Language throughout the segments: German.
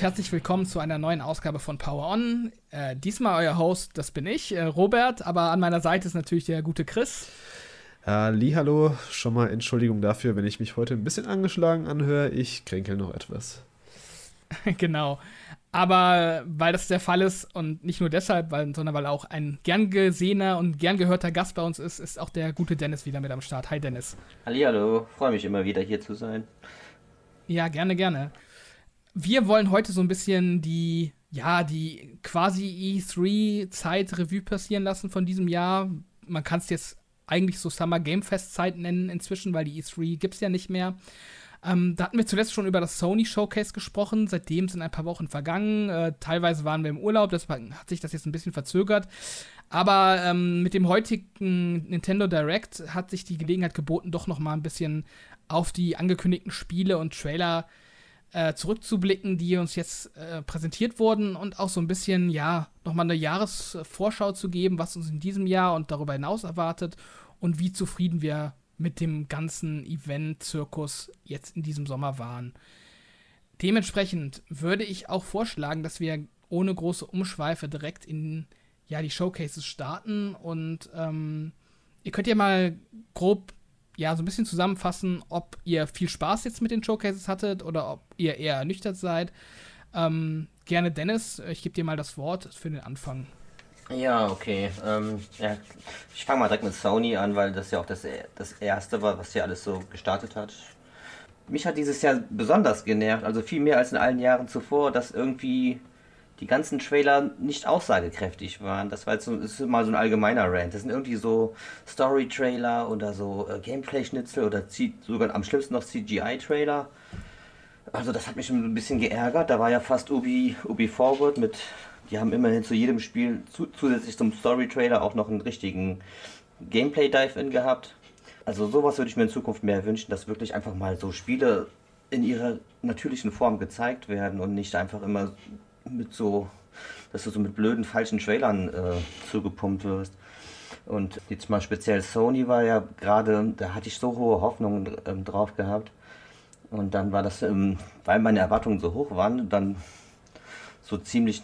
und herzlich willkommen zu einer neuen Ausgabe von Power On. Äh, diesmal euer Host, das bin ich, äh, Robert, aber an meiner Seite ist natürlich der gute Chris. Ali, hallo, schon mal Entschuldigung dafür, wenn ich mich heute ein bisschen angeschlagen anhöre. Ich kränkel noch etwas. genau. Aber weil das der Fall ist und nicht nur deshalb, weil, sondern weil auch ein gern gesehener und gern gehörter Gast bei uns ist, ist auch der gute Dennis wieder mit am Start. Hi Dennis. Hallo, freue mich immer wieder hier zu sein. Ja, gerne, gerne wir wollen heute so ein bisschen die, ja, die quasi E3-Zeit-Revue passieren lassen von diesem Jahr. Man kann es jetzt eigentlich so Summer Game Fest-Zeit nennen inzwischen, weil die E3 gibt es ja nicht mehr. Ähm, da hatten wir zuletzt schon über das Sony Showcase gesprochen. Seitdem sind ein paar Wochen vergangen. Äh, teilweise waren wir im Urlaub, deswegen hat sich das jetzt ein bisschen verzögert. Aber ähm, mit dem heutigen Nintendo Direct hat sich die Gelegenheit geboten, doch noch mal ein bisschen auf die angekündigten Spiele und Trailer äh, zurückzublicken, die uns jetzt äh, präsentiert wurden und auch so ein bisschen, ja, nochmal eine Jahresvorschau zu geben, was uns in diesem Jahr und darüber hinaus erwartet und wie zufrieden wir mit dem ganzen Event-Zirkus jetzt in diesem Sommer waren. Dementsprechend würde ich auch vorschlagen, dass wir ohne große Umschweife direkt in ja, die Showcases starten und ähm, ihr könnt ja mal grob ja, so ein bisschen zusammenfassen, ob ihr viel Spaß jetzt mit den Showcases hattet oder ob ihr eher ernüchtert seid. Ähm, gerne Dennis, ich gebe dir mal das Wort für den Anfang. Ja, okay. Ähm, ja, ich fange mal direkt mit Sony an, weil das ja auch das, das erste war, was hier alles so gestartet hat. Mich hat dieses Jahr besonders genervt, also viel mehr als in allen Jahren zuvor, dass irgendwie die ganzen Trailer nicht aussagekräftig waren. Das war jetzt so, ist mal so ein allgemeiner Rant. Das sind irgendwie so Story-Trailer oder so äh, Gameplay-Schnitzel oder sogar am schlimmsten noch CGI-Trailer. Also das hat mich ein bisschen geärgert. Da war ja fast Ubi, Ubi Forward mit, die haben immerhin zu jedem Spiel zu, zusätzlich zum Story-Trailer auch noch einen richtigen Gameplay-Dive-In gehabt. Also sowas würde ich mir in Zukunft mehr wünschen, dass wirklich einfach mal so Spiele in ihrer natürlichen Form gezeigt werden und nicht einfach immer mit so, dass du so mit blöden falschen Trailern äh, zugepumpt wirst. Und jetzt mal speziell Sony war ja gerade, da hatte ich so hohe Hoffnungen ähm, drauf gehabt. Und dann war das, ähm, weil meine Erwartungen so hoch waren, dann so ziemlich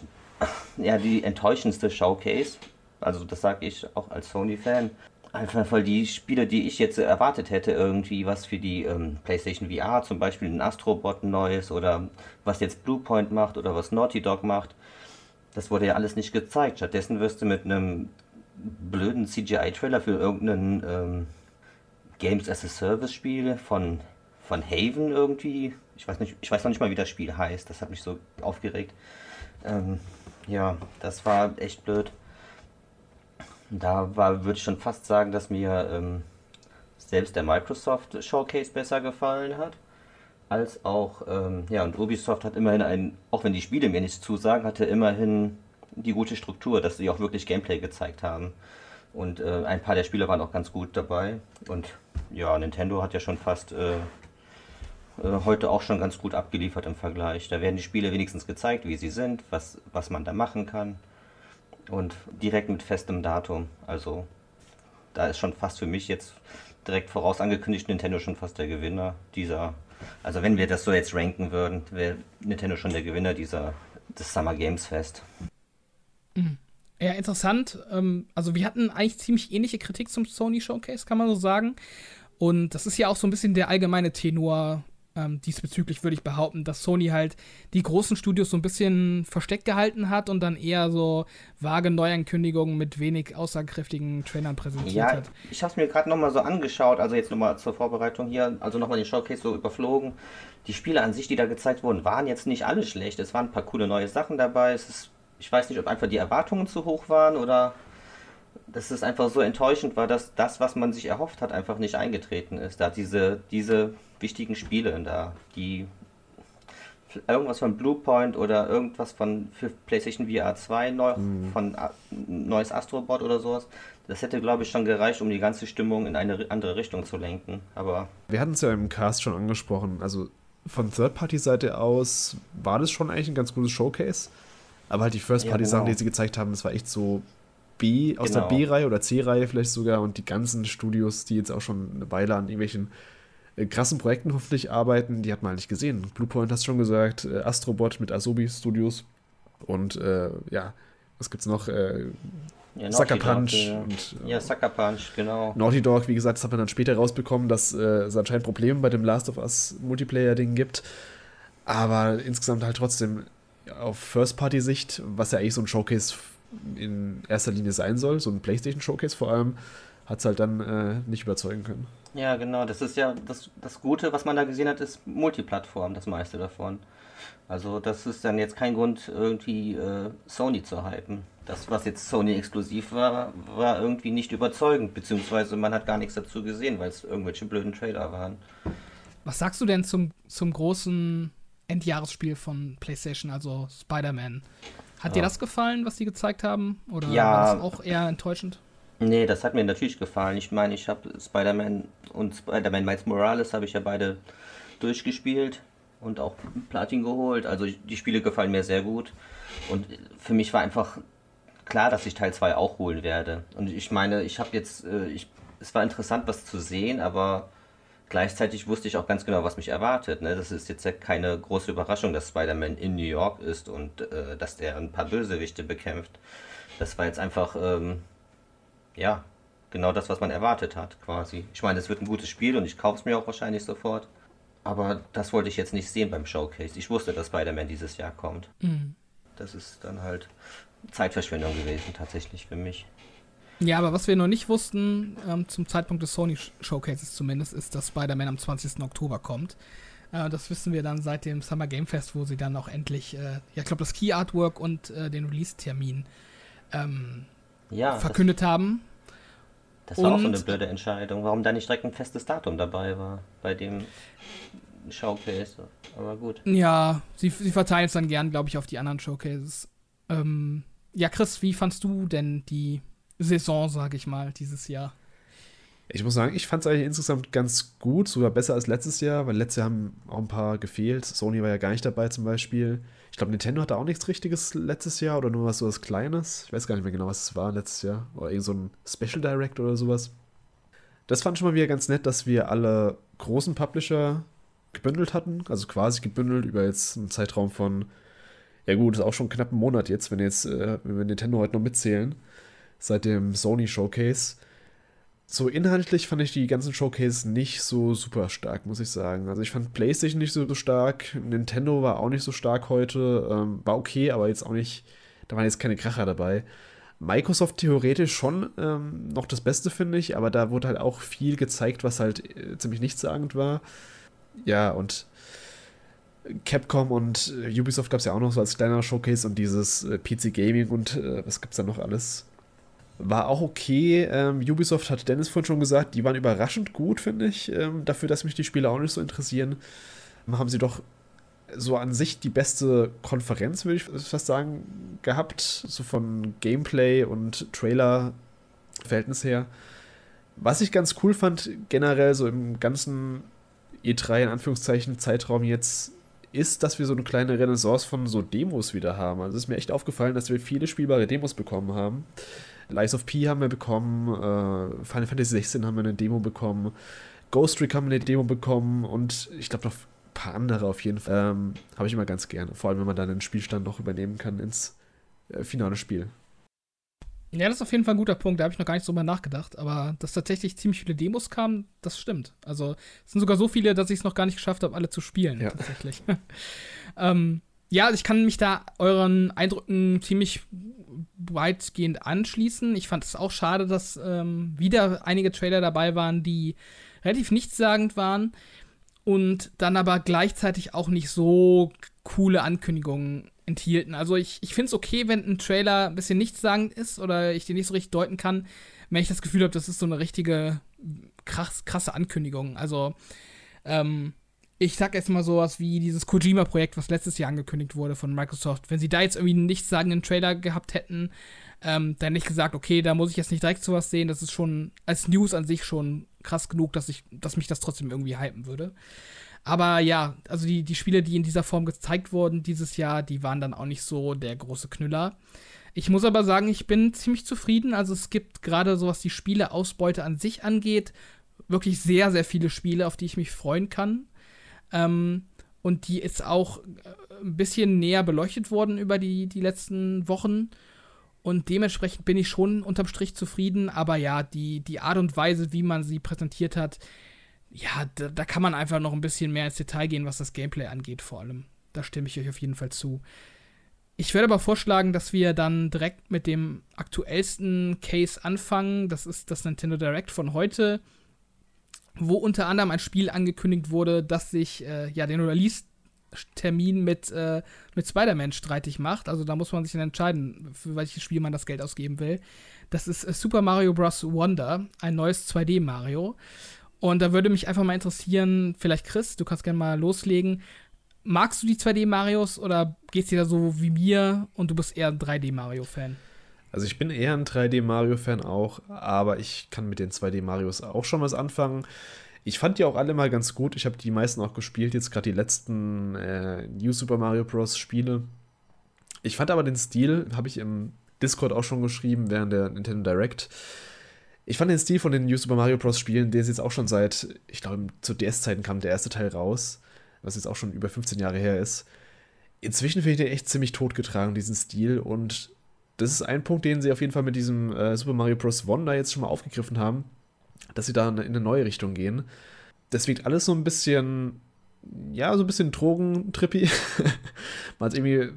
ja, die enttäuschendste Showcase. Also das sage ich auch als Sony-Fan. Einfach weil die Spiele, die ich jetzt erwartet hätte, irgendwie was für die ähm, PlayStation VR, zum Beispiel ein Astrobot neues oder was jetzt Bluepoint macht oder was Naughty Dog macht, das wurde ja alles nicht gezeigt. Stattdessen wirst du mit einem blöden CGI-Trailer für irgendein ähm, Games as a Service Spiel von, von Haven irgendwie. Ich weiß, nicht, ich weiß noch nicht mal, wie das Spiel heißt. Das hat mich so aufgeregt. Ähm, ja, das war echt blöd. Da würde ich schon fast sagen, dass mir ähm, selbst der Microsoft Showcase besser gefallen hat. Als auch, ähm, ja, und Ubisoft hat immerhin ein, auch wenn die Spiele mir nichts zusagen, hatte immerhin die gute Struktur, dass sie auch wirklich Gameplay gezeigt haben. Und äh, ein paar der Spiele waren auch ganz gut dabei. Und ja, Nintendo hat ja schon fast äh, äh, heute auch schon ganz gut abgeliefert im Vergleich. Da werden die Spiele wenigstens gezeigt, wie sie sind, was, was man da machen kann und direkt mit festem Datum. Also da ist schon fast für mich jetzt direkt voraus angekündigt Nintendo schon fast der Gewinner dieser. Also wenn wir das so jetzt ranken würden, wäre Nintendo schon der Gewinner dieser des Summer Games Fest. Mhm. Ja, interessant. Ähm, also wir hatten eigentlich ziemlich ähnliche Kritik zum Sony Showcase, kann man so sagen. Und das ist ja auch so ein bisschen der allgemeine Tenor ähm, diesbezüglich würde ich behaupten, dass Sony halt die großen Studios so ein bisschen versteckt gehalten hat und dann eher so vage Neuankündigungen mit wenig aussagekräftigen Trailern präsentiert ja, hat. Ich habe es mir gerade nochmal so angeschaut, also jetzt nochmal zur Vorbereitung hier, also nochmal den Showcase so überflogen. Die Spiele an sich, die da gezeigt wurden, waren jetzt nicht alle schlecht. Es waren ein paar coole neue Sachen dabei. Es ist, ich weiß nicht, ob einfach die Erwartungen zu hoch waren oder dass es einfach so enttäuschend war, dass das, was man sich erhofft hat, einfach nicht eingetreten ist. Da diese, diese wichtigen Spiele da, die irgendwas von Bluepoint oder irgendwas von für PlayStation VR 2 neu, mhm. von A, neues Astrobot oder sowas. Das hätte, glaube ich, schon gereicht, um die ganze Stimmung in eine andere Richtung zu lenken. Aber wir hatten es ja im Cast schon angesprochen. Also von Third-Party-Seite aus war das schon eigentlich ein ganz gutes Showcase. Aber halt die First-Party-Sachen, ja, genau. die sie gezeigt haben, das war echt so B, aus genau. der B-Reihe oder C-Reihe vielleicht sogar und die ganzen Studios, die jetzt auch schon eine Weile an irgendwelchen krassen Projekten hoffentlich arbeiten, die hat man halt nicht gesehen. Bluepoint hast du schon gesagt, äh, Astrobot mit Asobi Studios und äh, ja, was gibt's noch? Äh, ja, Sucker Punch. ja. Und, äh, ja, Sucker Punch, genau. Naughty Dog, wie gesagt, das hat man dann später rausbekommen, dass äh, es anscheinend Probleme bei dem Last of Us Multiplayer-Ding gibt. Aber insgesamt halt trotzdem auf First-Party-Sicht, was ja eigentlich so ein Showcase in erster Linie sein soll, so ein PlayStation-Showcase vor allem, hat es halt dann äh, nicht überzeugen können. Ja, genau. Das ist ja das, das Gute, was man da gesehen hat, ist Multiplattform, das meiste davon. Also das ist dann jetzt kein Grund, irgendwie äh, Sony zu hypen. Das, was jetzt Sony exklusiv war, war irgendwie nicht überzeugend, beziehungsweise man hat gar nichts dazu gesehen, weil es irgendwelche blöden Trailer waren. Was sagst du denn zum, zum großen Endjahresspiel von PlayStation, also Spider-Man? Hat ja. dir das gefallen, was die gezeigt haben? Oder ja, war das auch eher enttäuschend? Nee, das hat mir natürlich gefallen. Ich meine, ich habe Spider-Man und Spider-Man Miles Morales habe ich ja beide durchgespielt und auch Platin geholt. Also die Spiele gefallen mir sehr gut. Und für mich war einfach klar, dass ich Teil 2 auch holen werde. Und ich meine, ich habe jetzt, äh, ich, es war interessant, was zu sehen, aber gleichzeitig wusste ich auch ganz genau, was mich erwartet. Ne? Das ist jetzt ja keine große Überraschung, dass Spider-Man in New York ist und äh, dass der ein paar Bösewichte bekämpft. Das war jetzt einfach, ähm, ja, genau das, was man erwartet hat, quasi. Ich meine, es wird ein gutes Spiel und ich kaufe es mir auch wahrscheinlich sofort. Aber das wollte ich jetzt nicht sehen beim Showcase. Ich wusste, dass Spider-Man dieses Jahr kommt. Mhm. Das ist dann halt Zeitverschwendung gewesen, tatsächlich für mich. Ja, aber was wir noch nicht wussten, ähm, zum Zeitpunkt des Sony Showcases zumindest, ist, dass Spider-Man am 20. Oktober kommt. Äh, das wissen wir dann seit dem Summer Game Fest, wo sie dann auch endlich, äh, ja, ich glaube, das Key Artwork und äh, den Release-Termin ähm, ja, verkündet das, haben. Das war und, auch so eine blöde Entscheidung, warum da nicht direkt ein festes Datum dabei war bei dem Showcase. Aber gut. Ja, sie, sie verteilen es dann gern, glaube ich, auf die anderen Showcases. Ähm, ja, Chris, wie fandst du denn die Saison, sage ich mal, dieses Jahr? Ich muss sagen, ich fand es eigentlich insgesamt ganz gut, sogar besser als letztes Jahr, weil letztes Jahr haben auch ein paar gefehlt. Sony war ja gar nicht dabei zum Beispiel. Ich glaube, Nintendo hatte auch nichts Richtiges letztes Jahr oder nur was so was Kleines. Ich weiß gar nicht mehr genau, was es war letztes Jahr. Oder irgend so ein Special Direct oder sowas. Das fand ich schon mal wieder ganz nett, dass wir alle großen Publisher gebündelt hatten. Also quasi gebündelt über jetzt einen Zeitraum von, ja gut, ist auch schon knapp ein Monat jetzt, wenn jetzt, äh, wenn wir Nintendo heute noch mitzählen, seit dem Sony Showcase. So inhaltlich fand ich die ganzen Showcases nicht so super stark, muss ich sagen. Also ich fand PlayStation nicht so stark, Nintendo war auch nicht so stark heute, ähm, war okay, aber jetzt auch nicht, da waren jetzt keine Kracher dabei. Microsoft theoretisch schon ähm, noch das Beste, finde ich, aber da wurde halt auch viel gezeigt, was halt äh, ziemlich nichtssagend war. Ja, und Capcom und äh, Ubisoft gab es ja auch noch so als kleiner Showcase und dieses äh, PC Gaming und äh, was es da noch alles? War auch okay. Ähm, Ubisoft hat Dennis vorhin schon gesagt, die waren überraschend gut, finde ich. Ähm, dafür, dass mich die Spiele auch nicht so interessieren, haben sie doch so an sich die beste Konferenz, würde ich fast sagen, gehabt. So von Gameplay und Trailer-Verhältnis her. Was ich ganz cool fand, generell so im ganzen E3 in Anführungszeichen Zeitraum jetzt, ist, dass wir so eine kleine Renaissance von so Demos wieder haben. Also es ist mir echt aufgefallen, dass wir viele spielbare Demos bekommen haben. Lies of P haben wir bekommen, äh, Final Fantasy 16 haben wir eine Demo bekommen, Ghost Trick haben wir eine Demo bekommen und ich glaube noch ein paar andere auf jeden Fall. Ähm, Habe ich immer ganz gerne. Vor allem, wenn man dann den Spielstand noch übernehmen kann ins äh, finale Spiel. Ja, das ist auf jeden Fall ein guter Punkt. Da habe ich noch gar nicht drüber nachgedacht. Aber dass tatsächlich ziemlich viele Demos kamen, das stimmt. Also es sind sogar so viele, dass ich es noch gar nicht geschafft habe, alle zu spielen. Ja. Tatsächlich. ähm, ja, ich kann mich da euren Eindrücken ziemlich weitgehend anschließen. Ich fand es auch schade, dass ähm, wieder einige Trailer dabei waren, die relativ nichtssagend waren und dann aber gleichzeitig auch nicht so coole Ankündigungen enthielten. Also ich, ich finde es okay, wenn ein Trailer ein bisschen nichtssagend ist oder ich den nicht so richtig deuten kann, wenn ich das Gefühl habe, das ist so eine richtige krass, krasse Ankündigung. Also ähm, ich sag jetzt mal sowas wie dieses Kojima-Projekt, was letztes Jahr angekündigt wurde von Microsoft. Wenn sie da jetzt irgendwie einen nichtssagenden Trailer gehabt hätten, ähm, dann nicht gesagt, okay, da muss ich jetzt nicht direkt sowas sehen, das ist schon als News an sich schon krass genug, dass ich, dass mich das trotzdem irgendwie hypen würde. Aber ja, also die, die Spiele, die in dieser Form gezeigt wurden dieses Jahr, die waren dann auch nicht so der große Knüller. Ich muss aber sagen, ich bin ziemlich zufrieden. Also es gibt gerade so, was die Spieleausbeute an sich angeht, wirklich sehr, sehr viele Spiele, auf die ich mich freuen kann. Ähm, und die ist auch äh, ein bisschen näher beleuchtet worden über die, die letzten Wochen. Und dementsprechend bin ich schon unterm Strich zufrieden. Aber ja, die, die Art und Weise, wie man sie präsentiert hat, ja, da, da kann man einfach noch ein bisschen mehr ins Detail gehen, was das Gameplay angeht, vor allem. Da stimme ich euch auf jeden Fall zu. Ich werde aber vorschlagen, dass wir dann direkt mit dem aktuellsten Case anfangen. Das ist das Nintendo Direct von heute, wo unter anderem ein Spiel angekündigt wurde, das sich äh, ja den Release-Termin mit, äh, mit Spider-Man streitig macht. Also da muss man sich dann entscheiden, für welches Spiel man das Geld ausgeben will. Das ist äh, Super Mario Bros. Wonder, ein neues 2D-Mario. Und da würde mich einfach mal interessieren, vielleicht Chris, du kannst gerne mal loslegen magst du die 2D-Marios oder gehst dir da so wie mir und du bist eher ein 3D-Mario-Fan? Also ich bin eher ein 3D-Mario-Fan auch, aber ich kann mit den 2D-Marios auch schon was anfangen. Ich fand die auch alle mal ganz gut. Ich habe die meisten auch gespielt, jetzt gerade die letzten äh, New Super Mario Bros. Spiele. Ich fand aber den Stil, habe ich im Discord auch schon geschrieben, während der Nintendo Direct. Ich fand den Stil von den New Super Mario Bros. Spielen, der ist jetzt auch schon seit, ich glaube, zu DS-Zeiten kam der erste Teil raus was jetzt auch schon über 15 Jahre her ist. Inzwischen finde ich den echt ziemlich totgetragen, diesen Stil. Und das ist ein Punkt, den sie auf jeden Fall mit diesem äh, Super Mario Bros. Wonder jetzt schon mal aufgegriffen haben, dass sie da in eine neue Richtung gehen. Das wirkt alles so ein bisschen, ja, so ein bisschen drogentrippy. man hat irgendwie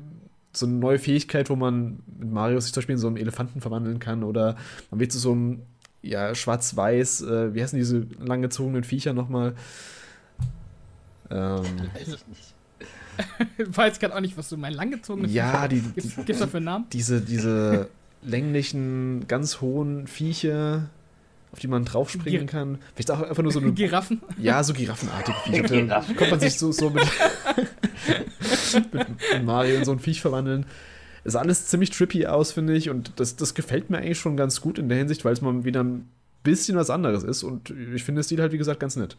so eine neue Fähigkeit, wo man mit Mario sich zum Beispiel in so einen Elefanten verwandeln kann oder man wird zu so einem, ja, schwarz-weiß, äh, wie heißen diese langgezogenen Viecher nochmal? Ähm, Weiß ich nicht. Ich weiß gerade auch nicht, was du meinst. Langgezogene Ja, die. Gibt's, die, gibt's dafür einen Namen? Diese, diese länglichen, ganz hohen Viecher, auf die man draufspringen Gir kann. Vielleicht auch einfach nur so eine. Giraffen? Ja, so giraffenartige Viecher. Giraffen. Kommt man sich so, so mit, mit Mario in so ein Viech verwandeln. Ist alles ziemlich trippy aus, finde ich. Und das, das gefällt mir eigentlich schon ganz gut in der Hinsicht, weil es mal wieder ein bisschen was anderes ist. Und ich finde, es sieht halt, wie gesagt, ganz nett.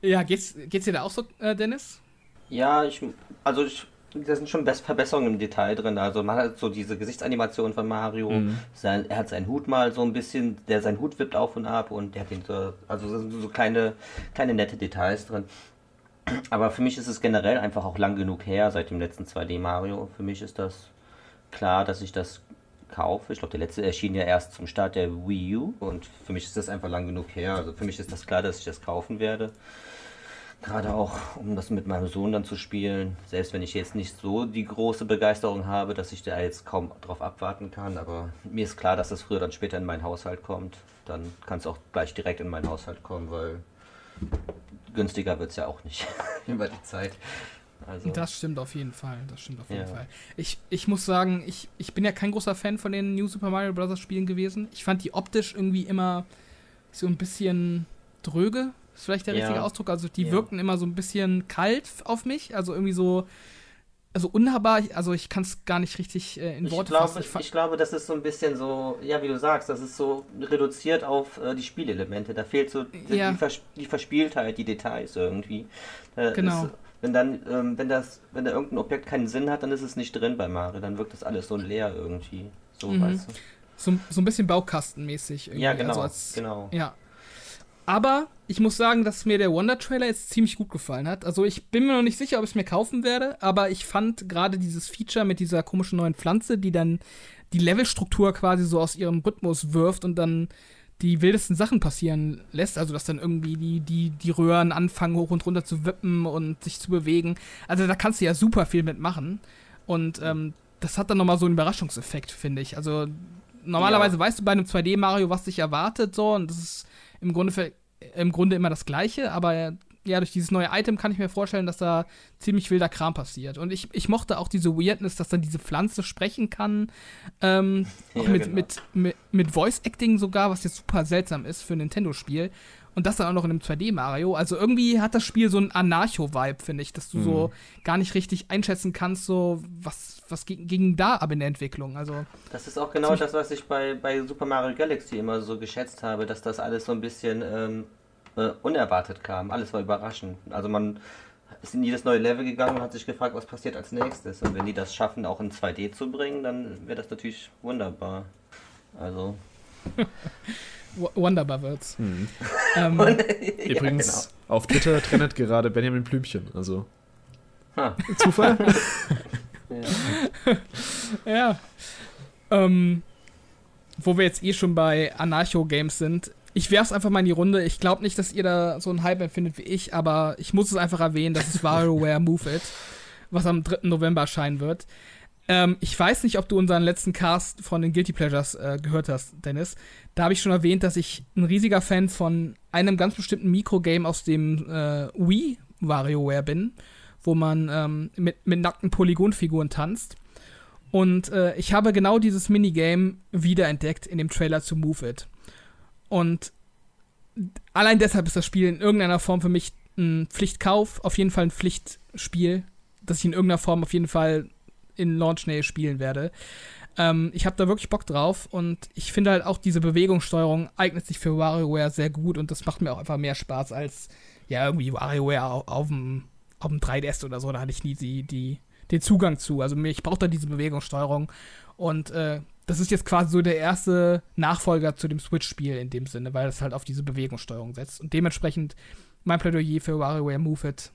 Ja, geht's, geht's dir da auch so, äh, Dennis? Ja, ich, also ich, da sind schon Verbesserungen im Detail drin. Also man hat so diese Gesichtsanimation von Mario. Mhm. Sein, er hat seinen Hut mal so ein bisschen, der sein Hut wippt auf und ab und der hat ihn so, also so, so kleine, kleine nette Details drin. Aber für mich ist es generell einfach auch lang genug her seit dem letzten 2D Mario. Für mich ist das klar, dass ich das kaufe. Ich glaube, der letzte erschien ja erst zum Start der Wii U und für mich ist das einfach lang genug her. Also für mich ist das klar, dass ich das kaufen werde. Gerade auch, um das mit meinem Sohn dann zu spielen. Selbst wenn ich jetzt nicht so die große Begeisterung habe, dass ich da jetzt kaum drauf abwarten kann. Aber mir ist klar, dass das früher dann später in meinen Haushalt kommt. Dann kann es auch gleich direkt in meinen Haushalt kommen, weil günstiger wird es ja auch nicht über die Zeit. Also das stimmt auf jeden Fall. Das stimmt auf jeden ja. Fall. Ich, ich muss sagen, ich, ich bin ja kein großer Fan von den New Super Mario Bros. Spielen gewesen. Ich fand die optisch irgendwie immer so ein bisschen dröge, ist vielleicht der ja. richtige Ausdruck. Also die ja. wirkten immer so ein bisschen kalt auf mich. Also irgendwie so, also unnahbar. Also ich kann es gar nicht richtig äh, in Worte glaube, fassen. Ich, ich, glaube, das ist so ein bisschen so, ja, wie du sagst, das ist so reduziert auf äh, die Spielelemente. Da fehlt so die, ja. die, Vers die, Verspieltheit, die Details irgendwie. Da genau. Ist, wenn dann, ähm, wenn das, wenn da irgendein Objekt keinen Sinn hat, dann ist es nicht drin bei Mario. Dann wirkt das alles so leer irgendwie. So, mhm. weißt du. So, so ein bisschen Baukastenmäßig irgendwie. Ja, genau. Also als, genau. Ja, aber ich muss sagen, dass mir der Wonder-Trailer jetzt ziemlich gut gefallen hat. Also ich bin mir noch nicht sicher, ob ich es mir kaufen werde, aber ich fand gerade dieses Feature mit dieser komischen neuen Pflanze, die dann die Levelstruktur quasi so aus ihrem Rhythmus wirft und dann die wildesten Sachen passieren lässt. Also dass dann irgendwie die, die, die Röhren anfangen hoch und runter zu wippen und sich zu bewegen. Also da kannst du ja super viel mitmachen. Und ähm, das hat dann nochmal so einen Überraschungseffekt, finde ich. Also normalerweise ja. weißt du bei einem 2D-Mario, was dich erwartet, so, und das ist im Grunde, für, im Grunde immer das Gleiche, aber ja, durch dieses neue Item kann ich mir vorstellen, dass da ziemlich wilder Kram passiert. Und ich, ich mochte auch diese Weirdness, dass dann diese Pflanze sprechen kann. Ähm, ja, mit, genau. mit, mit, mit Voice-Acting sogar, was jetzt super seltsam ist für ein Nintendo-Spiel. Und das dann auch noch in einem 2D-Mario. Also irgendwie hat das Spiel so einen Anarcho-Vibe, finde ich, dass du mhm. so gar nicht richtig einschätzen kannst, so was, was ging, ging da ab in der Entwicklung. Also, das ist auch genau das, was ich bei, bei Super Mario Galaxy immer so geschätzt habe, dass das alles so ein bisschen ähm, äh, unerwartet kam. Alles war überraschend. Also man ist in jedes neue Level gegangen und hat sich gefragt, was passiert als nächstes. Und wenn die das schaffen, auch in 2D zu bringen, dann wäre das natürlich wunderbar. Also Wonderbar wird's. Mhm. Ähm, Übrigens, ja, genau. auf Twitter trennt gerade Benjamin Blümchen. Also, Ha. Zufall? Ja. Ja. Ähm, wo wir jetzt eh schon bei Anarcho-Games sind. Ich werf's einfach mal in die Runde. Ich glaube nicht, dass ihr da so einen Hype empfindet wie ich, aber ich muss es einfach erwähnen, das ist WarioWare Move It, was am 3. November erscheinen wird. Ähm, ich weiß nicht, ob du unseren letzten Cast von den Guilty Pleasures äh, gehört hast, Dennis. Da habe ich schon erwähnt, dass ich ein riesiger Fan von einem ganz bestimmten Mikrogame aus dem äh, Wii WarioWare bin, wo man ähm, mit, mit nackten Polygonfiguren tanzt. Und äh, ich habe genau dieses Minigame wiederentdeckt in dem Trailer zu Move It. Und allein deshalb ist das Spiel in irgendeiner Form für mich ein Pflichtkauf, auf jeden Fall ein Pflichtspiel, das ich in irgendeiner Form auf jeden Fall in Launch-Nähe spielen werde. Ähm, ich habe da wirklich Bock drauf und ich finde halt auch diese Bewegungssteuerung eignet sich für WarioWare sehr gut und das macht mir auch einfach mehr Spaß als ja irgendwie WarioWare auf, auf dem auf dem 3DS oder so, da hatte ich nie die, die, den Zugang zu. Also ich brauche da diese Bewegungssteuerung und äh, das ist jetzt quasi so der erste Nachfolger zu dem Switch-Spiel in dem Sinne, weil es halt auf diese Bewegungssteuerung setzt. Und dementsprechend mein Plädoyer für WarioWare Move It.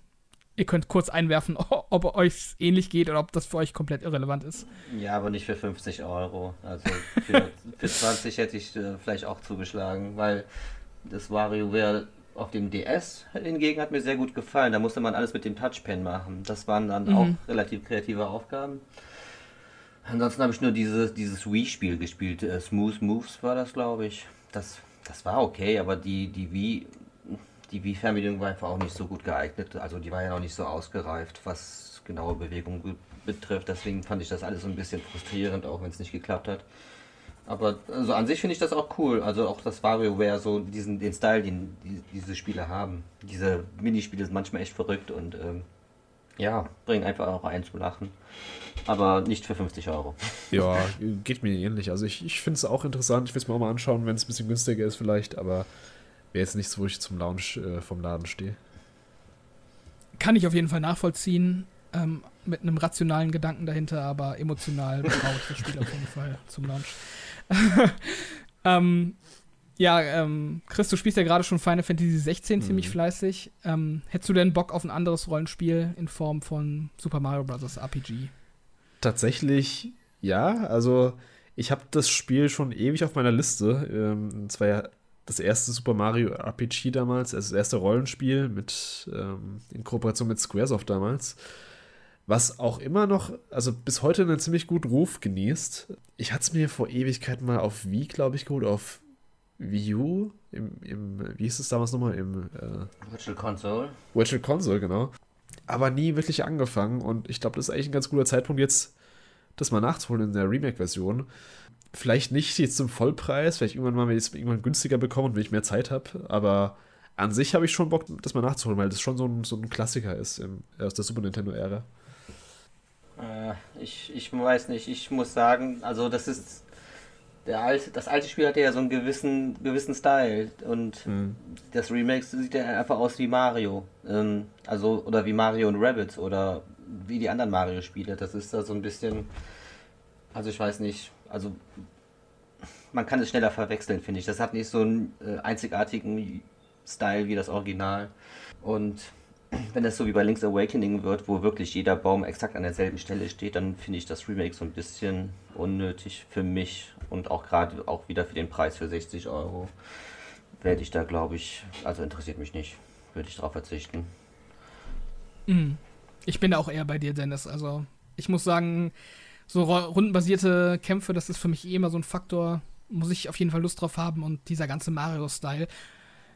Ihr könnt kurz einwerfen, ob euch ähnlich geht oder ob das für euch komplett irrelevant ist. Ja, aber nicht für 50 Euro. Also für, für 20 hätte ich äh, vielleicht auch zugeschlagen, weil das WarioWare auf dem DS hingegen hat mir sehr gut gefallen. Da musste man alles mit dem Touchpen machen. Das waren dann Mhm. auch relativ kreative Aufgaben. Ansonsten habe ich nur diese, dieses Wii-Spiel gespielt. Äh, Smooth Moves war das, glaube ich. Das, das war okay, aber die, die Wii, die Wii-Fernbedienung war einfach auch nicht so gut geeignet. Also die war ja noch nicht so ausgereift, was genaue Bewegung be- betrifft. Deswegen fand ich das alles so ein bisschen frustrierend, auch wenn es nicht geklappt hat. Aber also an sich finde ich das auch cool. Also auch das WarioWare, so diesen, den Style, den die, diese Spiele haben. Diese Minispiele sind manchmal echt verrückt und ähm, ja, bringen einfach auch ein zum Lachen. Aber nicht für 50 Euro. ja, geht mir ähnlich. Also, ich, ich finde es auch interessant. Ich will es mir auch mal anschauen, wenn es ein bisschen günstiger ist, vielleicht. Aber wäre jetzt nichts, wo ich zum Launch äh, vom Laden stehe. Kann ich auf jeden Fall nachvollziehen, ähm, mit einem rationalen Gedanken dahinter, aber emotional brauche ich das Spiel auf jeden Fall zum Launch. ähm, ja, ähm, Chris, du spielst ja gerade schon Final Fantasy 16 ziemlich Mhm. fleißig. Ähm, hättest du denn Bock auf ein anderes Rollenspiel in Form von Super Mario Bros. RPG? Tatsächlich, ja. Also, ich habe das Spiel schon ewig auf meiner Liste. Ähm, es war ja das erste Super Mario RPG damals, also das erste Rollenspiel mit, ähm, in Kooperation mit Squaresoft damals. Was auch immer noch, also bis heute einen ziemlich guten Ruf genießt. Ich hatte es mir vor Ewigkeiten mal auf Wii, glaube ich, geholt, auf Wii U, im, im, wie hieß es damals nochmal, im äh, Virtual Console. Virtual Console, genau. Aber nie wirklich angefangen und ich glaube, das ist eigentlich ein ganz guter Zeitpunkt, jetzt das mal nachzuholen in der Remake-Version. Vielleicht nicht jetzt zum Vollpreis, vielleicht irgendwann mal, wenn ich es irgendwann günstiger bekomme und wenn ich mehr Zeit habe, aber an sich habe ich schon Bock, das mal nachzuholen, weil das schon so ein, so ein Klassiker ist im, aus der Super Nintendo-Ära. Äh, ich, ich weiß nicht, ich muss sagen, also das ist. Der alte, das alte Spiel hatte ja so einen gewissen, gewissen Style und das Remake sieht ja einfach aus wie Mario. Ähm, also, oder wie Mario und Rabbits oder wie die anderen Mario-Spiele. Das ist da so ein bisschen. Also, ich weiß nicht, also. Man kann es schneller verwechseln, finde ich. Das hat nicht so einen äh, einzigartigen Style wie das Original. Und wenn das so wie bei Link's Awakening wird, wo wirklich jeder Baum exakt an derselben Stelle steht, dann finde ich das Remake so ein bisschen unnötig für mich und auch gerade auch wieder für den Preis für 60 Euro werde ich da glaube ich, also interessiert mich nicht, würde ich darauf verzichten. Mhm. Ich bin da auch eher bei dir, Dennis. Also, ich muss sagen, so rundenbasierte Kämpfe, das ist für mich eh immer so ein Faktor. Muss ich auf jeden Fall Lust drauf haben und dieser ganze Mario-Style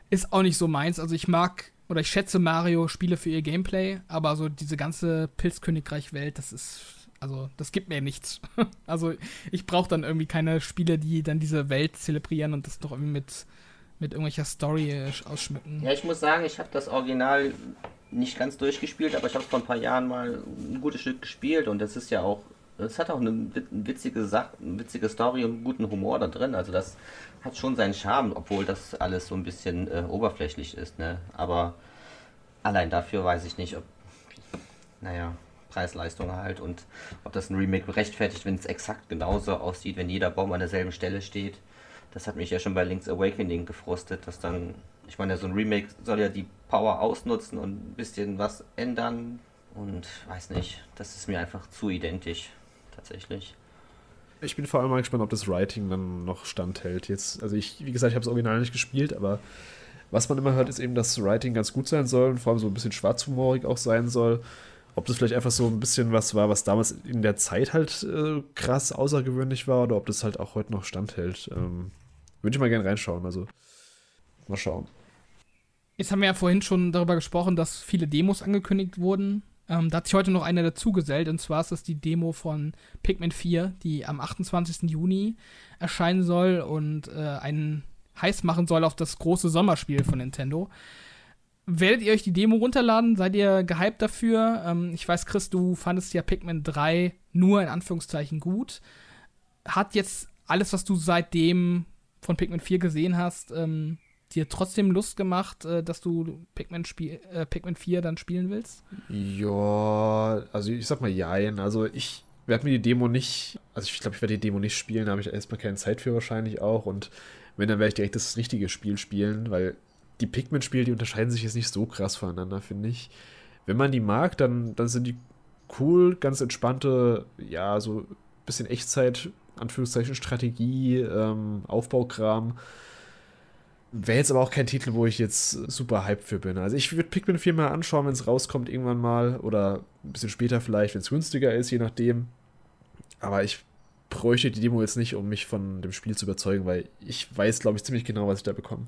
ist auch nicht so meins. Also, ich mag oder ich schätze Mario-Spiele für ihr Gameplay, aber so diese ganze Pilzkönigreich-Welt, das ist. Also, das gibt mir nichts. also, ich brauche dann irgendwie keine Spiele, die dann diese Welt zelebrieren und das doch irgendwie mit, mit irgendwelcher Story äh, ausschmücken. Ja, ich muss sagen, ich habe das Original nicht ganz durchgespielt, aber ich habe vor ein paar Jahren mal ein gutes Stück gespielt und das ist ja auch, es hat auch eine wit- witzige Sache, eine witzige Story und guten Humor da drin. Also das hat schon seinen Charme, obwohl das alles so ein bisschen äh, oberflächlich ist, ne? Aber allein dafür weiß ich nicht, ob, naja, Preis-Leistung halt und ob das ein Remake rechtfertigt, wenn es exakt genauso aussieht, wenn jeder Baum an derselben Stelle steht. Das hat mich ja schon bei Link's Awakening gefrustet, dass dann, ich meine, so ein Remake soll ja die Power ausnutzen und ein bisschen was ändern. Und weiß nicht, das ist mir einfach zu identisch, tatsächlich. Ich bin vor allem mal gespannt, ob das Writing dann noch standhält. Jetzt, also ich, wie gesagt, ich habe das Original nicht gespielt, aber was man immer hört, ist eben, dass das Writing ganz gut sein soll und vor allem so ein bisschen schwarzhumorig auch sein soll. Ob das vielleicht einfach so ein bisschen was war, was damals in der Zeit halt äh, krass außergewöhnlich war oder ob das halt auch heute noch standhält. Ähm, würde ich mal gerne reinschauen. Also mal schauen. Jetzt haben wir ja vorhin schon darüber gesprochen, dass viele Demos angekündigt wurden. Ähm, da hat sich heute noch eine dazugesellt, und zwar ist das die Demo von Pikmin 4, die am 28. Juni erscheinen soll und äh, einen heiß machen soll auf das große Sommerspiel von Nintendo. Werdet ihr euch die Demo runterladen? Seid ihr gehypt dafür? Ähm, ich weiß, Chris, du fandest ja Pikmin 3 nur in Anführungszeichen gut. Hat jetzt alles, was du seitdem von Pikmin 4 gesehen hast, ähm, dir trotzdem Lust gemacht, äh, dass du Pikmin, Spiel, äh, Pikmin 4 dann spielen willst? Ja, also ich sag mal jein. Also ich werde mir die Demo nicht, also ich glaube, ich werde die Demo nicht spielen, da habe ich erstmal keine Zeit für wahrscheinlich auch. Und wenn, dann werde ich direkt das richtige Spiel spielen, weil die Pikmin-Spiele, die unterscheiden sich jetzt nicht so krass voneinander, finde ich. Wenn man die mag, dann, dann sind die cool, ganz entspannte, ja, so ein bisschen Echtzeit, Anführungszeichen Strategie, ähm, Aufbaukram. Wäre jetzt aber auch kein Titel, wo ich jetzt super hyped für bin. Also ich würde Pikmin 4 mal anschauen, wenn es rauskommt irgendwann mal. Oder ein bisschen später vielleicht, wenn es günstiger ist, je nachdem. Aber ich bräuchte die Demo jetzt nicht, um mich von dem Spiel zu überzeugen, weil ich weiß, glaube ich, ziemlich genau, was ich da bekomme.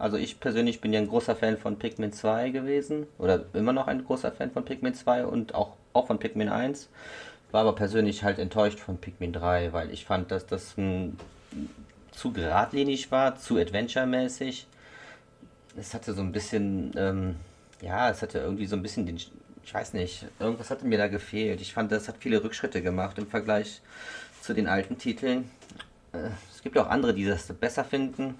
Also ich persönlich bin ja ein großer Fan von Pikmin 2 gewesen. Oder immer noch ein großer Fan von Pikmin 2 und auch, auch von Pikmin 1. War aber persönlich halt enttäuscht von Pikmin 3, weil ich fand, dass das ein zu geradlinig war, zu adventure-mäßig. Es hatte so ein bisschen, ähm, ja, es hatte irgendwie so ein bisschen den, ich weiß nicht, irgendwas hatte mir da gefehlt. Ich fand, das hat viele Rückschritte gemacht im Vergleich zu den alten Titeln. Äh, es gibt auch andere, die das besser finden.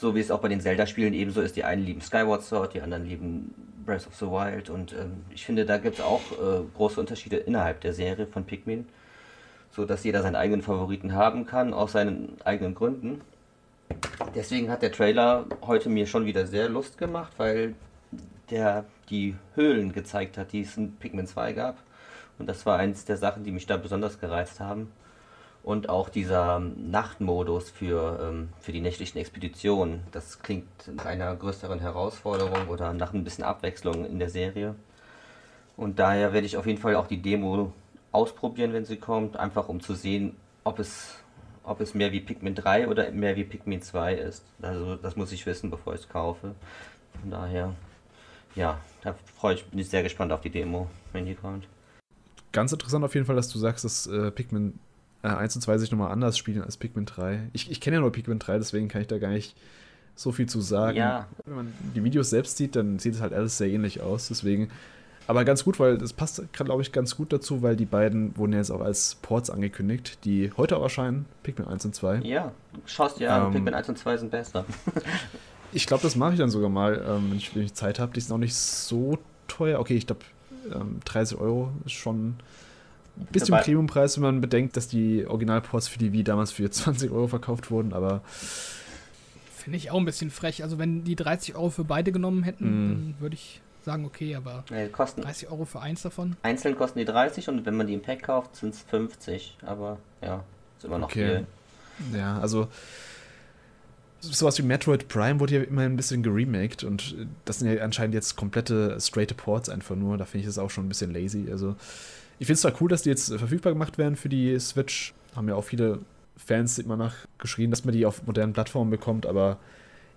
So wie es auch bei den Zelda-Spielen ebenso ist. Die einen lieben Skyward Sword, die anderen lieben Breath of the Wild. Und ähm, ich finde, da gibt es auch äh, große Unterschiede innerhalb der Serie von Pikmin so dass jeder seinen eigenen Favoriten haben kann, aus seinen eigenen Gründen. Deswegen hat der Trailer heute mir schon wieder sehr Lust gemacht, weil der die Höhlen gezeigt hat, die es in Pikmin 2 gab. Und das war eins der Sachen, die mich da besonders gereizt haben. Und auch dieser Nachtmodus für, ähm, für die nächtlichen Expeditionen. Das klingt nach einer größeren Herausforderung oder nach ein bisschen Abwechslung in der Serie. Und daher werde ich auf jeden Fall auch die Demo ausprobieren, wenn sie kommt, einfach um zu sehen, ob es, ob es mehr wie Pikmin 3 oder mehr wie Pikmin 2 ist. Also das muss ich wissen, bevor ich es kaufe. Von daher, ja, da freue ich, bin ich sehr gespannt auf die Demo, wenn die kommt. Ganz interessant auf jeden Fall, dass du sagst, dass äh, Pikmin äh, 1 und 2 sich nochmal anders spielen als Pikmin 3. Ich, ich kenne ja nur Pikmin 3, deswegen kann ich da gar nicht so viel zu sagen. Ja. Wenn man die Videos selbst sieht, dann sieht es halt alles sehr ähnlich aus. Deswegen aber ganz gut, weil das passt, glaube ich, ganz gut dazu, weil die beiden wurden jetzt auch als Ports angekündigt, die heute auch erscheinen, Pikmin 1 und 2. Ja, schaust dir an, ähm, Pikmin 1 und 2 sind besser. ich glaube, das mache ich dann sogar mal, ähm, wenn, ich, wenn, ich, Zeit habe. Die sind auch nicht so teuer. Okay, ich glaube, ähm, 30 Euro ist schon ein bisschen Premiumpreis, wenn man bedenkt, dass die Originalports für die Wii damals für 20 Euro verkauft wurden, aber. Finde ich auch ein bisschen frech. Also, wenn die 30 Euro für beide genommen hätten, mm. dann würde ich sagen, okay, aber nee, kosten 30 Euro für eins davon? Einzeln kosten die 30 und wenn man die im Pack kauft, sind es 50. Aber ja, ist immer noch okay. viel. Ja, also sowas wie Metroid Prime wurde ja immer ein bisschen geremaked und das sind ja anscheinend jetzt komplette straight Ports einfach nur. Da finde ich das auch schon ein bisschen lazy. Also ich finde es zwar cool, dass die jetzt verfügbar gemacht werden für die Switch. Haben ja auch viele Fans immer nach geschrien, dass man die auf modernen Plattformen bekommt, aber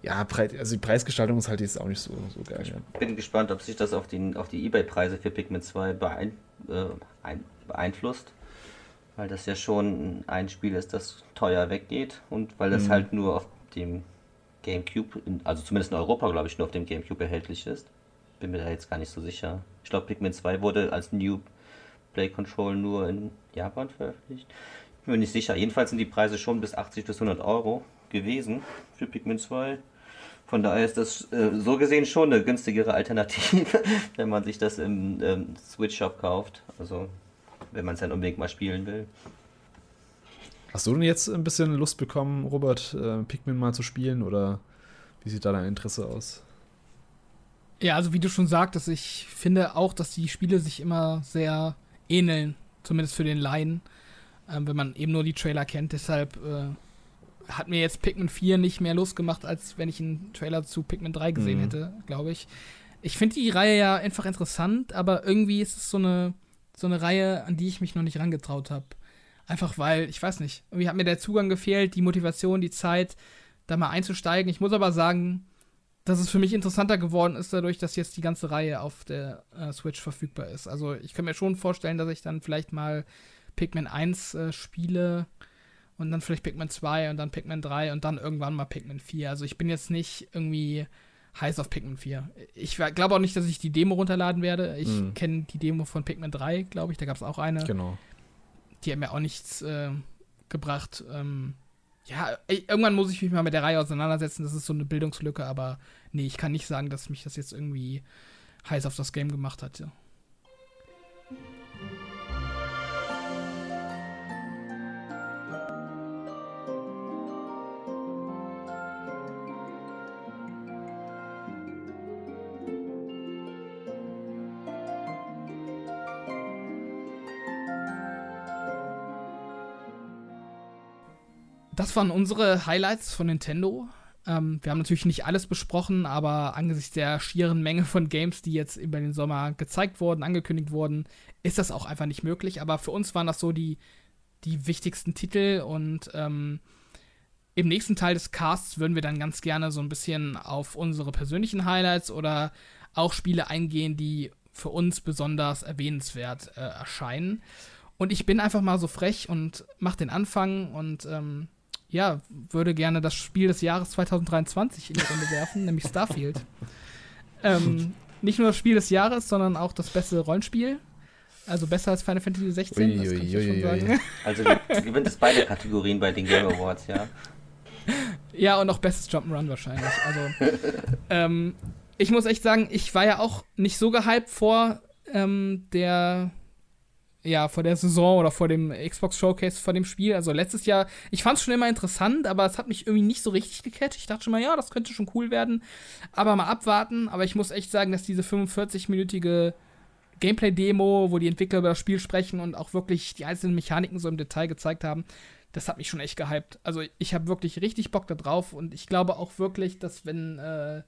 ja, also die Preisgestaltung ist halt jetzt auch nicht so, so geil. Ich bin gespannt, ob sich das auf, den, auf die Ebay-Preise für Pikmin 2 beein, äh, beeinflusst. Weil das ja schon ein Spiel ist, das teuer weggeht und weil das mhm. halt nur auf dem GameCube, also zumindest in Europa, glaube ich, nur auf dem GameCube erhältlich ist. Bin mir da jetzt gar nicht so sicher. Ich glaube, Pikmin 2 wurde als New Play Control nur in Japan veröffentlicht. Bin mir nicht sicher. Jedenfalls sind die Preise schon bis 80 bis 100 Euro gewesen für Pikmin 2. Von daher ist das äh, so gesehen schon eine günstigere Alternative, wenn man sich das im ähm, Switch Shop kauft. Also, wenn man es dann unbedingt mal spielen will. Hast du denn jetzt ein bisschen Lust bekommen, Robert, äh, Pikmin mal zu spielen oder wie sieht da dein Interesse aus? Ja, also wie du schon sagtest, ich finde auch, dass die Spiele sich immer sehr ähneln, zumindest für den Laien, äh, wenn man eben nur die Trailer kennt. Deshalb äh, hat mir jetzt Pikmin 4 nicht mehr Lust gemacht, als wenn ich einen Trailer zu Pikmin 3 gesehen mhm. hätte, glaube ich. Ich finde die Reihe ja einfach interessant, aber irgendwie ist es so eine, so eine Reihe, an die ich mich noch nicht rangetraut habe. Einfach weil, ich weiß nicht, irgendwie hat mir der Zugang gefehlt, die Motivation, die Zeit, da mal einzusteigen. Ich muss aber sagen, dass es für mich interessanter geworden ist, dadurch, dass jetzt die ganze Reihe auf der äh, Switch verfügbar ist. Also ich kann mir schon vorstellen, dass ich dann vielleicht mal Pikmin 1 äh, spiele und dann vielleicht Pikmin 2 und dann Pikmin 3 und dann irgendwann mal Pikmin 4. Also ich bin jetzt nicht irgendwie heiß auf Pikmin 4. Ich glaube auch nicht, dass ich die Demo runterladen werde. Ich mhm. kenne die Demo von Pikmin 3, glaube ich. Da gab es auch eine. Genau. Die hat mir auch nichts äh, gebracht. Ähm, ja, irgendwann muss ich mich mal mit der Reihe auseinandersetzen. Das ist so eine Bildungslücke, aber nee, ich kann nicht sagen, dass mich das jetzt irgendwie heiß auf das Game gemacht hat. Ja. Das waren unsere Highlights von Nintendo. Ähm, wir haben natürlich nicht alles besprochen, aber angesichts der schieren Menge von Games, die jetzt über den Sommer gezeigt wurden, angekündigt wurden, ist das auch einfach nicht möglich. Aber für uns waren das so die, die wichtigsten Titel und ähm, im nächsten Teil des Casts würden wir dann ganz gerne so ein bisschen auf unsere persönlichen Highlights oder auch Spiele eingehen, die für uns besonders erwähnenswert äh, erscheinen. Und ich bin einfach mal so frech und mach den Anfang und ähm, ja, würde gerne das Spiel des Jahres 2023 in die Runde werfen, nämlich Starfield. Ähm, nicht nur das Spiel des Jahres, sondern auch das beste Rollenspiel. Also besser als Final Fantasy 16, ui, das kann ich ui, schon sagen. Also gewinnt es beide Kategorien bei den Game Awards, ja. Ja, und auch bestes Jump'n'Run wahrscheinlich. Also, ähm, ich muss echt sagen, ich war ja auch nicht so gehypt vor ähm, der ja, vor der Saison oder vor dem Xbox Showcase vor dem Spiel. Also letztes Jahr, ich fand es schon immer interessant, aber es hat mich irgendwie nicht so richtig gecatcht. Ich dachte schon mal, ja, das könnte schon cool werden. Aber mal abwarten. Aber ich muss echt sagen, dass diese 45-minütige Gameplay-Demo, wo die Entwickler über das Spiel sprechen und auch wirklich die einzelnen Mechaniken so im Detail gezeigt haben, das hat mich schon echt gehypt. Also ich habe wirklich richtig Bock da drauf und ich glaube auch wirklich, dass wenn äh,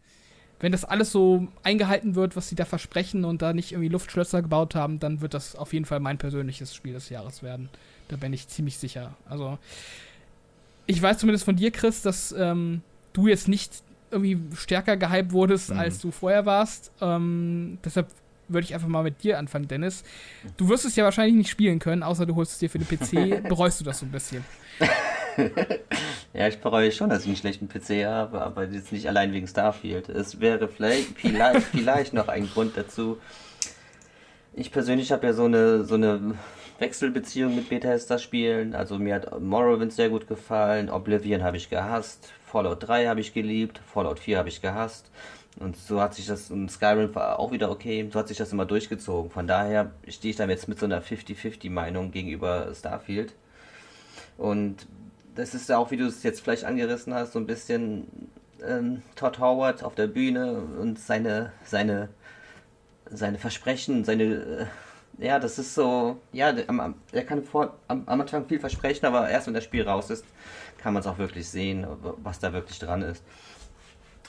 wenn das alles so eingehalten wird, was sie da versprechen und da nicht irgendwie Luftschlösser gebaut haben, dann wird das auf jeden Fall mein persönliches Spiel des Jahres werden. Da bin ich ziemlich sicher. Also, ich weiß zumindest von dir, Chris, dass ähm, du jetzt nicht irgendwie stärker gehypt wurdest, mhm. als du vorher warst. Ähm, deshalb würde ich einfach mal mit dir anfangen, Dennis. Du wirst es ja wahrscheinlich nicht spielen können, außer du holst es dir für den PC. Bereust du das so ein bisschen? Ja, ich bereue schon, dass ich einen schlechten PC habe, aber jetzt nicht allein wegen Starfield. Es wäre vielleicht, vielleicht, vielleicht noch ein Grund dazu. Ich persönlich habe ja so eine, so eine Wechselbeziehung mit Bethesda-Spielen. Also mir hat Morrowind sehr gut gefallen, Oblivion habe ich gehasst, Fallout 3 habe ich geliebt, Fallout 4 habe ich gehasst. Und so hat sich das, und Skyrim war auch wieder okay, so hat sich das immer durchgezogen. Von daher stehe ich da jetzt mit so einer 50-50 Meinung gegenüber Starfield. Und das ist ja auch, wie du es jetzt vielleicht angerissen hast, so ein bisschen ähm, Todd Howard auf der Bühne und seine, seine, seine Versprechen, seine, äh, ja, das ist so, ja, der kann vor, am, am Anfang viel versprechen, aber erst wenn das Spiel raus ist, kann man es auch wirklich sehen, was da wirklich dran ist.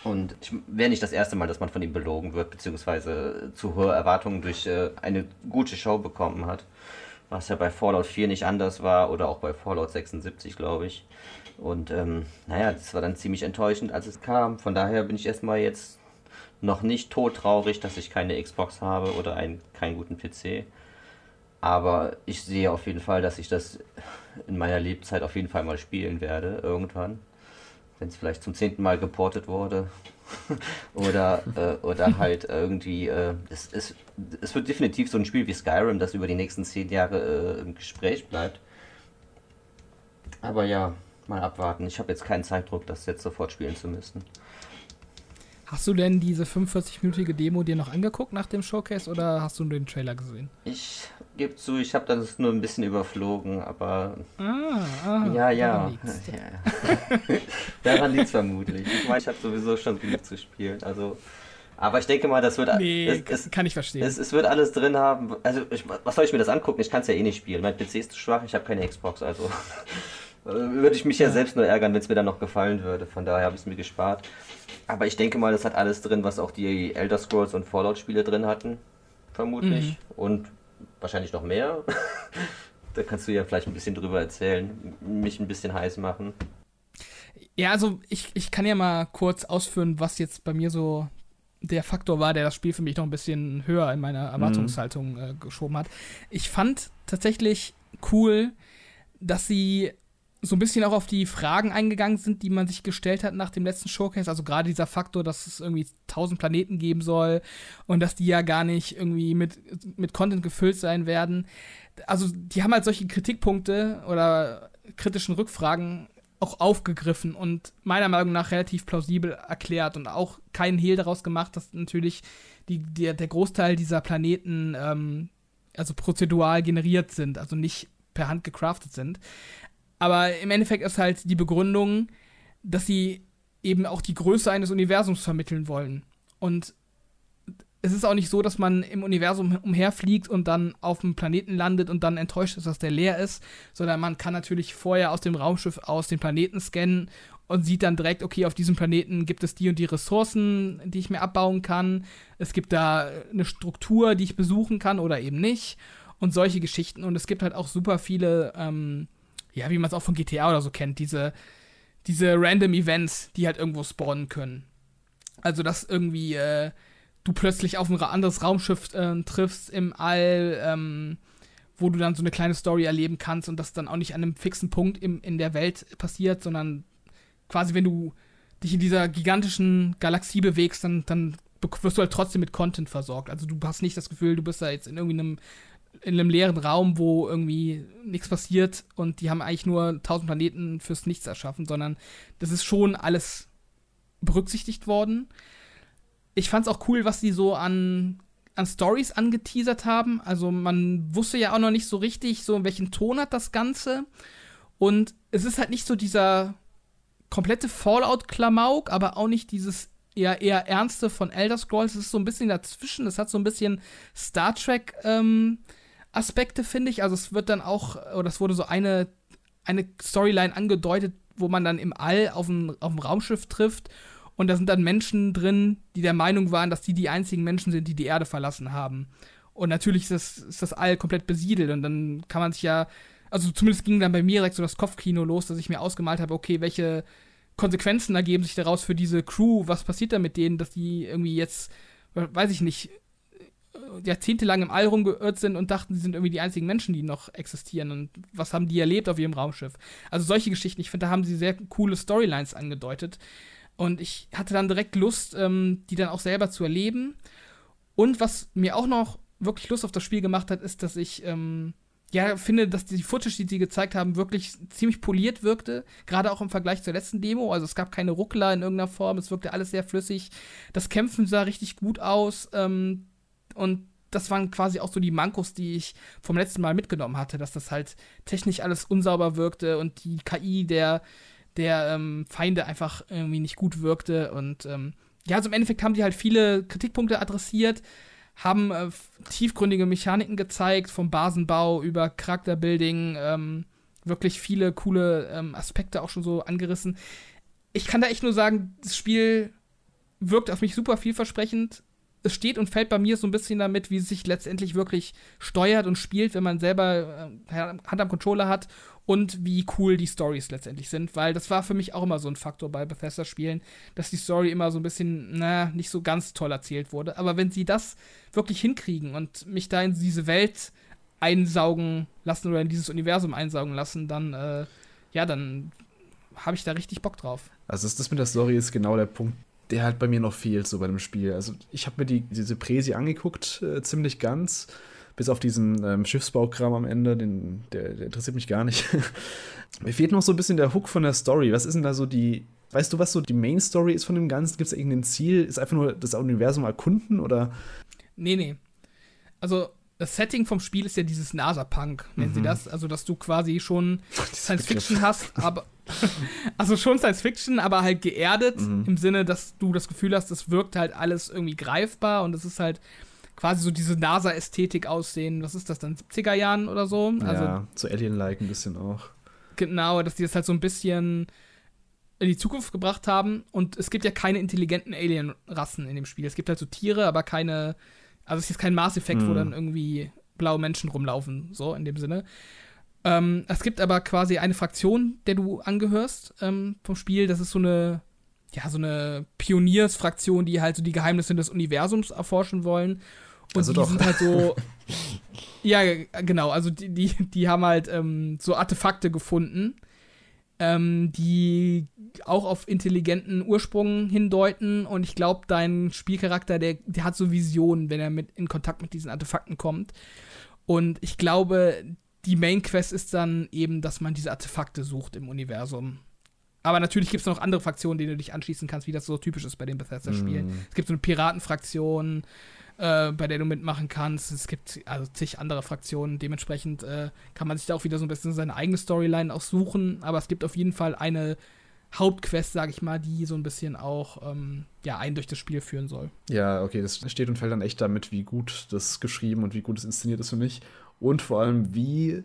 Und wäre nicht das erste Mal, dass man von ihm belogen wird, beziehungsweise zu hohe Erwartungen durch äh, eine gute Show bekommen hat was ja bei Fallout 4 nicht anders war oder auch bei Fallout 76, glaube ich. Und ähm, naja, das war dann ziemlich enttäuschend, als es kam. Von daher bin ich erstmal jetzt noch nicht todtraurig, dass ich keine Xbox habe oder einen, keinen guten PC. Aber ich sehe auf jeden Fall, dass ich das in meiner Lebzeit auf jeden Fall mal spielen werde, irgendwann. Wenn es vielleicht zum zehnten Mal geportet wurde. oder, äh, oder halt irgendwie, äh, es, es, es wird definitiv so ein Spiel wie Skyrim, das über die nächsten zehn Jahre äh, im Gespräch bleibt. Aber ja, mal abwarten. Ich habe jetzt keinen Zeitdruck, das jetzt sofort spielen zu müssen. Hast du denn diese 45-minütige Demo dir noch angeguckt nach dem Showcase oder hast du nur den Trailer gesehen? Ich gebe zu, ich habe das nur ein bisschen überflogen, aber. Ah, ah ja, ja. ja. Daran liegt es vermutlich. Ich meine, ich habe sowieso schon genug zu spielen. Also. Aber ich denke mal, das wird. Nee, es, es, kann ich verstehen. Es, es, wird alles drin haben. Also, ich, was soll ich mir das angucken? Ich kann es ja eh nicht spielen. Mein PC ist zu schwach, ich habe keine Xbox, also. würde ich mich ja, ja selbst nur ärgern, wenn es mir dann noch gefallen würde. Von daher habe ich es mir gespart. Aber ich denke mal, das hat alles drin, was auch die Elder Scrolls und Fallout-Spiele drin hatten. Vermutlich. Mhm. Und wahrscheinlich noch mehr. da kannst du ja vielleicht ein bisschen drüber erzählen, mich ein bisschen heiß machen. Ja, also ich, ich kann ja mal kurz ausführen, was jetzt bei mir so der Faktor war, der das Spiel für mich noch ein bisschen höher in meiner Erwartungshaltung mhm. äh, geschoben hat. Ich fand tatsächlich cool, dass sie so ein bisschen auch auf die Fragen eingegangen sind, die man sich gestellt hat nach dem letzten Showcase. Also gerade dieser Faktor, dass es irgendwie tausend Planeten geben soll und dass die ja gar nicht irgendwie mit, mit Content gefüllt sein werden. Also die haben halt solche Kritikpunkte oder kritischen Rückfragen auch aufgegriffen und meiner Meinung nach relativ plausibel erklärt und auch keinen Hehl daraus gemacht, dass natürlich die, der, der Großteil dieser Planeten ähm, also prozedural generiert sind, also nicht per Hand gecraftet sind. Aber im Endeffekt ist halt die Begründung, dass sie eben auch die Größe eines Universums vermitteln wollen. Und es ist auch nicht so, dass man im Universum umherfliegt und dann auf dem Planeten landet und dann enttäuscht ist, dass der leer ist, sondern man kann natürlich vorher aus dem Raumschiff aus den Planeten scannen und sieht dann direkt, okay, auf diesem Planeten gibt es die und die Ressourcen, die ich mir abbauen kann. Es gibt da eine Struktur, die ich besuchen kann oder eben nicht. Und solche Geschichten. Und es gibt halt auch super viele ähm, ja, wie man es auch von GTA oder so kennt, diese, diese random Events, die halt irgendwo spawnen können. Also, dass irgendwie äh, du plötzlich auf ein anderes Raumschiff äh, triffst im All, ähm, wo du dann so eine kleine Story erleben kannst und das dann auch nicht an einem fixen Punkt im, in der Welt passiert, sondern quasi, wenn du dich in dieser gigantischen Galaxie bewegst, dann, dann wirst du halt trotzdem mit Content versorgt. Also du hast nicht das Gefühl, du bist da jetzt in irgendwie einem in einem leeren Raum, wo irgendwie nichts passiert und die haben eigentlich nur tausend Planeten fürs Nichts erschaffen, sondern das ist schon alles berücksichtigt worden. Ich fand es auch cool, was die so an, an Stories angeteasert haben. Also man wusste ja auch noch nicht so richtig, so welchen Ton hat das Ganze. Und es ist halt nicht so dieser komplette Fallout-Klamauk, aber auch nicht dieses eher, eher Ernste von Elder Scrolls. Es ist so ein bisschen dazwischen. Es hat so ein bisschen Star Trek ähm, Aspekte, finde ich. Also es wird dann auch, oder es wurde so eine, eine Storyline angedeutet, wo man dann im All auf ein, auf ein Raumschiff trifft und da sind dann Menschen drin, die der Meinung waren, dass die die einzigen Menschen sind, die die Erde verlassen haben. Und natürlich ist das, ist das All komplett besiedelt und dann kann man sich ja, also zumindest ging dann bei mir direkt so das Kopfkino los, dass ich mir ausgemalt habe, okay, welche Konsequenzen ergeben sich daraus für diese Crew, was passiert da mit denen, dass die irgendwie jetzt, weiß ich nicht, jahrzehntelang im All rumgeirrt sind und dachten, sie sind irgendwie die einzigen Menschen, die noch existieren. Und was haben die erlebt auf ihrem Raumschiff? Also solche Geschichten, ich finde, da haben sie sehr coole Storylines angedeutet. Und ich hatte dann direkt Lust, ähm, die dann auch selber zu erleben. Und was mir auch noch wirklich Lust auf das Spiel gemacht hat, ist, dass ich ähm, ja finde, dass die Footage, die sie gezeigt haben, wirklich ziemlich poliert wirkte. Gerade auch im Vergleich zur letzten Demo. Also es gab keine Ruckler in irgendeiner Form. Es wirkte alles sehr flüssig. Das Kämpfen sah richtig gut aus. Ähm, und das waren quasi auch so die Mankos, die ich vom letzten Mal mitgenommen hatte, dass das halt technisch alles unsauber wirkte und die KI der, der ähm, Feinde einfach irgendwie nicht gut wirkte. Und ähm, ja, also im Endeffekt haben die halt viele Kritikpunkte adressiert, haben äh, tiefgründige Mechaniken gezeigt, vom Basenbau über Charakterbuilding, ähm, wirklich viele coole ähm, Aspekte auch schon so angerissen. Ich kann da echt nur sagen, das Spiel wirkt auf mich super vielversprechend es steht und fällt bei mir so ein bisschen damit, wie es sich letztendlich wirklich steuert und spielt, wenn man selber äh, Hand am Controller hat und wie cool die Stories letztendlich sind, weil das war für mich auch immer so ein Faktor bei Bethesda-Spielen, dass die Story immer so ein bisschen, na, nicht so ganz toll erzählt wurde. Aber wenn sie das wirklich hinkriegen und mich da in diese Welt einsaugen lassen oder in dieses Universum einsaugen lassen, dann, äh, ja, dann habe ich da richtig Bock drauf. Also das mit der Story ist genau der Punkt, der halt bei mir noch fehlt, so bei dem Spiel. Also ich habe mir die, diese Präsi angeguckt, äh, ziemlich ganz, bis auf diesen ähm, Schiffsbaukram am Ende, den, der, der interessiert mich gar nicht. mir fehlt noch so ein bisschen der Hook von der Story. Was ist denn da so die Weißt du, was so die Main Story ist von dem Ganzen? Gibt es irgendein Ziel? Ist einfach nur das Universum erkunden oder? Nee, nee. Also das Setting vom Spiel ist ja dieses NASA-Punk, nennen mhm. sie das. Also, dass du quasi schon Science Fiction hast, aber. also schon Science Fiction, aber halt geerdet, mhm. im Sinne, dass du das Gefühl hast, es wirkt halt alles irgendwie greifbar und es ist halt quasi so diese NASA-Ästhetik aussehen. Was ist das dann? 70er Jahren oder so? Also, ja, so Alien-like ein bisschen auch. Genau, dass die das halt so ein bisschen in die Zukunft gebracht haben. Und es gibt ja keine intelligenten Alien-Rassen in dem Spiel. Es gibt halt so Tiere, aber keine also es ist kein Maß-Effekt, mhm. wo dann irgendwie blaue Menschen rumlaufen, so in dem Sinne. Ähm, es gibt aber quasi eine Fraktion, der du angehörst ähm, vom Spiel. Das ist so eine, ja, so eine Pioniersfraktion, die halt so die Geheimnisse des Universums erforschen wollen. Und also die doch. sind halt so. ja, genau. Also die, die, die haben halt ähm, so Artefakte gefunden, ähm, die auch auf intelligenten Ursprung hindeuten. Und ich glaube, dein Spielcharakter, der, der hat so Visionen, wenn er mit, in Kontakt mit diesen Artefakten kommt. Und ich glaube, die Main Quest ist dann eben, dass man diese Artefakte sucht im Universum. Aber natürlich gibt es noch andere Fraktionen, denen du dich anschließen kannst, wie das so typisch ist bei den Bethesda-Spielen. Mm. Es gibt so eine Piratenfraktion, äh, bei der du mitmachen kannst. Es gibt also zig andere Fraktionen. Dementsprechend äh, kann man sich da auch wieder so ein bisschen seine eigene Storyline aussuchen. Aber es gibt auf jeden Fall eine Hauptquest, sag ich mal, die so ein bisschen auch ähm, ja, einen durch das Spiel führen soll. Ja, okay, das steht und fällt dann echt damit, wie gut das geschrieben und wie gut es inszeniert ist für mich. Und vor allem, wie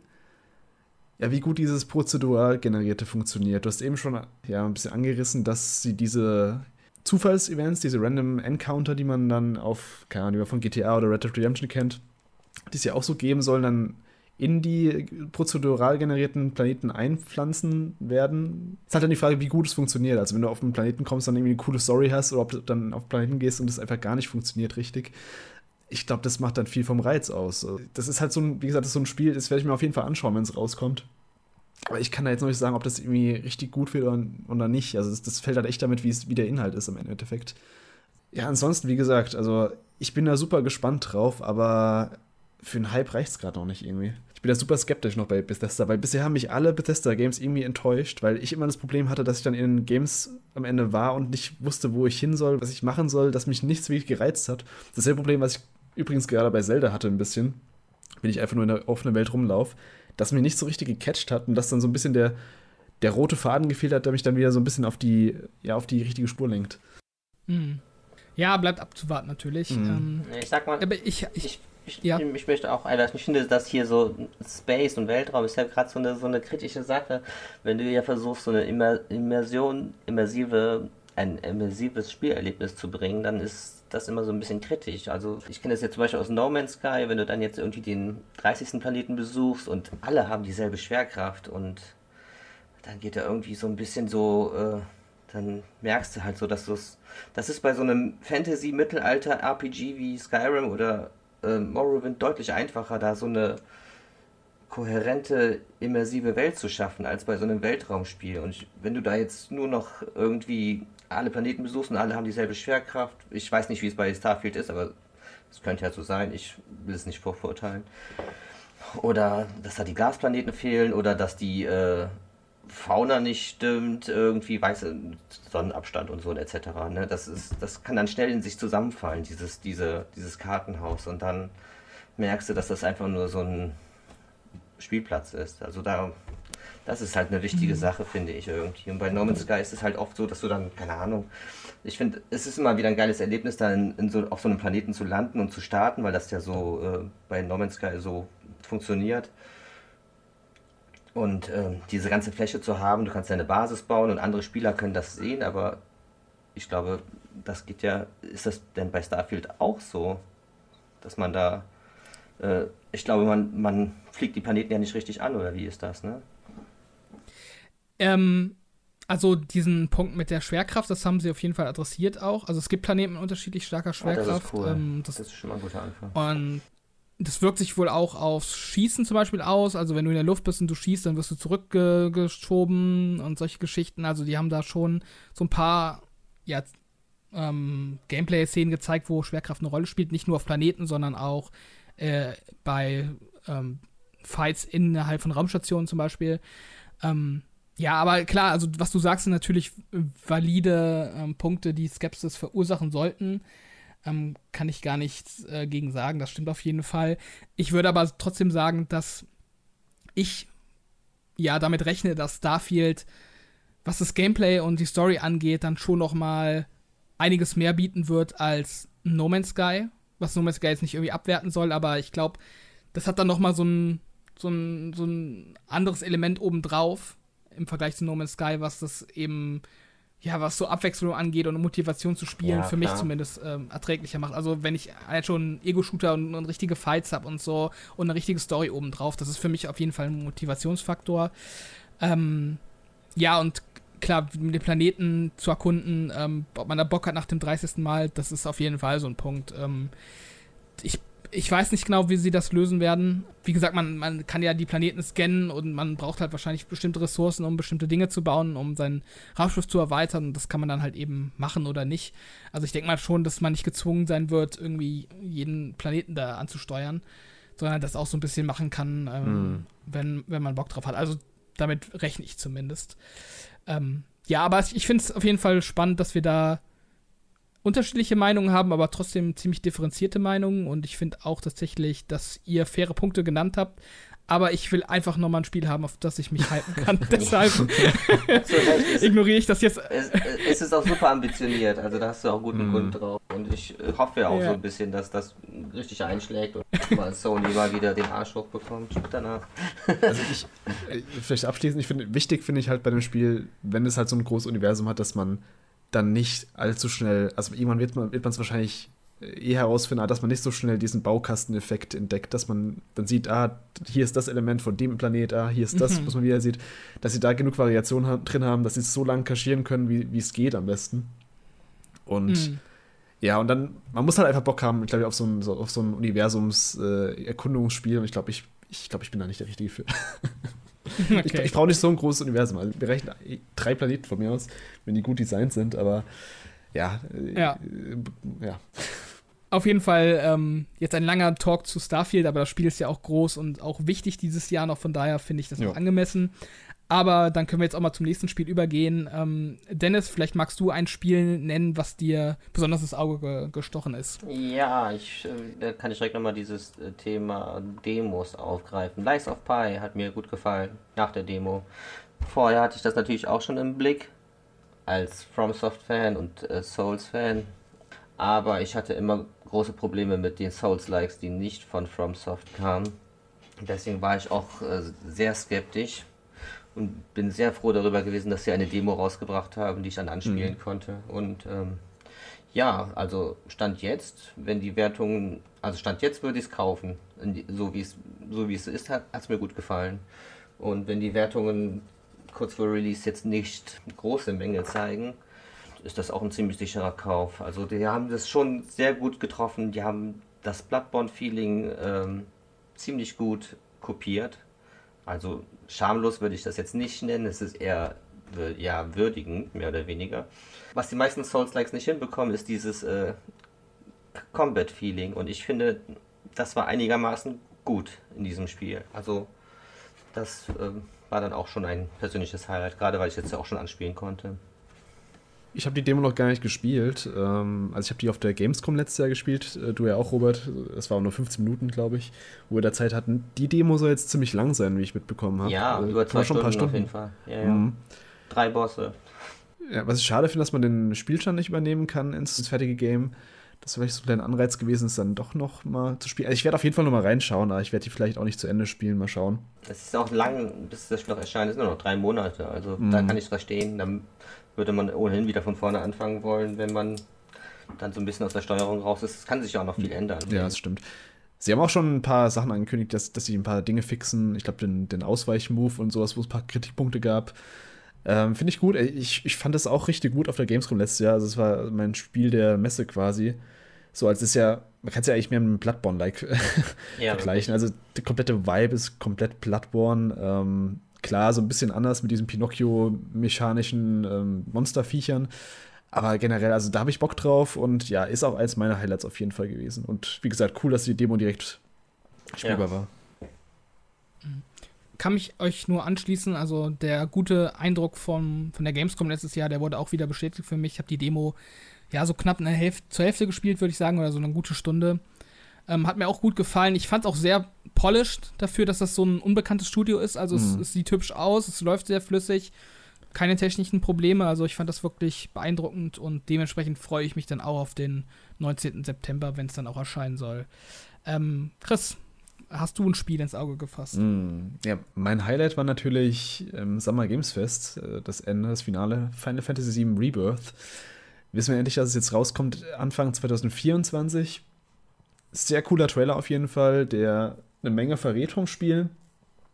ja, wie gut dieses prozedural generierte funktioniert. Du hast eben schon ja, ein bisschen angerissen, dass sie diese Zufallsevents, diese Random Encounter, die man dann auf, keine Ahnung, von GTA oder Red Dead Redemption kennt, die es ja auch so geben sollen, dann in die prozedural generierten Planeten einpflanzen werden. Es ist halt dann die Frage, wie gut es funktioniert. Also wenn du auf einen Planeten kommst, dann irgendwie eine coole Story hast oder ob du dann auf Planeten gehst und es einfach gar nicht funktioniert richtig. Ich glaube, das macht dann viel vom Reiz aus. Das ist halt so ein, wie gesagt, das ist so ein Spiel, das werde ich mir auf jeden Fall anschauen, wenn es rauskommt. Aber ich kann da jetzt noch nicht sagen, ob das irgendwie richtig gut wird oder, oder nicht. Also das, das fällt halt echt damit, wie der Inhalt ist im Endeffekt. Ja, ansonsten, wie gesagt, also ich bin da super gespannt drauf, aber für einen Hype reicht es gerade noch nicht irgendwie. Ich bin da super skeptisch noch bei Bethesda, weil bisher haben mich alle Bethesda-Games irgendwie enttäuscht, weil ich immer das Problem hatte, dass ich dann in Games am Ende war und nicht wusste, wo ich hin soll, was ich machen soll, dass mich nichts wirklich gereizt hat. Dasselbe Problem, was ich übrigens gerade bei Zelda hatte ein bisschen, wenn ich einfach nur in der offenen Welt rumlaufe das mir nicht so richtig gecatcht hat und dass dann so ein bisschen der, der rote Faden gefehlt hat, der mich dann wieder so ein bisschen auf die, ja, auf die richtige Spur lenkt. Mhm. Ja, bleibt abzuwarten natürlich. Mhm. Ähm, ich sag mal, aber ich, ich, ich, ich, ja. ich möchte auch, also ich finde, dass hier so Space und Weltraum ist ja gerade so eine, so eine kritische Sache, wenn du ja versuchst, so eine Immersion, immersive, ein immersives Spielerlebnis zu bringen, dann ist das immer so ein bisschen kritisch. Also ich kenne das jetzt zum Beispiel aus No Man's Sky, wenn du dann jetzt irgendwie den 30. Planeten besuchst und alle haben dieselbe Schwerkraft und dann geht er irgendwie so ein bisschen so, äh, dann merkst du halt so, dass du es, das ist bei so einem Fantasy-Mittelalter-RPG wie Skyrim oder äh, Morrowind deutlich einfacher, da so eine kohärente, immersive Welt zu schaffen, als bei so einem Weltraumspiel. Und wenn du da jetzt nur noch irgendwie alle Planeten besuchst und alle haben dieselbe Schwerkraft. Ich weiß nicht, wie es bei Starfield ist, aber es könnte ja so sein. Ich will es nicht vorverurteilen. Oder dass da die Gasplaneten fehlen oder dass die äh, Fauna nicht stimmt, irgendwie weiße Sonnenabstand und so etc. Ne? Das, ist, das kann dann schnell in sich zusammenfallen, dieses, diese, dieses Kartenhaus. Und dann merkst du, dass das einfach nur so ein Spielplatz ist. Also da das ist halt eine wichtige mhm. Sache, finde ich irgendwie. Und bei No Man's Sky ist es halt oft so, dass du dann, keine Ahnung, ich finde, es ist immer wieder ein geiles Erlebnis, da in, in so, auf so einem Planeten zu landen und zu starten, weil das ja so äh, bei No Man's Sky so funktioniert. Und äh, diese ganze Fläche zu haben, du kannst deine Basis bauen und andere Spieler können das sehen, aber ich glaube, das geht ja, ist das denn bei Starfield auch so, dass man da, äh, ich glaube, man, man fliegt die Planeten ja nicht richtig an, oder wie ist das, ne? Ähm, also diesen Punkt mit der Schwerkraft, das haben sie auf jeden Fall adressiert auch. Also es gibt Planeten mit unterschiedlich starker Schwerkraft. Oh, das, ist cool. ähm, das, das, ist schon mal ein guter Anfang. Und das wirkt sich wohl auch aufs Schießen zum Beispiel aus. Also wenn du in der Luft bist und du schießt, dann wirst du zurückgeschoben und solche Geschichten. Also die haben da schon so ein paar ja, ähm, Gameplay-Szenen gezeigt, wo Schwerkraft eine Rolle spielt. Nicht nur auf Planeten, sondern auch äh, bei ähm, Fights innerhalb von Raumstationen zum Beispiel. Ähm, Ja, aber klar, also was du sagst, sind natürlich valide ähm, Punkte, die Skepsis verursachen sollten. Ähm, kann ich gar nichts äh, gegen sagen, das stimmt auf jeden Fall. Ich würde aber trotzdem sagen, dass ich ja damit rechne, dass Starfield, was das Gameplay und die Story angeht, dann schon noch mal einiges mehr bieten wird als No Man's Sky, was No Man's Sky jetzt nicht irgendwie abwerten soll, aber ich glaube, das hat dann noch mal so ein, so ein, so ein anderes Element obendrauf im Vergleich zu No Man's Sky, was das eben ja, was so Abwechslung angeht und Motivation zu spielen, ja, für mich zumindest ähm, erträglicher macht. Also wenn ich halt schon einen Ego-Shooter und, und, richtige Fights habe und so und eine richtige Story obendrauf, das ist für mich auf jeden Fall ein Motivationsfaktor. Ähm, ja, und klar, den Planeten zu erkunden, ähm, ob man da Bock hat nach dem 30. Mal, das ist auf jeden Fall so ein Punkt. Ähm, ich ich weiß nicht genau, wie sie das lösen werden. Wie gesagt, man, man kann ja die Planeten scannen und man braucht halt wahrscheinlich bestimmte Ressourcen, um bestimmte Dinge zu bauen, um seinen Raumschiff zu erweitern. Und das kann man dann halt eben machen oder nicht. Also ich denke mal schon, dass man nicht gezwungen sein wird, irgendwie jeden Planeten da anzusteuern, sondern das auch so ein bisschen machen kann, ähm, mhm. wenn, wenn man Bock drauf hat. Also damit rechne ich zumindest. Ähm, ja, aber ich finde es auf jeden Fall spannend, dass wir da unterschiedliche Meinungen haben, aber trotzdem ziemlich differenzierte Meinungen. Und ich finde auch tatsächlich, dass ihr faire Punkte genannt habt. Aber ich will einfach nochmal ein Spiel haben, auf das ich mich halten kann. Deshalb ignoriere ich das jetzt. Es, es, ist auch super ambitioniert, also da hast du auch guten mm. Grund drauf. Und ich äh, hoffe ja auch ja. so ein bisschen, dass das richtig einschlägt und mal Sony mal wieder den Arsch hochbekommt danach. Also ich, äh, vielleicht abschließend, ich finde, wichtig finde ich halt bei dem Spiel, wenn es halt so ein großes Universum hat, dass man dann nicht allzu schnell, also irgendwann wird man es wahrscheinlich eh herausfinden, dass man nicht so schnell diesen Baukasteneffekt entdeckt, dass man dann sieht, ah, hier ist das Element von dem Planet, ah, hier ist das, mhm. was man wieder sieht, dass sie da genug Variation ha drin haben, dass sie es so lange kaschieren können, wie es geht am besten. Und mhm. ja, und dann, man muss halt einfach Bock haben, ich glaube, auf so ein, so, auf so ein Universums-Erkundungsspiel. Äh, und ich glaube, ich, ich, glaub, ich bin da nicht der Richtige für. Okay. Ich, ich brauche nicht so ein großes Universum. Also wir rechnen drei Planeten von mir aus, wenn die gut designt sind, aber ja. Äh, ja. Äh, ja. Auf jeden Fall ähm, jetzt ein langer Talk zu Starfield, aber das Spiel ist ja auch groß und auch wichtig dieses Jahr noch, von daher finde ich das auch angemessen. Aber dann können wir jetzt auch mal zum nächsten Spiel übergehen. Ähm, Dennis, vielleicht magst du ein Spiel nennen, was dir besonders ins Auge ge gestochen ist. Ja, ich, äh, da kann ich direkt nochmal dieses äh, Thema Demos aufgreifen. Lies of Pi hat mir gut gefallen nach der Demo. Vorher hatte ich das natürlich auch schon im Blick als FromSoft-Fan und äh, Souls-Fan. Aber ich hatte immer große Probleme mit den Souls-Likes, die nicht von FromSoft kamen. Deswegen war ich auch äh, sehr skeptisch und bin sehr froh darüber gewesen, dass sie eine Demo rausgebracht haben, die ich dann anspielen mhm. konnte. Und ähm, ja, also Stand jetzt, wenn die Wertungen, also Stand jetzt würde ich es kaufen, so wie es so wie es ist, hat es mir gut gefallen. Und wenn die Wertungen kurz vor Release jetzt nicht große Menge zeigen, ist das auch ein ziemlich sicherer Kauf. Also die haben das schon sehr gut getroffen, die haben das Bloodborne-Feeling ähm, ziemlich gut kopiert. Also schamlos würde ich das jetzt nicht nennen, es ist eher ja, würdigend, mehr oder weniger. Was die meisten Souls-Likes nicht hinbekommen, ist dieses äh, Combat-Feeling und ich finde, das war einigermaßen gut in diesem Spiel. Also das äh, war dann auch schon ein persönliches Highlight, gerade weil ich jetzt ja auch schon anspielen konnte. Ich habe die Demo noch gar nicht gespielt. Ähm, also ich habe die auf der Gamescom letztes Jahr gespielt. Äh, du ja auch, Robert. Das war nur 15 Minuten, glaube ich, wo wir da Zeit hatten. Die Demo soll jetzt ziemlich lang sein, wie ich mitbekommen habe. Ja, also, über zwei Stunden, Stunden, auf jeden Fall. Ja, ja. Mhm. Drei Bosse. Ja, was ich schade finde, dass man den Spielstand nicht übernehmen kann ins fertige Game. Das wäre vielleicht so ein kleiner Anreiz gewesen, es dann doch noch mal zu spielen. Also ich werde auf jeden Fall noch mal reinschauen, aber ich werde die vielleicht auch nicht zu Ende spielen. Mal schauen. Es ist auch lang, bis das noch erscheint. Es sind nur noch drei Monate. Also mm. da kann ich verstehen. Dann würde man ohnehin wieder von vorne anfangen wollen, wenn man dann so ein bisschen aus der Steuerung raus ist. Es kann sich ja auch noch viel ändern. Ja, das stimmt. Sie haben auch schon ein paar Sachen angekündigt, dass, dass sie ein paar Dinge fixen. Ich glaube, den, den Ausweichmove und sowas, wo es ein paar Kritikpunkte gab. Ähm, Finde ich gut. Ich, ich fand das auch richtig gut auf der Gamescom letztes Jahr. Also, es war mein Spiel der Messe quasi. So, als ist ja, man kann es ja eigentlich mehr mit Bloodborne-like ja, vergleichen. Also, der komplette Vibe ist komplett Bloodborne. Ähm, Klar, so ein bisschen anders mit diesen Pinocchio-mechanischen ähm, Monsterviechern. Aber generell, also da habe ich Bock drauf und ja, ist auch eins meiner Highlights auf jeden Fall gewesen. Und wie gesagt, cool, dass die Demo direkt spielbar ja. war. kann mich euch nur anschließen. Also der gute Eindruck von, von der Gamescom letztes Jahr, der wurde auch wieder bestätigt für mich. Ich habe die Demo ja so knapp eine Hälfte, zur Hälfte gespielt, würde ich sagen, oder so eine gute Stunde. Ähm, hat mir auch gut gefallen. Ich fand es auch sehr polished dafür, dass das so ein unbekanntes Studio ist. Also mhm. es, es, sieht hübsch aus, es läuft sehr flüssig, keine technischen Probleme. Also ich fand das wirklich beeindruckend und dementsprechend freue ich mich dann auch auf den 19. September, wenn es dann auch erscheinen soll. Ähm, Chris, hast du ein Spiel ins Auge gefasst? Mm, ja, mein Highlight war natürlich ähm, Summer Games Fest, äh, das Ende, das Finale, Final Fantasy VII Rebirth. Wissen wir endlich, dass es jetzt rauskommt, Anfang 2024. Sehr cooler Trailer auf jeden Fall, der eine Menge verrät vom Spiel.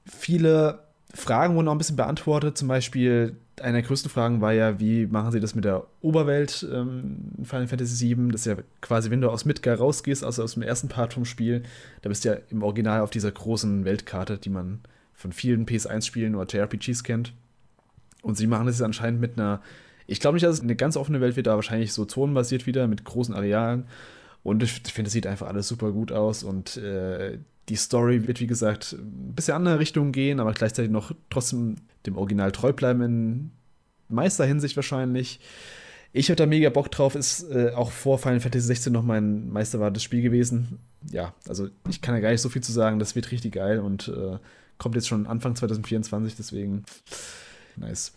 Viele Fragen wurden auch ein bisschen beantwortet. Zum Beispiel, eine der größten Fragen war ja, wie machen sie das mit der Oberwelt ähm, Final Fantasy VII? Das ist ja quasi, wenn du aus Midgar rausgehst, also aus dem ersten Part vom Spiel, da bist du ja im Original auf dieser großen Weltkarte, die man von vielen PS1-Spielen oder JRPGs kennt. Und sie machen das jetzt anscheinend mit einer, ich glaube nicht, dass es eine ganz offene Welt wird, da wahrscheinlich so zonenbasiert wieder mit großen Arealen. Und ich finde, es sieht einfach alles super gut aus und äh, die Story wird, wie gesagt, ein bisschen andere Richtung gehen, aber gleichzeitig noch trotzdem dem Original treu bleiben in meister Hinsicht wahrscheinlich. Ich habe da mega Bock drauf, ist äh, auch vor Final Fantasy 16 noch mein meisterwartes Spiel gewesen. Ja, also ich kann ja gar nicht so viel zu sagen, das wird richtig geil und äh, kommt jetzt schon Anfang 2024, deswegen nice.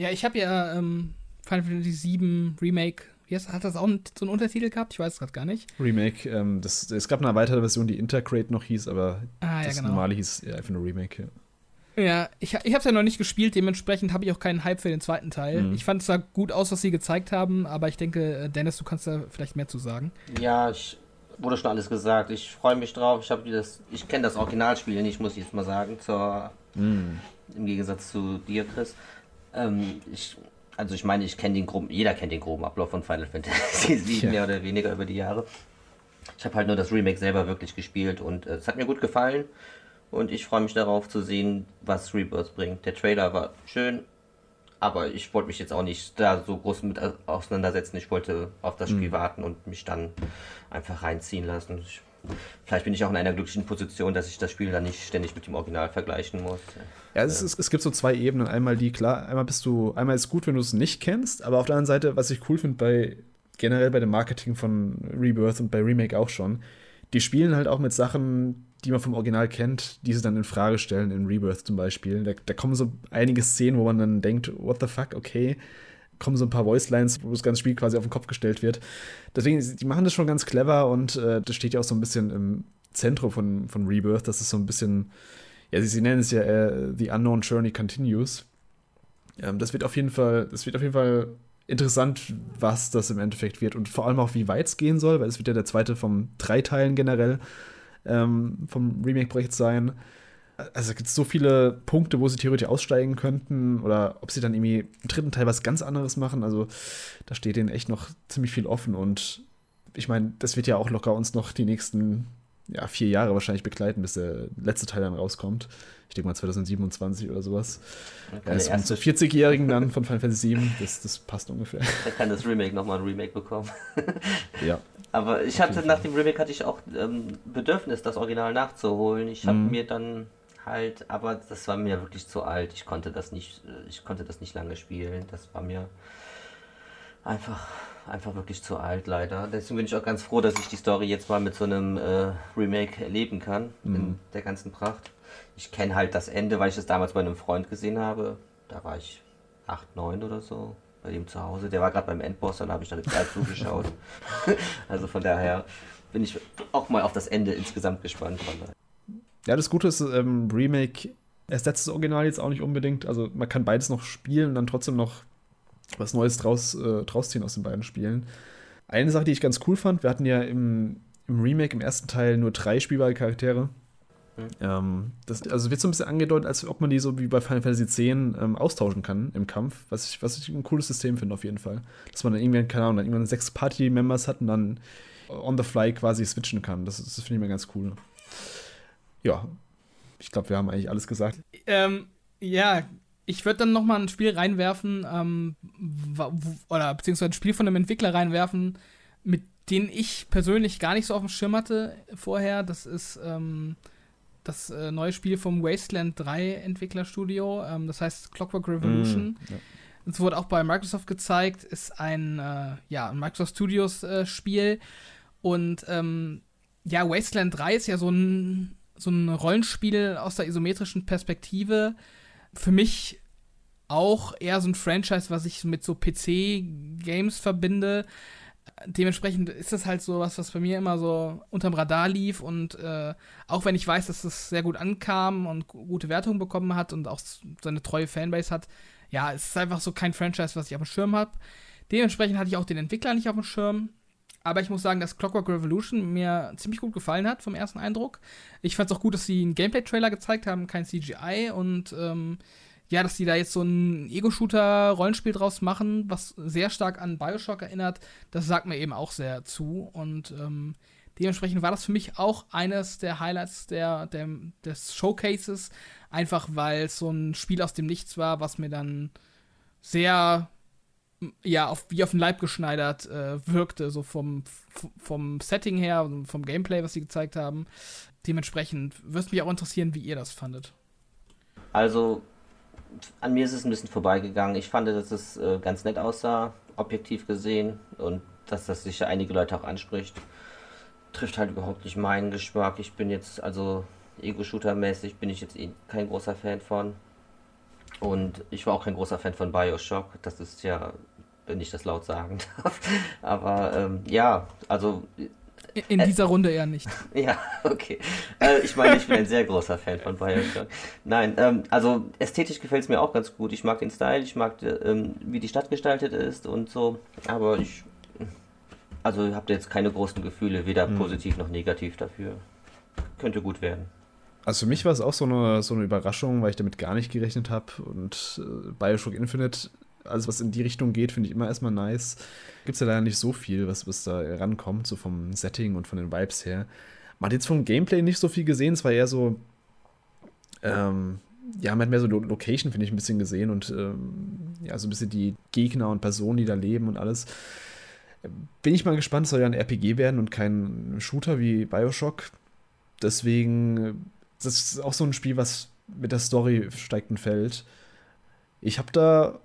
Ja, ich habe ja ähm, Final Fantasy 7 Remake wie heißt, hat das auch so einen Untertitel gehabt? Ich weiß es gerade gar nicht. Remake. Ähm, das, es gab eine weitere Version, die Intergrade noch hieß, aber ah, ja, das genau. normale hieß ja, einfach nur Remake. Ja, ja ich, ich habe es ja noch nicht gespielt, dementsprechend habe ich auch keinen Hype für den zweiten Teil. Mhm. Ich fand es sah gut aus, was sie gezeigt haben, aber ich denke, äh, Dennis, du kannst da vielleicht mehr zu sagen. Ja, ich wurde schon alles gesagt. Ich freue mich drauf. Ich habe das, ich kenne das Originalspiel nicht, muss ich jetzt mal sagen, zur, mhm. im Gegensatz zu dir, Chris. Ähm, ich also ich meine, ich kenne den groben, jeder kennt den groben Ablauf von Final Fantasy 7 ja. mehr oder weniger über die Jahre. Ich habe halt nur das Remake selber wirklich gespielt und äh, es hat mir gut gefallen und ich freue mich darauf zu sehen, was Rebirth bringt. Der Trailer war schön, aber ich wollte mich jetzt auch nicht da so groß mit auseinandersetzen. Ich wollte auf das Spiel mhm. warten und mich dann einfach reinziehen lassen. Ich Vielleicht bin ich auch in einer glücklichen Position, dass ich das Spiel dann nicht ständig mit dem Original vergleichen muss. Ja, es, ist, es gibt so zwei Ebenen. Einmal die, klar, einmal bist du, einmal ist gut, wenn du es nicht kennst, aber auf der anderen Seite, was ich cool finde bei generell bei dem Marketing von Rebirth und bei Remake auch schon, die spielen halt auch mit Sachen, die man vom Original kennt, die sie dann in Frage stellen, in Rebirth zum Beispiel. Da, da kommen so einige Szenen, wo man dann denkt, what the fuck, okay kommen so ein paar Voicelines, wo das ganze Spiel quasi auf den Kopf gestellt wird. Deswegen, die machen das schon ganz clever und äh, das steht ja auch so ein bisschen im Zentrum von, von Rebirth. Das ist so ein bisschen, ja, sie, sie nennen es ja äh, The Unknown Journey Continues. Ähm, das wird auf jeden Fall, das wird auf jeden Fall interessant, was das im Endeffekt wird und vor allem auch, wie weit es gehen soll, weil es wird ja der zweite von drei Teilen generell ähm, vom Remake-Projekt sein also es gibt so viele Punkte, wo sie theoretisch aussteigen könnten oder ob sie dann irgendwie im dritten Teil was ganz anderes machen. Also da steht denen echt noch ziemlich viel offen und ich meine, das wird ja auch locker uns noch die nächsten ja, vier Jahre wahrscheinlich begleiten, bis der letzte Teil dann rauskommt. Ich denke mal 2027 oder sowas. Ja, ist zur 40-Jährigen dann von Final Fantasy VII, das, das passt ungefähr. Da kann das Remake nochmal ein Remake bekommen. ja. Aber ich hatte nach dem Remake hatte ich auch ähm, Bedürfnis, das Original nachzuholen. Ich habe mhm. mir dann halt, aber das war mir wirklich zu alt. Ich konnte das nicht, ich konnte das nicht lange spielen. Das war mir einfach, einfach wirklich zu alt, leider. Deswegen bin ich auch ganz froh, dass ich die Story jetzt mal mit so einem äh, Remake erleben kann, mhm. in der ganzen Pracht. Ich kenne halt das Ende, weil ich es damals bei einem Freund gesehen habe. Da war ich 8, 9 oder so bei ihm zu Hause. Der war gerade beim Endboss, dann habe ich da total zugeschaut. also von daher bin ich auch mal auf das Ende insgesamt gespannt. Ja, das Gute ist, ähm, Remake ersetzt das Original jetzt auch nicht unbedingt. Also man kann beides noch spielen und dann trotzdem noch was Neues draus, äh, draus ziehen aus den beiden Spielen. Eine Sache, die ich ganz cool fand, wir hatten ja im, im Remake, im ersten Teil, nur drei spielbare Charaktere. Mhm. Ähm, das, also wird so ein bisschen angedeutet, als ob man die so wie bei Final Fantasy X ähm, austauschen kann im Kampf, was ich, was ich ein cooles System finde auf jeden Fall. Dass man dann irgendwann, keine Ahnung, dann irgendwann sechs Party-Members hat und dann on the fly quasi switchen kann. Das, das finde ich mir ganz cool ja, ich glaube, wir haben eigentlich alles gesagt. Ähm, ja, ich würde dann noch mal ein Spiel reinwerfen, ähm, oder beziehungsweise ein Spiel von einem Entwickler reinwerfen, mit dem ich persönlich gar nicht so auf dem Schirm hatte vorher. Das ist ähm, das äh, neue Spiel vom Wasteland 3 Entwicklerstudio. Ähm, das heißt Clockwork Revolution. Mm, ja. Es wurde auch bei Microsoft gezeigt, ist ein, äh, ja, ein Microsoft Studios äh, Spiel. Und ähm, ja, Wasteland 3 ist ja so ein, so ein Rollenspiel aus der isometrischen Perspektive. Für mich auch eher so ein Franchise, was ich mit so PC-Games verbinde. Dementsprechend ist das halt so was, was bei mir immer so unterm Radar lief und äh, auch wenn ich weiß, dass es sehr gut ankam und gute Wertungen bekommen hat und auch seine treue Fanbase hat, ja, es ist einfach so kein Franchise, was ich auf dem Schirm habe. Dementsprechend hatte ich auch den Entwickler nicht auf dem Schirm. Aber ich muss sagen, dass Clockwork Revolution mir ziemlich gut gefallen hat vom ersten Eindruck. Ich fand es auch gut, dass sie einen Gameplay-Trailer gezeigt haben, kein CGI und ähm, ja, dass die da jetzt so ein Ego-Shooter-Rollenspiel draus machen, was sehr stark an Bioshock erinnert, das sagt mir eben auch sehr zu. Und ähm, dementsprechend war das für mich auch eines der Highlights der, der des Showcases, einfach weil es so ein Spiel aus dem Nichts war, was mir dann sehr ja, auf, wie auf den Leib geschneidert äh, wirkte, so vom, vom Setting her, vom Gameplay, was sie gezeigt haben. Dementsprechend würde es mich auch interessieren, wie ihr das fandet. Also, an mir ist es ein bisschen vorbeigegangen. Ich fand, dass es äh, ganz nett aussah, objektiv gesehen, und dass das sicher einige Leute auch anspricht. Trifft halt überhaupt nicht meinen Geschmack. Ich bin jetzt, also Ego-Shooter-mäßig, bin ich jetzt eh kein großer Fan von. Und ich war auch kein großer Fan von Bioshock. Das ist ja, wenn ich das laut sagen darf. Aber ähm, ja, also. In, äh, dieser Runde eher nicht. Ja, okay. Äh, ich meine, ich bin ein sehr großer Fan von Bioshock. Nein, ähm, also ästhetisch gefällt es mir auch ganz gut. Ich mag den Style, ich mag, ähm, wie die Stadt gestaltet ist und so. Aber ich. Also habt ihr jetzt keine großen Gefühle, weder hm. positiv noch negativ dafür. Könnte gut werden. Also für mich war es auch so eine, so eine Überraschung, weil ich damit gar nicht gerechnet habe. Und äh, Bioshock Infinite, alles was in die Richtung geht, finde ich immer erstmal nice. Gibt es ja leider nicht so viel, was, was da rankommt, so vom Setting und von den Vibes her. Man hat jetzt vom Gameplay nicht so viel gesehen, es war eher so, ähm, ja, man hat mehr so Location, finde ich, ein bisschen gesehen und ähm, ja, so ein bisschen die Gegner und Personen, die da leben und alles. Bin ich mal gespannt, es soll ja ein RPG werden und kein Shooter wie Bioshock. Deswegen das ist auch so ein Spiel, was mit der Story steigt und fällt. Ich habe da,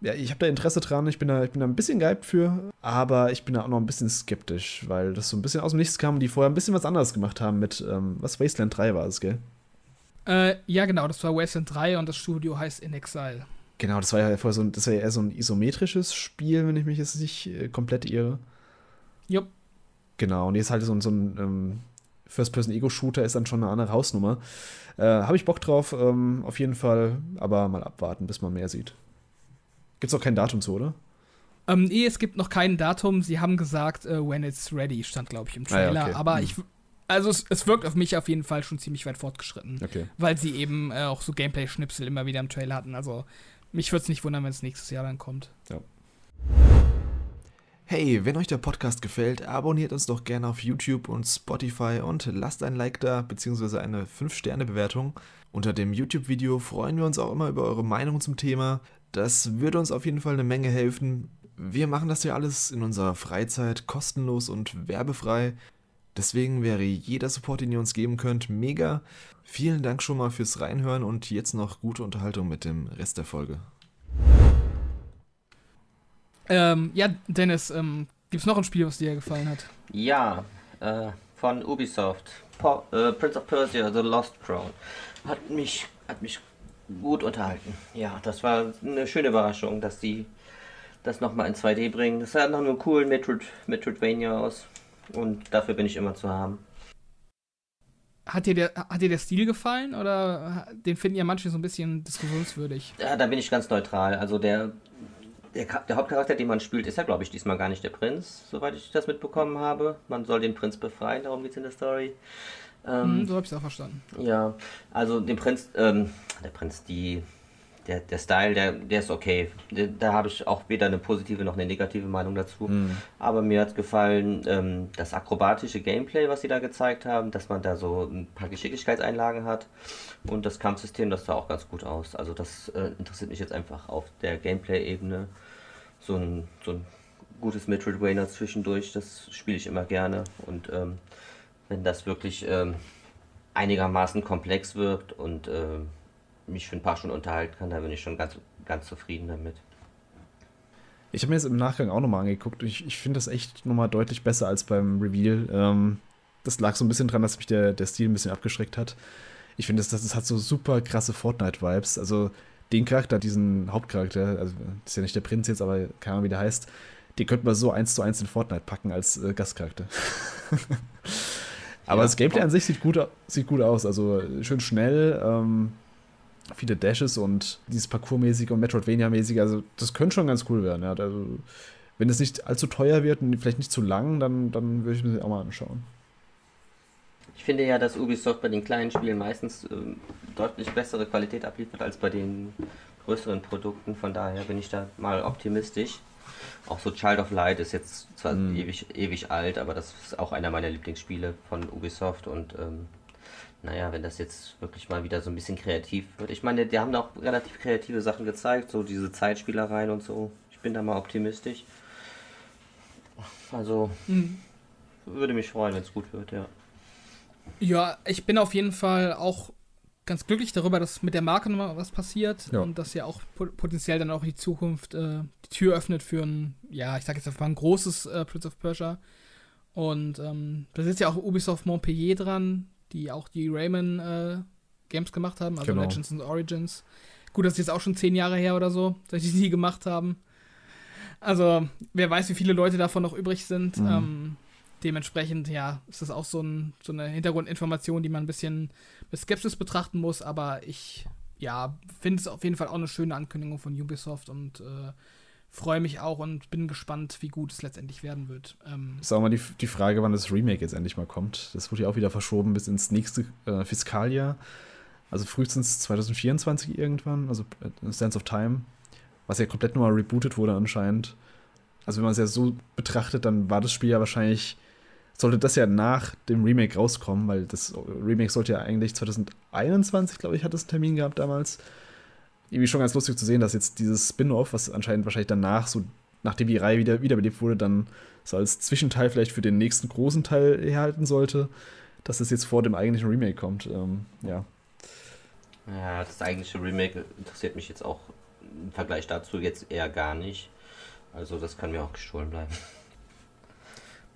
ja, ich habe da Interesse dran. Ich bin da, ich bin da ein bisschen gehypt für, aber ich bin da auch noch ein bisschen skeptisch, weil das so ein bisschen aus dem Nichts kam, die vorher ein bisschen was anderes gemacht haben mit, ähm, was Wasteland 3 war es, gell? Äh, ja, genau, das war Wasteland 3 und das Studio heißt In Exile. Genau, das war ja vorher so, das war ja eher so ein isometrisches Spiel, wenn ich mich jetzt nicht äh, komplett irre. Jupp. Genau, und jetzt halt so, so ein ähm, First-Person-Ego-Shooter ist dann schon eine andere Hausnummer. Äh, Habe ich Bock drauf, ähm, auf jeden Fall, aber mal abwarten, bis man mehr sieht. Gibt es auch kein Datum zu, oder? Ähm, nee, es gibt noch kein Datum. Sie haben gesagt, uh, when it's ready, stand, glaube ich, im Trailer. Ah, okay. Aber hm. ich. Also es, es, wirkt auf mich auf jeden Fall schon ziemlich weit fortgeschritten. Okay. Weil sie eben äh, auch so Gameplay-Schnipsel immer wieder im Trailer hatten. Also mich würde es nicht wundern, wenn es nächstes Jahr dann kommt. Ja. Hey, wenn euch der Podcast gefällt, abonniert uns doch gerne auf YouTube und Spotify und lasst ein Like da bzw. eine 5-Sterne-Bewertung. Unter dem YouTube-Video freuen wir uns auch immer über eure Meinung zum Thema. Das würde uns auf jeden Fall eine Menge helfen. Wir machen das ja alles in unserer Freizeit kostenlos und werbefrei. Deswegen wäre jeder Support, den ihr uns geben könnt, mega. Vielen Dank schon mal fürs Reinhören und jetzt noch gute Unterhaltung mit dem Rest der Folge. Ähm, ja, Dennis, ähm, gibt es noch ein Spiel, was dir gefallen hat? Ja, äh, von Ubisoft. Po äh, Prince of Persia, The Lost Crown. Hat mich, hat mich gut unterhalten. Ja, das war eine schöne Überraschung, dass die das nochmal in 2D bringen. Das sah nach einem coolen Metroid, Metroidvania aus. Und dafür bin ich immer zu haben. Hat dir, der, hat dir der Stil gefallen oder den finden ja manche so ein bisschen diskussionswürdig? Ja, da bin ich ganz neutral. Also der der, der, Hauptcharakter, den man spielt, ist ja, glaube ich, diesmal gar nicht der Prinz, soweit ich das mitbekommen habe. Man soll den Prinz befreien, darum geht es in der Story. Ähm, hm, so habe ich es auch verstanden. Ja, also den Prinz, ähm, der Prinz, die, der, der Style, der, der ist okay. Da habe ich auch weder eine positive noch eine negative Meinung dazu. Mhm. Aber mir hat gefallen ähm, das akrobatische Gameplay, was sie da gezeigt haben, dass man da so ein paar Geschicklichkeitseinlagen hat. Und das Kampfsystem, das sah auch ganz gut aus. Also das äh, interessiert mich jetzt einfach auf der Gameplay-Ebene. So ein, so ein gutes Metroidvania zwischendurch, das spiele ich immer gerne. Und ähm, wenn das wirklich ähm, einigermaßen komplex wirkt und äh, mich für ein paar Stunden unterhalten kann, da bin ich schon ganz, ganz zufrieden damit. Ich habe mir jetzt im Nachgang auch nochmal angeguckt. Ich, ich finde das echt nochmal deutlich besser als beim Reveal. Ähm, das lag so ein bisschen dran, dass mich der, der Stil ein bisschen abgeschreckt hat. Ich finde, das, das hat so super krasse Fortnite-Vibes. Also den Charakter, diesen Hauptcharakter, also das ist ja nicht der Prinz jetzt, aber keine Ahnung, wie der heißt, den könnte man so eins zu eins in Fortnite packen als äh, Gastcharakter. aber ja, das Gameplay an sich sieht gut, sieht gut aus. Also schön schnell. Ähm, viele Dashes und dieses Parkour-mäßige und Metroidvania-mäßige, also das könnte schon ganz cool werden. Ja. Also, wenn es nicht allzu teuer wird und vielleicht nicht zu lang, dann, dann würde ich mir das auch mal anschauen. Ich finde ja, dass Ubisoft bei den kleinen Spielen meistens äh, deutlich bessere Qualität abliefert als bei den größeren Produkten. Von daher bin ich da mal optimistisch. Auch so Child of Light ist jetzt zwar mm. ewig, ewig alt, aber das ist auch einer meiner Lieblingsspiele von Ubisoft und ähm, naja, wenn das jetzt wirklich mal wieder so ein bisschen kreativ wird. Ich meine, die haben da auch relativ kreative Sachen gezeigt, so diese Zeitspielereien und so. Ich bin da mal optimistisch. Also, mhm. würde mich freuen, wenn es gut wird, ja. Ja, ich bin auf jeden Fall auch ganz glücklich darüber, dass mit der Marke nochmal was passiert ja. und dass ja auch potenziell dann auch die Zukunft äh, die Tür öffnet für ein, ja, ich sag jetzt einfach mal ein großes äh, Prince of Persia. Und ähm, da sitzt ja auch Ubisoft Montpellier dran, die auch die Rayman äh, Games gemacht haben, also genau. Legends and Origins. Gut, das ist jetzt auch schon zehn Jahre her oder so, seit die die gemacht haben. Also, wer weiß, wie viele Leute davon noch übrig sind. Mhm. Ähm, dementsprechend, ja, ist das auch so, ein, so, eine Hintergrundinformation, die man ein bisschen mit Skepsis betrachten muss, aber ich, ja, finde es auf jeden Fall auch eine schöne Ankündigung von Ubisoft und äh, freue mich auch und bin gespannt, wie gut es letztendlich werden wird. Ähm ist auch mal die, die Frage, wann das Remake jetzt endlich mal kommt. Das wurde ja auch wieder verschoben bis ins nächste äh, Fiskaljahr. Also frühestens 2024 irgendwann, also äh, Sense of Time, was ja komplett nochmal rebootet wurde anscheinend. Also wenn man es ja so betrachtet, dann war das Spiel ja wahrscheinlich, sollte das ja nach dem Remake rauskommen, weil das Remake sollte ja eigentlich 2021, glaube ich, hat es einen Termin gehabt damals irgendwie schon ganz lustig zu sehen, dass jetzt dieses Spin-off, was anscheinend wahrscheinlich danach, so nachdem die Reihe wieder wiederbelebt wurde, dann so als Zwischenteil vielleicht für den nächsten großen Teil herhalten sollte, dass es jetzt vor dem eigentlichen Remake kommt. Ähm, ja. Ja, das eigentliche Remake interessiert mich jetzt auch im Vergleich dazu jetzt eher gar nicht. Also das kann mir auch gestohlen bleiben.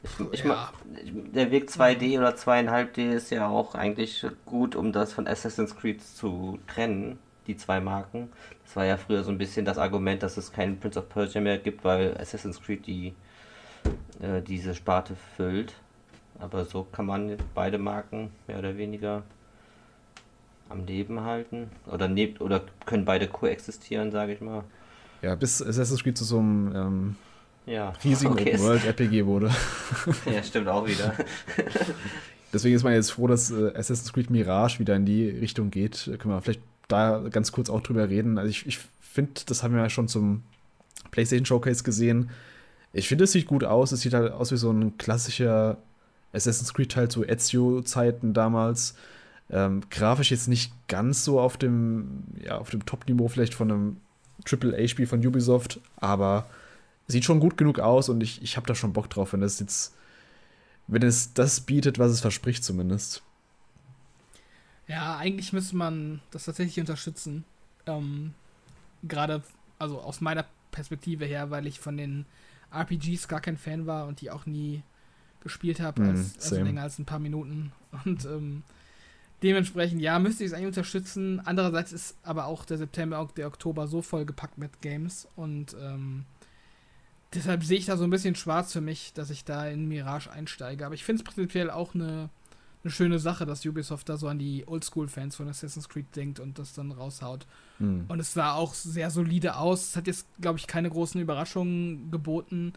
Ich, ich ja. der Weg 2D oder 2,5D ist ja auch eigentlich gut, um das von Assassin's Creed zu trennen die zwei Marken. Das war ja früher so ein bisschen das Argument, dass es keinen Prince of Persia mehr gibt, weil Assassin's Creed die, äh, diese Sparte füllt. Aber so kann man beide Marken mehr oder weniger am Leben halten. Oder, ne oder können beide koexistieren, sage ich mal. Ja, bis Assassin's Creed zu so einem ähm, ja. riesigen okay. World-RPG wurde. ja, stimmt auch wieder. Deswegen ist man jetzt froh, dass äh, Assassin's Creed Mirage wieder in die Richtung geht. Können wir vielleicht da ganz kurz auch drüber reden. Also ich, ich finde, das haben wir ja schon zum PlayStation Showcase gesehen. Ich finde, es sieht gut aus. Es sieht halt aus wie so ein klassischer Assassin's Creed-Teil zu Ezio-Zeiten damals. Ähm, grafisch jetzt nicht ganz so auf dem, ja, auf dem Top-Niveau vielleicht von einem AAA-Spiel von Ubisoft, aber sieht schon gut genug aus und ich, ich habe da schon Bock drauf, wenn es jetzt, wenn es das bietet, was es verspricht zumindest. Ja, eigentlich müsste man das tatsächlich unterstützen. Ähm, Gerade, also aus meiner Perspektive her, weil ich von den RPGs gar kein Fan war und die auch nie gespielt habe, mm, als, also länger als ein paar Minuten. Und ähm, dementsprechend, ja, müsste ich es eigentlich unterstützen. Andererseits ist aber auch der September, der Oktober so vollgepackt mit Games und ähm, deshalb sehe ich da so ein bisschen schwarz für mich, dass ich da in Mirage einsteige. Aber ich finde es prinzipiell auch eine eine schöne Sache, dass Ubisoft da so an die Oldschool-Fans von Assassin's Creed denkt und das dann raushaut. Mhm. Und es sah auch sehr solide aus. Es hat jetzt, glaube ich, keine großen Überraschungen geboten.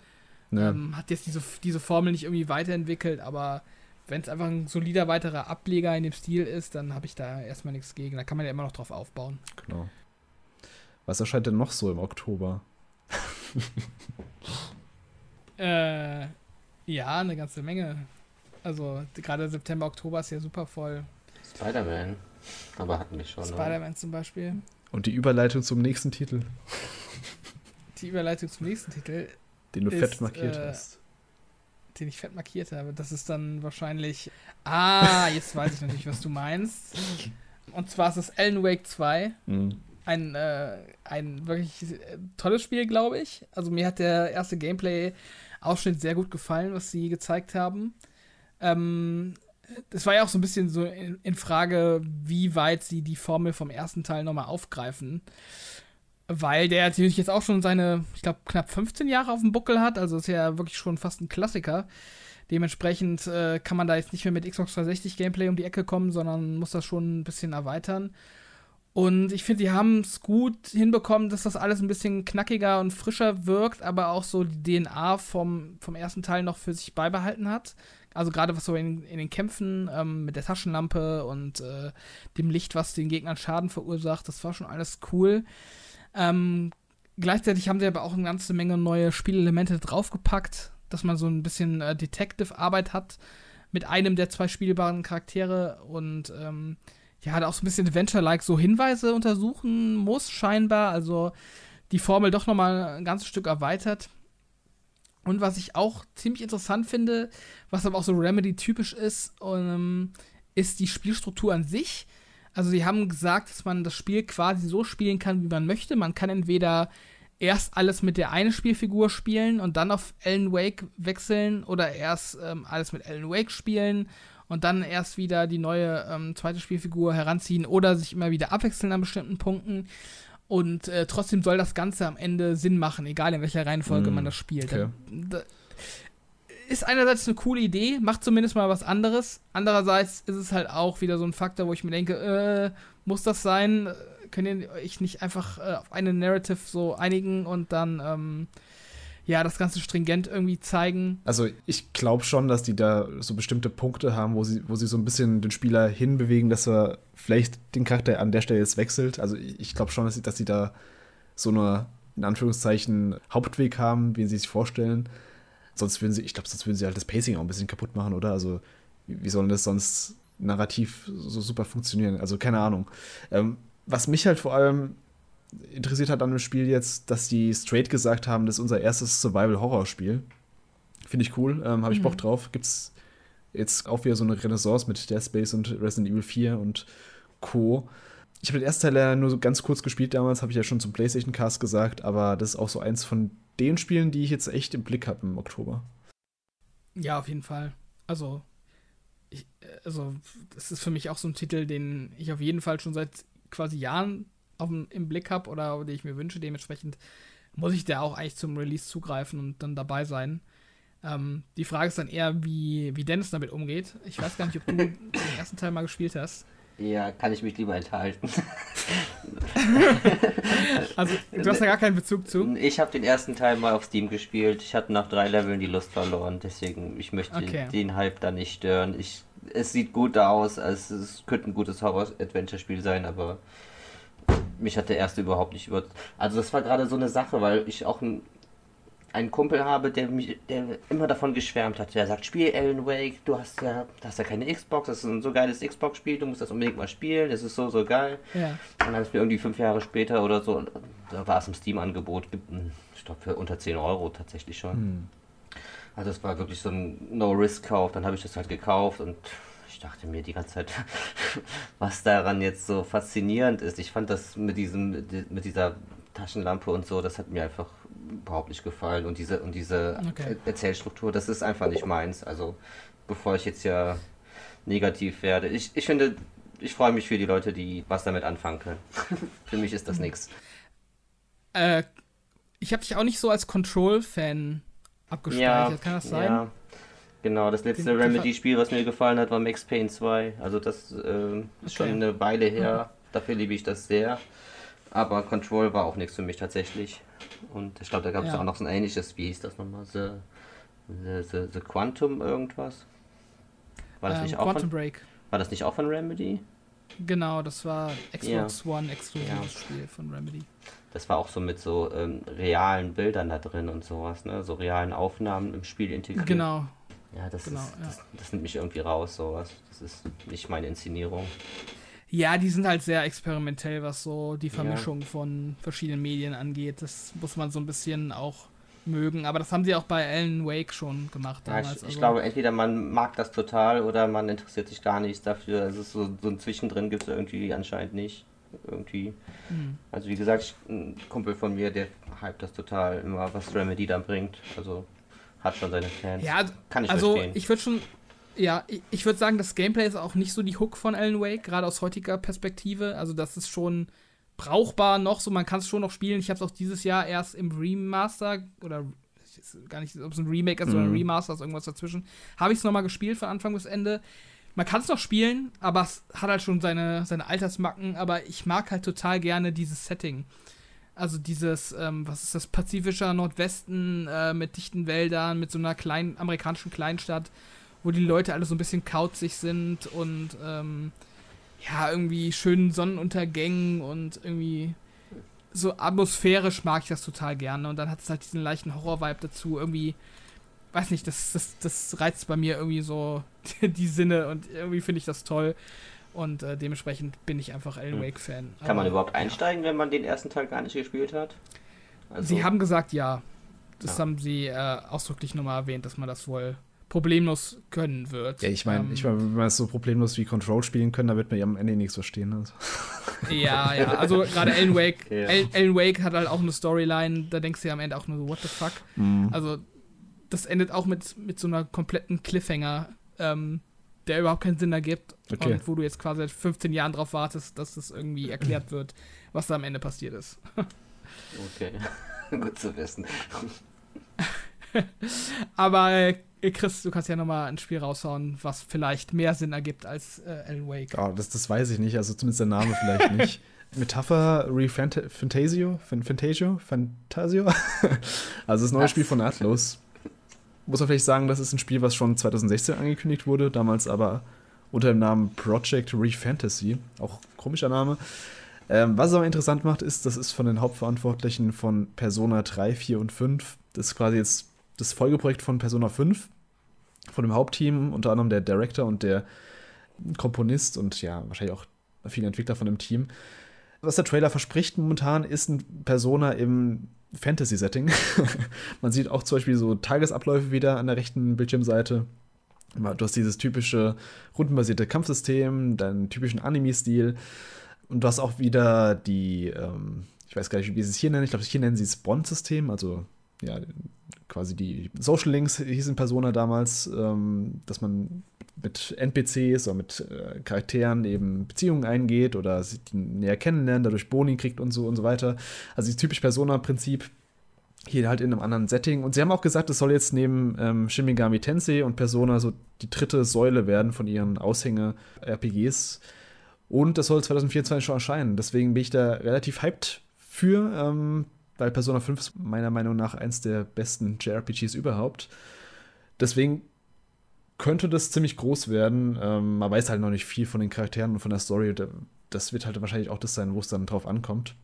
Ja. Ähm, hat jetzt diese, diese Formel nicht irgendwie weiterentwickelt, aber wenn es einfach ein solider weiterer Ableger in dem Stil ist, dann habe ich da erstmal nichts gegen. Da kann man ja immer noch drauf aufbauen. Genau. Was erscheint denn noch so im Oktober? äh, ja, eine ganze Menge. Also gerade September, Oktober ist ja super voll. Spider-Man. Aber hatten wir schon. Spider-Man zum Beispiel. Und die Überleitung zum nächsten Titel. Die Überleitung zum nächsten Titel. Den du ist, fett markiert äh, hast. den ich fett markiert habe. Das ist dann wahrscheinlich. Ah, jetzt weiß ich natürlich, was du meinst. Und zwar ist es Alan Wake 2. Mhm. Ein, äh, ein wirklich äh, tolles Spiel, glaube ich. Also mir hat der erste Gameplay-Ausschnitt sehr gut gefallen, was sie gezeigt haben. Ähm, das war ja auch so ein bisschen so in, in, Frage, wie weit sie die Formel vom ersten Teil nochmal aufgreifen. Weil der natürlich jetzt auch schon seine, ich glaube, knapp 15 Jahre auf dem Buckel hat. Also ist ja wirklich schon fast ein Klassiker. Dementsprechend äh, kann man da jetzt nicht mehr mit Xbox 360 Gameplay um die Ecke kommen, sondern muss das schon ein bisschen erweitern. Und ich finde, die haben es gut hinbekommen, dass das alles ein bisschen knackiger und frischer wirkt, aber auch so die DNA vom, vom ersten Teil noch für sich beibehalten hat. Also gerade was so in, in den Kämpfen ähm, mit der Taschenlampe und äh, dem Licht, was den Gegnern Schaden verursacht, das war schon alles cool. Ähm, gleichzeitig haben sie aber auch eine ganze Menge neue Spielelemente draufgepackt, dass man so ein bisschen äh, Detective-Arbeit hat mit einem der zwei spielbaren Charaktere und ähm, ja, auch so ein bisschen Adventure-like so Hinweise untersuchen muss, scheinbar. Also die Formel doch nochmal ein ganzes Stück erweitert. Und was ich auch ziemlich interessant finde, was aber auch so Remedy-typisch ist, ähm, ist die Spielstruktur an sich. Also sie haben gesagt, dass man das Spiel quasi so spielen kann, wie man möchte. Man kann entweder erst alles mit der einen Spielfigur spielen und dann auf Alan Wake wechseln oder erst ähm, alles mit Alan Wake spielen und dann erst wieder die neue ähm, zweite Spielfigur heranziehen oder sich immer wieder abwechseln an bestimmten Punkten. Und äh, trotzdem soll das Ganze am Ende Sinn machen, egal in welcher Reihenfolge mm, man das spielt. Okay. Da, da ist einerseits eine coole Idee, macht zumindest mal was anderes. Andererseits ist es halt auch wieder so ein Faktor, wo ich mir denke, äh, muss das sein? Könnt ihr euch nicht einfach äh, auf eine Narrative so einigen und dann ähm, ja, das Ganze stringent irgendwie zeigen. Also ich glaube schon, dass die da so bestimmte Punkte haben, wo sie, wo sie so ein bisschen den Spieler hinbewegen, dass er vielleicht den Charakter an der Stelle jetzt wechselt. Also ich glaube schon, dass sie, dass sie da so eine, in Anführungszeichen, Hauptweg haben, wie sie sich vorstellen. Sonst würden sie, ich glaube, sonst würden sie halt das Pacing auch ein bisschen kaputt machen, oder? Also wie, wie soll das sonst narrativ so super funktionieren? Also keine Ahnung. Ähm, was mich halt vor allem interessiert hat an dem Spiel jetzt, dass die straight gesagt haben, das ist unser erstes Survival-Horror-Spiel. Finde ich cool, ähm, habe ich mhm. Bock drauf. Gibt's jetzt auch wieder so eine Renaissance mit Dead Space und Resident Evil 4 und Co. Ich habe den ersten Teil leider nur so ganz kurz gespielt damals, habe ich ja schon zum PlayStation Cast gesagt, aber das ist auch so eins von den Spielen, die ich jetzt echt im Blick habe im Oktober. Ja, auf jeden Fall. Also, ich, also, das ist für mich auch so ein Titel, den ich auf jeden Fall schon seit quasi Jahren auf, im Blick habe oder die ich mir wünsche. Dementsprechend muss ich da auch eigentlich zum Release zugreifen und dann dabei sein. Ähm, die Frage ist dann eher, wie, wie Dennis damit umgeht. Ich weiß gar nicht, ob du den ersten Teil mal gespielt hast. Ja, kann ich mich lieber enthalten. also, du hast da gar keinen Bezug zu? Ich habe den ersten Teil mal auf Steam gespielt. Ich hatte nach drei Leveln die Lust verloren. Deswegen, ich möchte okay. den, den Hype da nicht stören. Ich, es sieht gut aus. Also, es könnte ein gutes Horror-Adventure-Spiel sein, aber mich hat der erste überhaupt nicht über. Also das war gerade so eine Sache, weil ich auch ein, einen Kumpel habe, der mich, der immer davon geschwärmt hat. Der sagt, spiel Alan Wake, du hast ja, du hast ja keine Xbox, das ist ein so geiles Xbox-Spiel, du musst das unbedingt mal spielen, das ist so, so geil. Ja. Und dann ist mir irgendwie fünf Jahre später oder so, da war es im Steam-Angebot, ich glaube für unter 10 Euro tatsächlich schon. Hm. Also es war wirklich so ein No-Risk-Kauf, dann habe ich das halt gekauft und ich dachte mir die ganze Zeit, was daran jetzt so faszinierend ist. Ich fand das mit diesem, mit dieser Taschenlampe und so, das hat mir einfach überhaupt nicht gefallen. Und diese, und diese okay. Erzählstruktur, das ist einfach nicht meins. Also, bevor ich jetzt ja negativ werde. Ich, ich finde, ich freue mich für die Leute, die was damit anfangen können. für mich ist das nichts. Äh, ich habe dich auch nicht so als Control-Fan abgespeichert, ja, kann das sein? Ja. Genau, das letzte Remedy-Spiel, was mir gefallen hat, war Max Payne 2. Also das äh, ist okay. schon eine Weile her. Mhm. Dafür liebe ich das sehr. Aber Control war auch nichts für mich tatsächlich. Und ich glaube, da gab es ja. auch noch so ein ähnliches, wie hieß das nochmal? The, the, the, the Quantum irgendwas? War das ähm, nicht auch Quantum von, Break. War das nicht auch von Remedy? Genau, das war Xbox ja. One exklusives ja. Spiel von Remedy. Das war auch so mit so ähm, realen Bildern da drin und sowas, ne? So realen Aufnahmen im Spiel integriert. Genau, ja, das, genau, ist, ja. Das, das, nimmt mich irgendwie raus, sowas. Das ist nicht meine Inszenierung. Ja, die sind halt sehr experimentell, was so die Vermischung ja. von verschiedenen Medien angeht. Das muss man so ein bisschen auch mögen. Aber das haben sie auch bei Alan Wake schon gemacht Ja, damals. ich, ich also, glaube, entweder man mag das total oder man interessiert sich gar nicht dafür. Es ist so, so ein Zwischendrin gibt es irgendwie anscheinend nicht. Irgendwie. hm. Also wie gesagt, ich, ein Kumpel von mir, der hypt das total immer, was Remedy dann bringt. Also hat schon seine Fans. Ja, Kann ich also verstehen. ich würde schon, ja, ich, ich würde sagen, das Gameplay ist auch nicht so die Hook von Alan Wake, gerade aus heutiger Perspektive. Also das ist schon brauchbar noch, so man kann es schon noch spielen. Ich habe es auch dieses Jahr erst im Remaster oder ich weiß gar nicht, ob es ein Remake ist oder ein Mhm. Remaster ist, irgendwas dazwischen. Habe ich es nochmal gespielt von Anfang bis Ende. Man kann es noch spielen, aber es hat halt schon seine, seine Altersmacken. Aber ich mag halt total gerne dieses Setting. Also dieses, ähm, was ist das, pazifischer Nordwesten äh, mit dichten Wäldern, mit so einer kleinen amerikanischen Kleinstadt, wo die Leute alle so ein bisschen kauzig sind und ähm, ja, irgendwie schönen Sonnenuntergängen und irgendwie so atmosphärisch mag ich das total gerne. Und dann hat es halt diesen leichten Horror-Vibe dazu. Irgendwie, weiß nicht, das, das, das reizt bei mir irgendwie so die Sinne und irgendwie finde ich das toll. Und äh, dementsprechend bin ich einfach Alan Hm. Wake-Fan. Kann man Aber, überhaupt ja. einsteigen, wenn man den ersten Teil gar nicht gespielt hat? Also, Sie haben gesagt, ja. Das Ja. haben sie äh, ausdrücklich nochmal erwähnt, dass man das wohl problemlos können wird. Ja, ich meine, Ähm, ich mein, wenn man es so problemlos wie Control spielen können, da wird man ja am Ende nichts verstehen. Also. Ja, ja, also gerade Alan Wake, Ja. Al- Alan Wake hat halt auch eine Storyline, da denkst du ja am Ende auch nur so, what the fuck? Mhm. Also, das endet auch mit, mit so einer kompletten Cliffhanger, ähm, der überhaupt keinen Sinn ergibt. Okay. Und wo du jetzt quasi seit 15 Jahren drauf wartest, dass das irgendwie erklärt wird, was da am Ende passiert ist. Okay. Gut zu wissen. Aber äh, Chris, du kannst ja nochmal ein Spiel raushauen, was vielleicht mehr Sinn ergibt als äh, Alan Wake. Ja, das, das weiß ich nicht, also zumindest der Name vielleicht nicht. Metapher Refantasio? Fantasio? Fantasio? also das neue Was? Spiel von Atlus. Muss man vielleicht sagen, das ist ein Spiel, was schon 2016 angekündigt wurde, damals aber unter dem Namen Project Refantasy. Auch komischer Name. Ähm, was es aber interessant macht, ist, das ist von den Hauptverantwortlichen von Persona 3, 4 und 5. Das ist quasi jetzt das Folgeprojekt von Persona 5. Von dem Hauptteam, unter anderem der Director und der Komponist und ja, wahrscheinlich auch viele Entwickler von dem Team. Was der Trailer verspricht momentan, ist ein Persona im Fantasy-Setting. Man sieht auch zum Beispiel so Tagesabläufe wieder an der rechten Bildschirmseite. Du hast dieses typische rundenbasierte Kampfsystem, deinen typischen Anime-Stil. Und du hast auch wieder die, ähm, ich weiß gar nicht, wie sie es hier nennen. Ich glaube, hier nennen sie es Bond-System, also ja, quasi die Social Links hieß in Persona damals, ähm, dass man mit NPCs oder mit äh, Charakteren eben Beziehungen eingeht oder sie näher kennenlernt, dadurch Boni kriegt und so und so weiter. Also dieses typisch Persona-Prinzip hier halt in einem anderen Setting. Und sie haben auch gesagt, es soll jetzt neben ähm, Shin Megami Tensei und Persona so die dritte Säule werden von ihren Aushänge-RPGs. Und das soll 2024 schon erscheinen. Deswegen bin ich da relativ hyped für, ähm, weil Persona 5 ist meiner Meinung nach eins der besten JRPGs überhaupt. Deswegen könnte das ziemlich groß werden. Ähm, man weiß halt noch nicht viel von den Charakteren und von der Story. Das wird halt wahrscheinlich auch das sein, wo es dann drauf ankommt.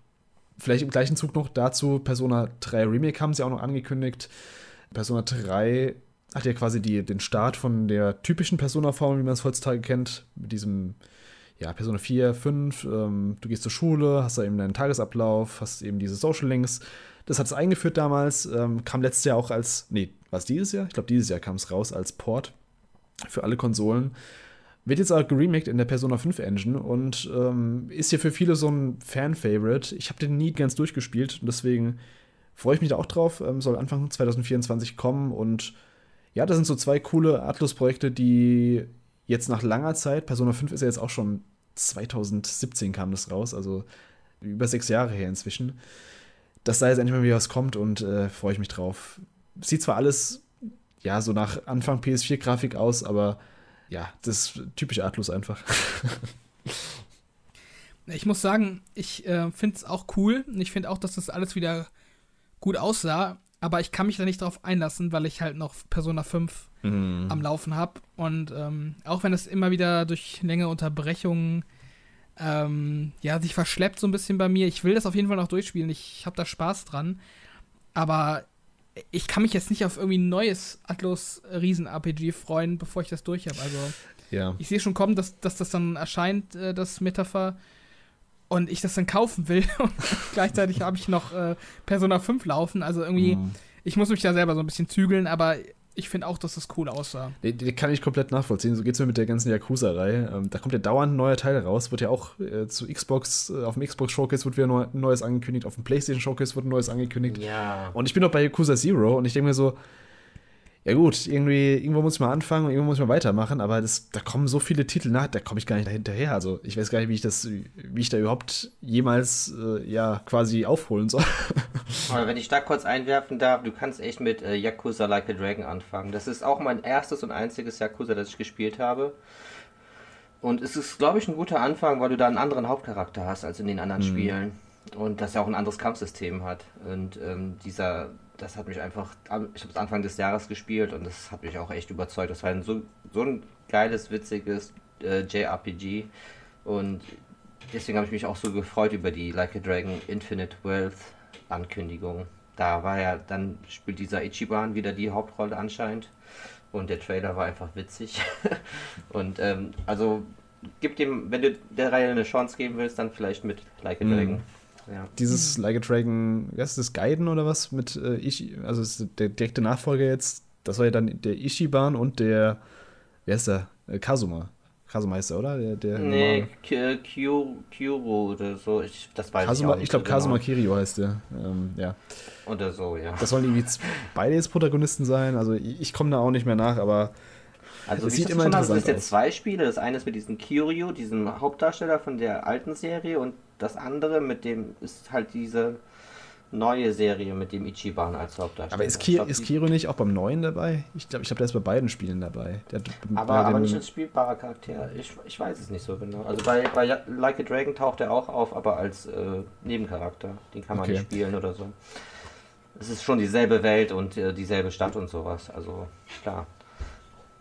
Vielleicht im gleichen Zug noch dazu, Persona 3 Remake haben sie auch noch angekündigt. Persona 3 hat ja quasi die, den Start von der typischen Persona-Formel, wie man es heutzutage kennt, mit diesem, ja, Persona 4, 5, ähm, du gehst zur Schule, hast da eben deinen Tagesablauf, hast eben diese Social Links. Das hat es eingeführt damals, ähm, kam letztes Jahr auch als, nee, war es dieses Jahr? Ich glaube, dieses Jahr kam es raus als Port für alle Konsolen. Wird jetzt auch geremaked in der Persona 5 Engine und ähm, ist hier für viele so ein Fan-Favorite. Ich habe den nie ganz durchgespielt und deswegen freue ich mich da auch drauf. Ähm, soll Anfang 2024 kommen und ja, das sind so zwei coole Atlus-Projekte, die jetzt nach langer Zeit, Persona 5 ist ja jetzt auch schon 2017 kam das raus, also über sechs Jahre her inzwischen, dass da jetzt endlich mal wieder was kommt und äh, freue ich mich drauf. Sieht zwar alles ja so nach Anfang PS4-Grafik aus, aber ja, das ist typisch Atlus einfach. Ich muss sagen, ich äh, finde es auch cool. Und ich finde auch, dass das alles wieder gut aussah. Aber ich kann mich da nicht drauf einlassen, weil ich halt noch Persona 5 Mhm. am Laufen habe. Und ähm, auch wenn es immer wieder durch längere Unterbrechungen ähm, ja, sich verschleppt so ein bisschen bei mir. Ich will das auf jeden Fall noch durchspielen. Ich habe da Spaß dran. Aber ich kann mich jetzt nicht auf irgendwie ein neues Atlas Riesen-RPG freuen, bevor ich das durch habe. Also Ja. ich sehe schon kommen, dass, dass das dann erscheint, äh, das Metapher, und ich das dann kaufen will. Und gleichzeitig habe ich noch äh, Persona 5 laufen. Also irgendwie, Mhm. Ich muss mich da selber so ein bisschen zügeln, aber ich finde auch, dass das cool aussah. Den, den kann ich komplett nachvollziehen. So geht es mir mit der ganzen Yakuza-Reihe. Ähm, da kommt ja dauernd ein neuer Teil raus. Wird ja auch äh, zu Xbox, äh, auf dem Xbox Showcase wird wieder neu, ein neues angekündigt, auf dem PlayStation Showcase wird ein neues angekündigt. Ja. Und ich bin noch bei Yakuza Zero und ich denke mir so, ja gut, irgendwie, irgendwo muss ich mal anfangen und irgendwo muss ich mal weitermachen, aber das, da kommen so viele Titel nach, da komme ich gar nicht dahinterher. Also ich weiß gar nicht, wie ich das, wie ich da überhaupt jemals äh, ja quasi aufholen soll. Aber wenn ich da kurz einwerfen darf, du kannst echt mit äh, Yakuza Like a Dragon anfangen. Das ist auch mein erstes und einziges Yakuza, das ich gespielt habe. Und es ist, glaube ich, ein guter Anfang, weil du da einen anderen Hauptcharakter hast als in den anderen mhm. Spielen. Und das ja auch ein anderes Kampfsystem hat. Und ähm, dieser das hat mich einfach, ich habe es Anfang des Jahres gespielt und das hat mich auch echt überzeugt. Das war ein so, so ein geiles, witziges äh, JRPG und deswegen habe ich mich auch so gefreut über die Like a Dragon Infinite Wealth Ankündigung. Da war ja, dann spielt dieser Ichiban wieder die Hauptrolle anscheinend und der Trailer war einfach witzig. und ähm, also gib dem, wenn du der Reihe eine Chance geben willst, dann vielleicht mit Like a mhm. Dragon. Mm. Ja. Dieses Like a Dragon, wie heißt das, Gaiden oder was? Mit äh, Ishi, also der direkte Nachfolger jetzt, das war ja dann der Ishiban und der, wie heißt der? Äh, Kazuma. Kazuma heißt er, oder? Der, der nee, Kyuro oder so. Ich, das weiß Kazuma, ich auch Ich glaube, Kazuma genau. Kirio heißt der. Ähm, ja. Oder so, ja. Das sollen irgendwie beide jetzt Protagonisten sein. Also ich, ich komme da auch nicht mehr nach, aber also es sieht immer interessant aus. Es sind jetzt zwei Spiele. Das eine ist mit diesem Kiryu, diesem Hauptdarsteller von der alten Serie und das andere mit dem ist halt diese neue Serie mit dem Ichiban als Hauptdarsteller. Aber ist, Ki glaub, ist Kiro nicht auch beim neuen dabei? Ich glaube, ich glaube, der ist bei beiden Spielen dabei. aber, aber nicht als spielbarer Charakter. Ich, ich weiß es nicht so genau. Also bei, bei Like a Dragon taucht er auch auf, aber als äh, Nebencharakter. Den kann man okay. nicht spielen oder so. Es ist schon dieselbe Welt und äh, dieselbe Stadt und sowas. Also klar.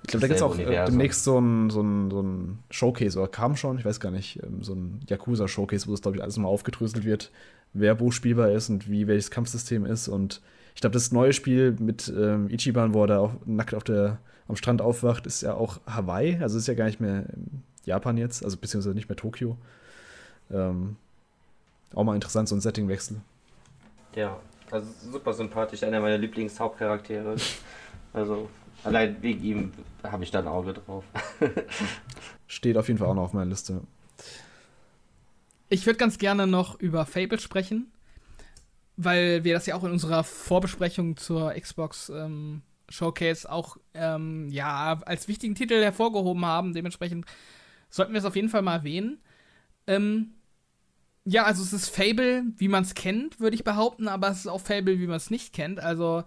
Ich glaube, da gibt es auch äh, demnächst so ein, so, ein, so ein Showcase, oder kam schon, ich weiß gar nicht, ähm, so ein Yakuza-Showcase, wo das, glaube ich, alles mal aufgedröselt wird, wer wo spielbar ist und wie welches Kampfsystem ist. Und ich glaube, das neue Spiel mit ähm, Ichiban, wo er da auch nackt auf der, am Strand aufwacht, ist ja auch Hawaii. Also ist ja gar nicht mehr Japan jetzt, also beziehungsweise nicht mehr Tokio. Ähm, auch mal interessant, so ein Settingwechsel. Ja, also super sympathisch, einer meiner Lieblingshauptcharaktere. Also Allein wegen ihm habe ich da ein Auge drauf. Steht auf jeden Fall auch noch auf meiner Liste. Ich würde ganz gerne noch über Fable sprechen, weil wir das ja auch in unserer Vorbesprechung zur Xbox ähm, Showcase auch ähm, ja als wichtigen Titel hervorgehoben haben. Dementsprechend sollten wir es auf jeden Fall mal erwähnen. Ähm, ja, also es ist Fable, wie man es kennt, würde ich behaupten, aber es ist auch Fable, wie man es nicht kennt. Also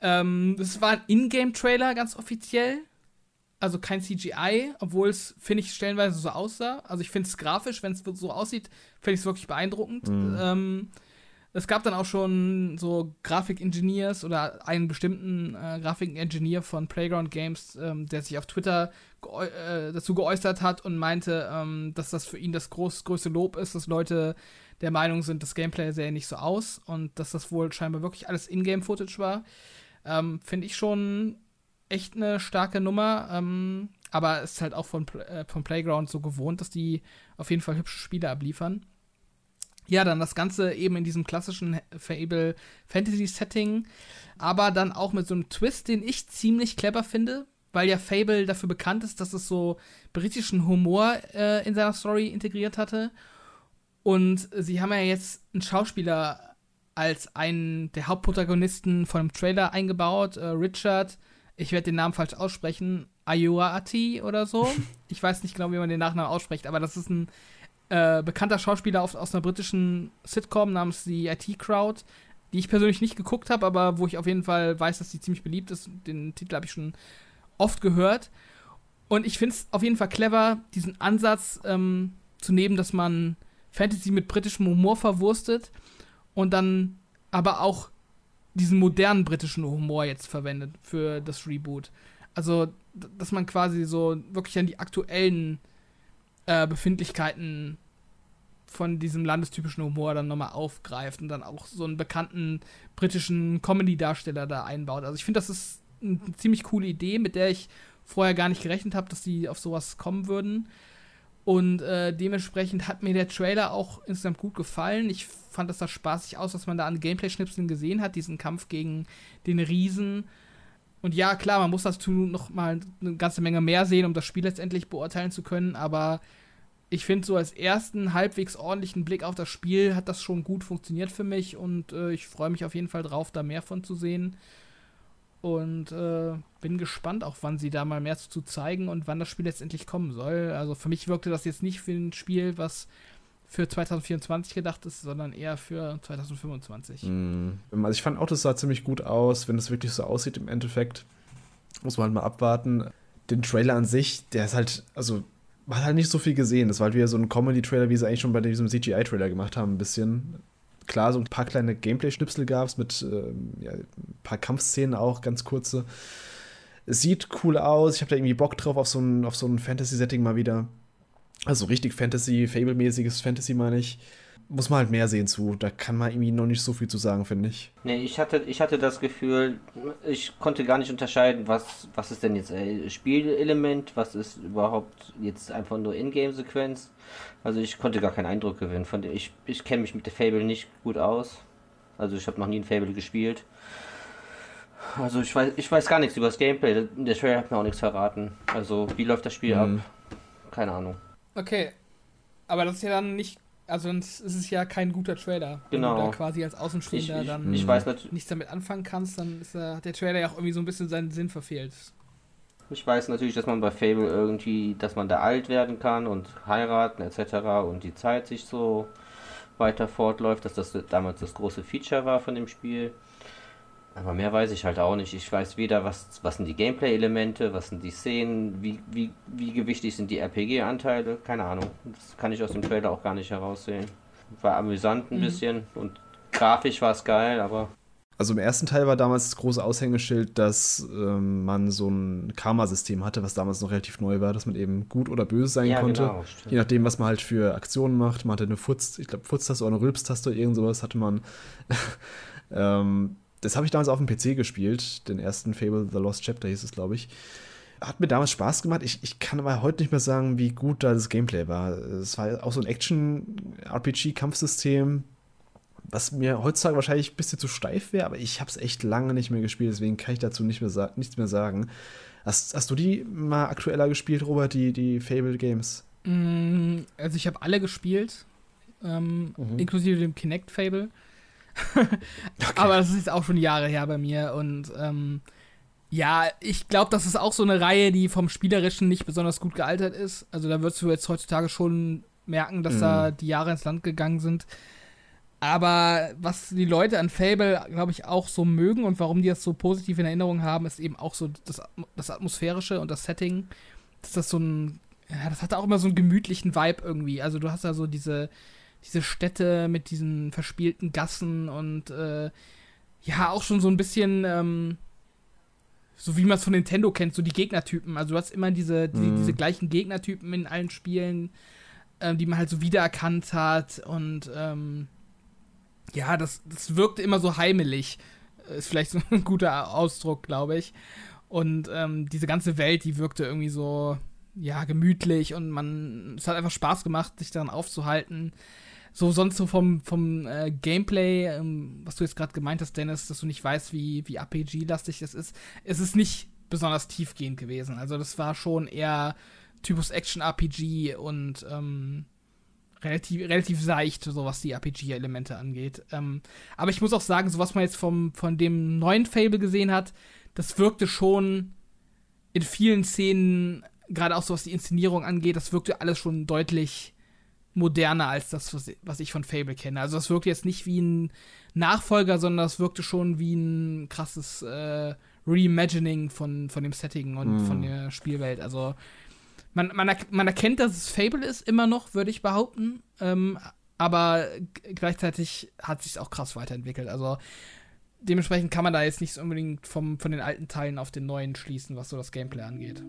ähm, das war ein Ingame-Trailer, ganz offiziell. Also kein CGI, obwohl es, finde ich, stellenweise so aussah. Also ich finde es grafisch, wenn es so aussieht, finde ich es wirklich beeindruckend. Mhm. Ähm, es gab dann auch schon so Grafik-Engineers oder einen bestimmten äh, Grafik-Engineer von Playground Games, ähm, der sich auf Twitter geäu äh, dazu geäußert hat und meinte, ähm, dass das für ihn das groß, größte Lob ist, dass Leute der Meinung sind, das Gameplay sähe nicht so aus und dass das wohl scheinbar wirklich alles Ingame-Footage war. Ähm, Finde ich schon echt eine starke Nummer. Ähm, aber es ist halt auch von, äh, vom Playground so gewohnt, dass die auf jeden Fall hübsche Spiele abliefern. Ja, dann das Ganze eben in diesem klassischen Fable Fantasy Setting, aber dann auch mit so einem Twist, den ich ziemlich clever finde, weil ja Fable dafür bekannt ist, dass es so britischen Humor äh, in seiner Story integriert hatte. Und sie haben ja jetzt einen Schauspieler als einen der Hauptprotagonisten von einem Trailer eingebaut. Äh, Richard, ich werde den Namen falsch aussprechen, Ayuati oder so. ich weiß nicht genau, wie man den Nachnamen ausspricht, aber das ist ein äh, bekannter Schauspieler auf, aus einer britischen Sitcom namens The IT Crowd, die ich persönlich nicht geguckt habe, aber wo ich auf jeden Fall weiß, dass die ziemlich beliebt ist. Den Titel habe ich schon oft gehört. Und ich finde es auf jeden Fall clever, diesen Ansatz ähm, zu nehmen, dass man Fantasy mit britischem Humor verwurstet und dann aber auch diesen modernen britischen Humor jetzt verwendet für das Reboot. Also, dass man quasi so wirklich an die aktuellen äh, Befindlichkeiten von diesem landestypischen Humor dann nochmal aufgreift und dann auch so einen bekannten britischen Comedy-Darsteller da einbaut. Also ich finde, das ist eine ziemlich coole Idee, mit der ich vorher gar nicht gerechnet habe, dass die auf sowas kommen würden. Und äh, dementsprechend hat mir der Trailer auch insgesamt gut gefallen. Ich fand das da spaßig aus, was man da an Gameplay-Schnipseln gesehen hat, diesen Kampf gegen den Riesen. Und ja, klar, man muss dazu noch mal eine ganze Menge mehr sehen, um das Spiel letztendlich beurteilen zu können. Aber ich finde, so als ersten halbwegs ordentlichen Blick auf das Spiel hat das schon gut funktioniert für mich. Und äh, ich freue mich auf jeden Fall drauf, da mehr von zu sehen. Und äh, bin gespannt, auch wann sie da mal mehr zu zeigen und wann das Spiel letztendlich kommen soll. Also für mich wirkte das jetzt nicht wie ein Spiel, was für 2024 gedacht ist, sondern eher für 2025. Mm. Also ich fand auch, das sah ziemlich gut aus, wenn es wirklich so aussieht im Endeffekt. Muss man halt mal abwarten. Den Trailer an sich, der ist halt, also man hat halt nicht so viel gesehen. Das war halt wieder so ein Comedy-Trailer, wie sie eigentlich schon bei diesem CGI-Trailer gemacht haben, ein bisschen klar, so ein paar kleine Gameplay-Schnipsel gab es mit ähm, ja, ein paar Kampfszenen auch, ganz kurze. Sieht cool aus. Ich habe da irgendwie Bock drauf auf so ein, auf so ein Fantasy-Setting mal wieder. Also richtig Fantasy, Fable-mäßiges Fantasy, meine ich. Muss man halt mehr sehen zu. Da kann man irgendwie noch nicht so viel zu sagen, finde ich. Nee, ich hatte, ich hatte das Gefühl, ich konnte gar nicht unterscheiden, was, was ist denn jetzt ein Spielelement, was ist überhaupt jetzt einfach nur Ingame-Sequenz. Also ich konnte gar keinen Eindruck gewinnen. Von der, ich ich kenne mich mit der Fable nicht gut aus. Also ich habe noch nie ein Fable gespielt. Also ich weiß, ich weiß gar nichts über das Gameplay. Der Trailer hat mir auch nichts verraten. Also wie läuft das Spiel mhm. ab? Keine Ahnung. Okay. Aber das ist ja dann nicht. Also es ist ja kein guter Trailer. Genau. Wenn du da quasi als Außenstehender ich, ich, dann ich nichts damit anfangen kannst, dann ist, äh, hat der Trailer ja auch irgendwie so ein bisschen seinen Sinn verfehlt. Ich weiß natürlich, dass man bei Fable irgendwie, dass man da alt werden kann und heiraten etc. und die Zeit sich so weiter fortläuft, dass das damals das große Feature war von dem Spiel. Aber mehr weiß ich halt auch nicht. Ich weiß weder, was, was sind die Gameplay-Elemente, was sind die Szenen, wie, wie, wie gewichtig sind die RPG-Anteile, keine Ahnung. Das kann ich aus dem Trailer auch gar nicht heraussehen. War amüsant ein mhm. bisschen und grafisch war es geil, aber also im ersten Teil war damals das große Aushängeschild, dass ähm, man so ein Karma-System hatte, was damals noch relativ neu war, dass man eben gut oder böse sein ja, konnte. Genau, je nachdem, was man halt für Aktionen macht. Man hatte eine Furz, ich glaube, Furztaste oder eine Rülpstaste oder irgend sowas hatte man. ähm, das habe ich damals auf dem PC gespielt, den ersten Fable The Lost Chapter hieß es, glaube ich. Hat mir damals Spaß gemacht. Ich, ich kann aber heute nicht mehr sagen, wie gut da das Gameplay war. Es war auch so ein Action-RPG-Kampfsystem, was mir heutzutage wahrscheinlich ein bisschen zu steif wäre, aber ich habe es echt lange nicht mehr gespielt, deswegen kann ich dazu nicht mehr nichts mehr sagen. Hast, hast du die mal aktueller gespielt, Robert, die, die Fable Games? Mm, also ich habe alle gespielt, ähm, mhm. inklusive dem Kinect Fable. okay. Aber das ist jetzt auch schon Jahre her bei mir und ähm, ja, ich glaube, das ist auch so eine Reihe, die vom Spielerischen nicht besonders gut gealtert ist. Also da würdest du jetzt heutzutage schon merken, dass mhm. da die Jahre ins Land gegangen sind. Aber was die Leute an Fable, glaube ich, auch so mögen und warum die das so positiv in Erinnerung haben, ist eben auch so das, das Atmosphärische und das Setting. Dass das so ein, ja, das hat auch immer so einen gemütlichen Vibe irgendwie. Also du hast da so diese, diese Städte mit diesen verspielten Gassen und äh, ja, auch schon so ein bisschen, ähm, so wie man es von Nintendo kennt, so die Gegnertypen. Also du hast immer diese, die, mhm. diese gleichen Gegnertypen in allen Spielen, ähm, die man halt so wiedererkannt hat und ähm, ja, das, das wirkte immer so heimelig. Ist vielleicht so ein guter Ausdruck, glaube ich. Und ähm, diese ganze Welt, die wirkte irgendwie so, ja, gemütlich und man, es hat einfach Spaß gemacht, sich daran aufzuhalten. So sonst so vom, vom äh, Gameplay, ähm, was du jetzt gerade gemeint hast, Dennis, dass du nicht weißt, wie, wie RPG-lastig das ist. Es ist nicht besonders tiefgehend gewesen. Also das war schon eher Typus Action-RPG und ähm, relativ, relativ seicht, so was die RPG-Elemente angeht. Ähm, aber ich muss auch sagen, so was man jetzt vom, von dem neuen Fable gesehen hat, das wirkte schon in vielen Szenen, gerade auch so was die Inszenierung angeht, das wirkte alles schon deutlich moderner als das, was, ich von Fable kenne. Also das wirkte jetzt nicht wie ein Nachfolger, sondern das wirkte schon wie ein krasses äh, Reimagining von, von dem Setting und mm. von der Spielwelt. Also man, man, man erkennt, dass es Fable ist, immer noch, würde ich behaupten. Ähm, aber gleichzeitig hat sich auch krass weiterentwickelt. Also dementsprechend kann man da jetzt nicht unbedingt vom, von den alten Teilen auf den neuen schließen, was so das Gameplay angeht.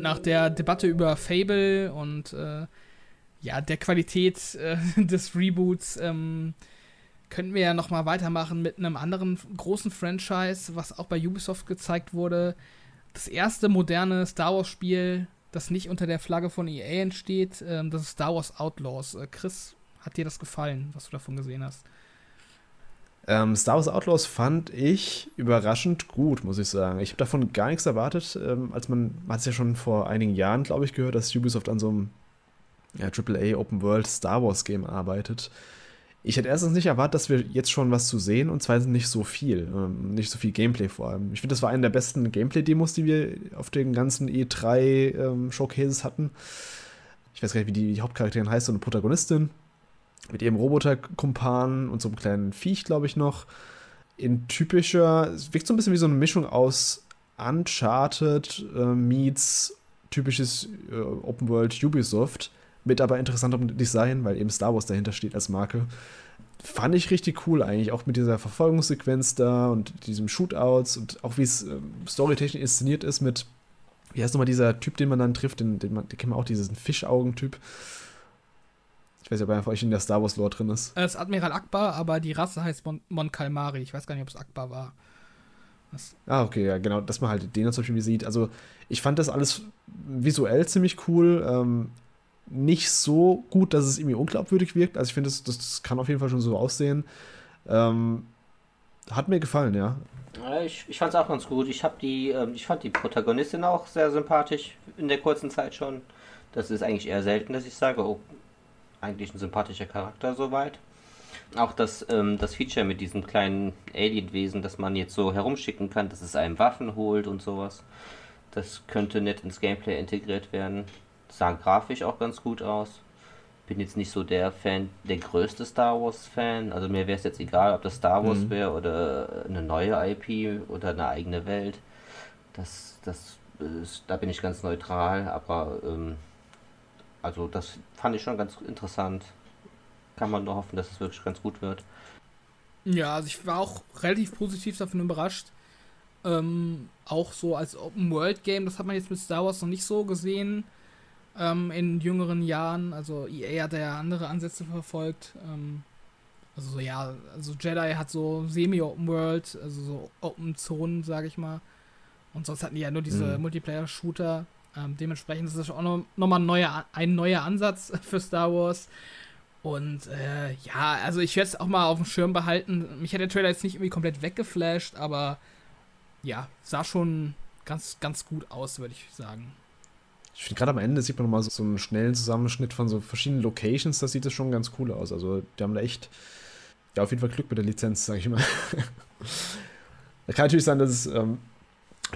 Nach der Debatte über Fable und äh, ja, der Qualität äh, des Reboots ähm, könnten wir ja nochmal weitermachen mit einem anderen großen Franchise, was auch bei Ubisoft gezeigt wurde. Das erste moderne Star Wars-Spiel, das nicht unter der Flagge von EA entsteht, ähm, das ist Star Wars Outlaws. Äh, Chris, hat dir das gefallen, was du davon gesehen hast? Ähm, Star Wars Outlaws fand ich überraschend gut, muss ich sagen. Ich habe davon gar nichts erwartet, ähm, als man, man hat es ja schon vor einigen Jahren, glaube ich, gehört, dass Ubisoft an so einem ja, AAA Open World Star Wars Game arbeitet. Ich hätte erstens nicht erwartet, dass wir jetzt schon was zu sehen und zweitens nicht so viel, ähm, nicht so viel Gameplay vor allem. Ich finde, das war eine der besten Gameplay-Demos, die wir auf den ganzen E3-Showcases ähm, hatten. Ich weiß gar nicht, wie die Hauptcharakterin heißt, so eine Protagonistin mit ihrem Roboter-Kumpan und so einem kleinen Viech, glaube ich, noch. In typischer, es wirkt so ein bisschen wie so eine Mischung aus Uncharted äh, meets typisches äh, Open World Ubisoft mit aber interessantem Design, weil eben Star Wars dahinter steht als Marke. Fand ich richtig cool eigentlich, auch mit dieser Verfolgungssequenz da und diesem Shootouts und auch wie es äh, storytechnisch inszeniert ist mit, wie heißt nochmal dieser Typ, den man dann trifft, den, den, man, den kennt man auch, diesen Fischaugen-Typ. Ich weiß ja, ob er für euch in der Star Wars-Lore drin ist. Es ist Admiral Akbar, aber die Rasse heißt Mon, Mon Calmari. Ich weiß gar nicht, ob es Akbar war. Das ah, okay, ja, genau, dass man halt den zum Beispiel sieht. Also, ich fand das alles visuell ziemlich cool. Ähm, nicht so gut, dass es irgendwie unglaubwürdig wirkt. Also ich finde, das, das kann auf jeden Fall schon so aussehen. Ähm, hat mir gefallen, ja. Ich, ich fand es auch ganz gut. Ich, die, ähm, ich fand die Protagonistin auch sehr sympathisch in der kurzen Zeit schon. Das ist eigentlich eher selten, dass ich sage, oh, eigentlich ein sympathischer Charakter soweit. Auch das, ähm, das Feature mit diesem kleinen Alien-Wesen, das man jetzt so herumschicken kann, dass es einem Waffen holt und sowas. Das könnte nett ins Gameplay integriert werden sah grafisch auch ganz gut aus. Bin jetzt nicht so der Fan, der größte Star Wars Fan. Also mir wäre es jetzt egal, ob das Star Wars mhm. wäre oder eine neue IP oder eine eigene Welt. Das, das ist, da bin ich ganz neutral, aber ähm, also das fand ich schon ganz interessant. Kann man nur hoffen, dass es wirklich ganz gut wird. Ja, also ich war auch relativ positiv davon überrascht. Ähm, auch so als Open World Game, das hat man jetzt mit Star Wars noch nicht so gesehen ähm, in jüngeren Jahren. Also EA hat ja andere Ansätze verfolgt. Ähm, also so, ja, also Jedi hat so Semi-Open World, also so Open Zonen, sage ich mal. Und sonst hatten die ja nur diese mhm. Multiplayer-Shooter. Ähm, dementsprechend ist das auch noch, noch ein neuer, ein neuer Ansatz für Star Wars. Und äh, ja, also ich werde es auch mal auf dem Schirm behalten. Mich hat der Trailer jetzt nicht irgendwie komplett weggeflasht, aber ja, sah schon ganz, ganz gut aus, würde ich sagen. Ich finde gerade am Ende sieht man nochmal so, so einen schnellen Zusammenschnitt von so verschiedenen Locations, das sieht das schon ganz cool aus. Also die haben da echt, ja, auf jeden Fall Glück mit der Lizenz, sage ich mal. da kann natürlich sein, dass es ähm,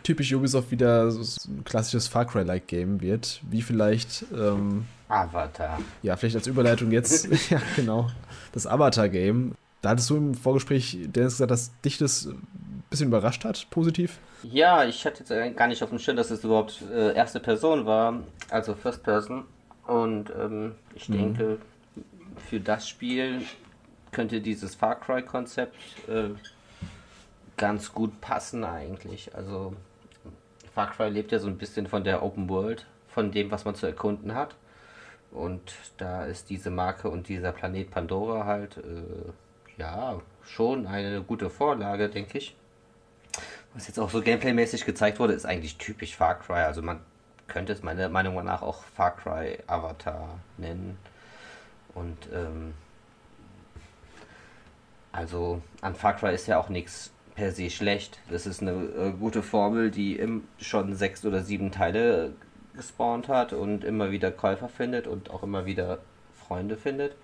typisch Ubisoft wieder so, ein klassisches Far Cry-like Game wird, wie vielleicht ähm, Avatar. Ja, vielleicht als Überleitung jetzt, ja, genau, das Avatar-Game. Da hattest du im Vorgespräch, Dennis, gesagt, dass dich das ein bisschen überrascht hat, positiv. Ja, ich hatte jetzt gar nicht auf dem Schirm, dass es überhaupt äh, erste Person war, also First Person. Und ähm, ich mhm. denke, für das Spiel könnte dieses Far Cry-Konzept äh, ganz gut passen eigentlich. Also Far Cry lebt ja so ein bisschen von der Open World, von dem, was man zu erkunden hat. Und da ist diese Marke und dieser Planet Pandora halt, äh, ja, schon eine gute Vorlage, denke ich. Was jetzt auch so Gameplay-mäßig gezeigt wurde, ist eigentlich typisch Far Cry. Also man könnte es meiner Meinung nach auch Far Cry Avatar nennen. Und ähm, also an Far Cry ist ja auch nichts per se schlecht. Das ist eine äh, gute Formel, die im, schon sechs oder sieben Teile gespawnt hat und immer wieder Käufer findet und auch immer wieder Freunde findet.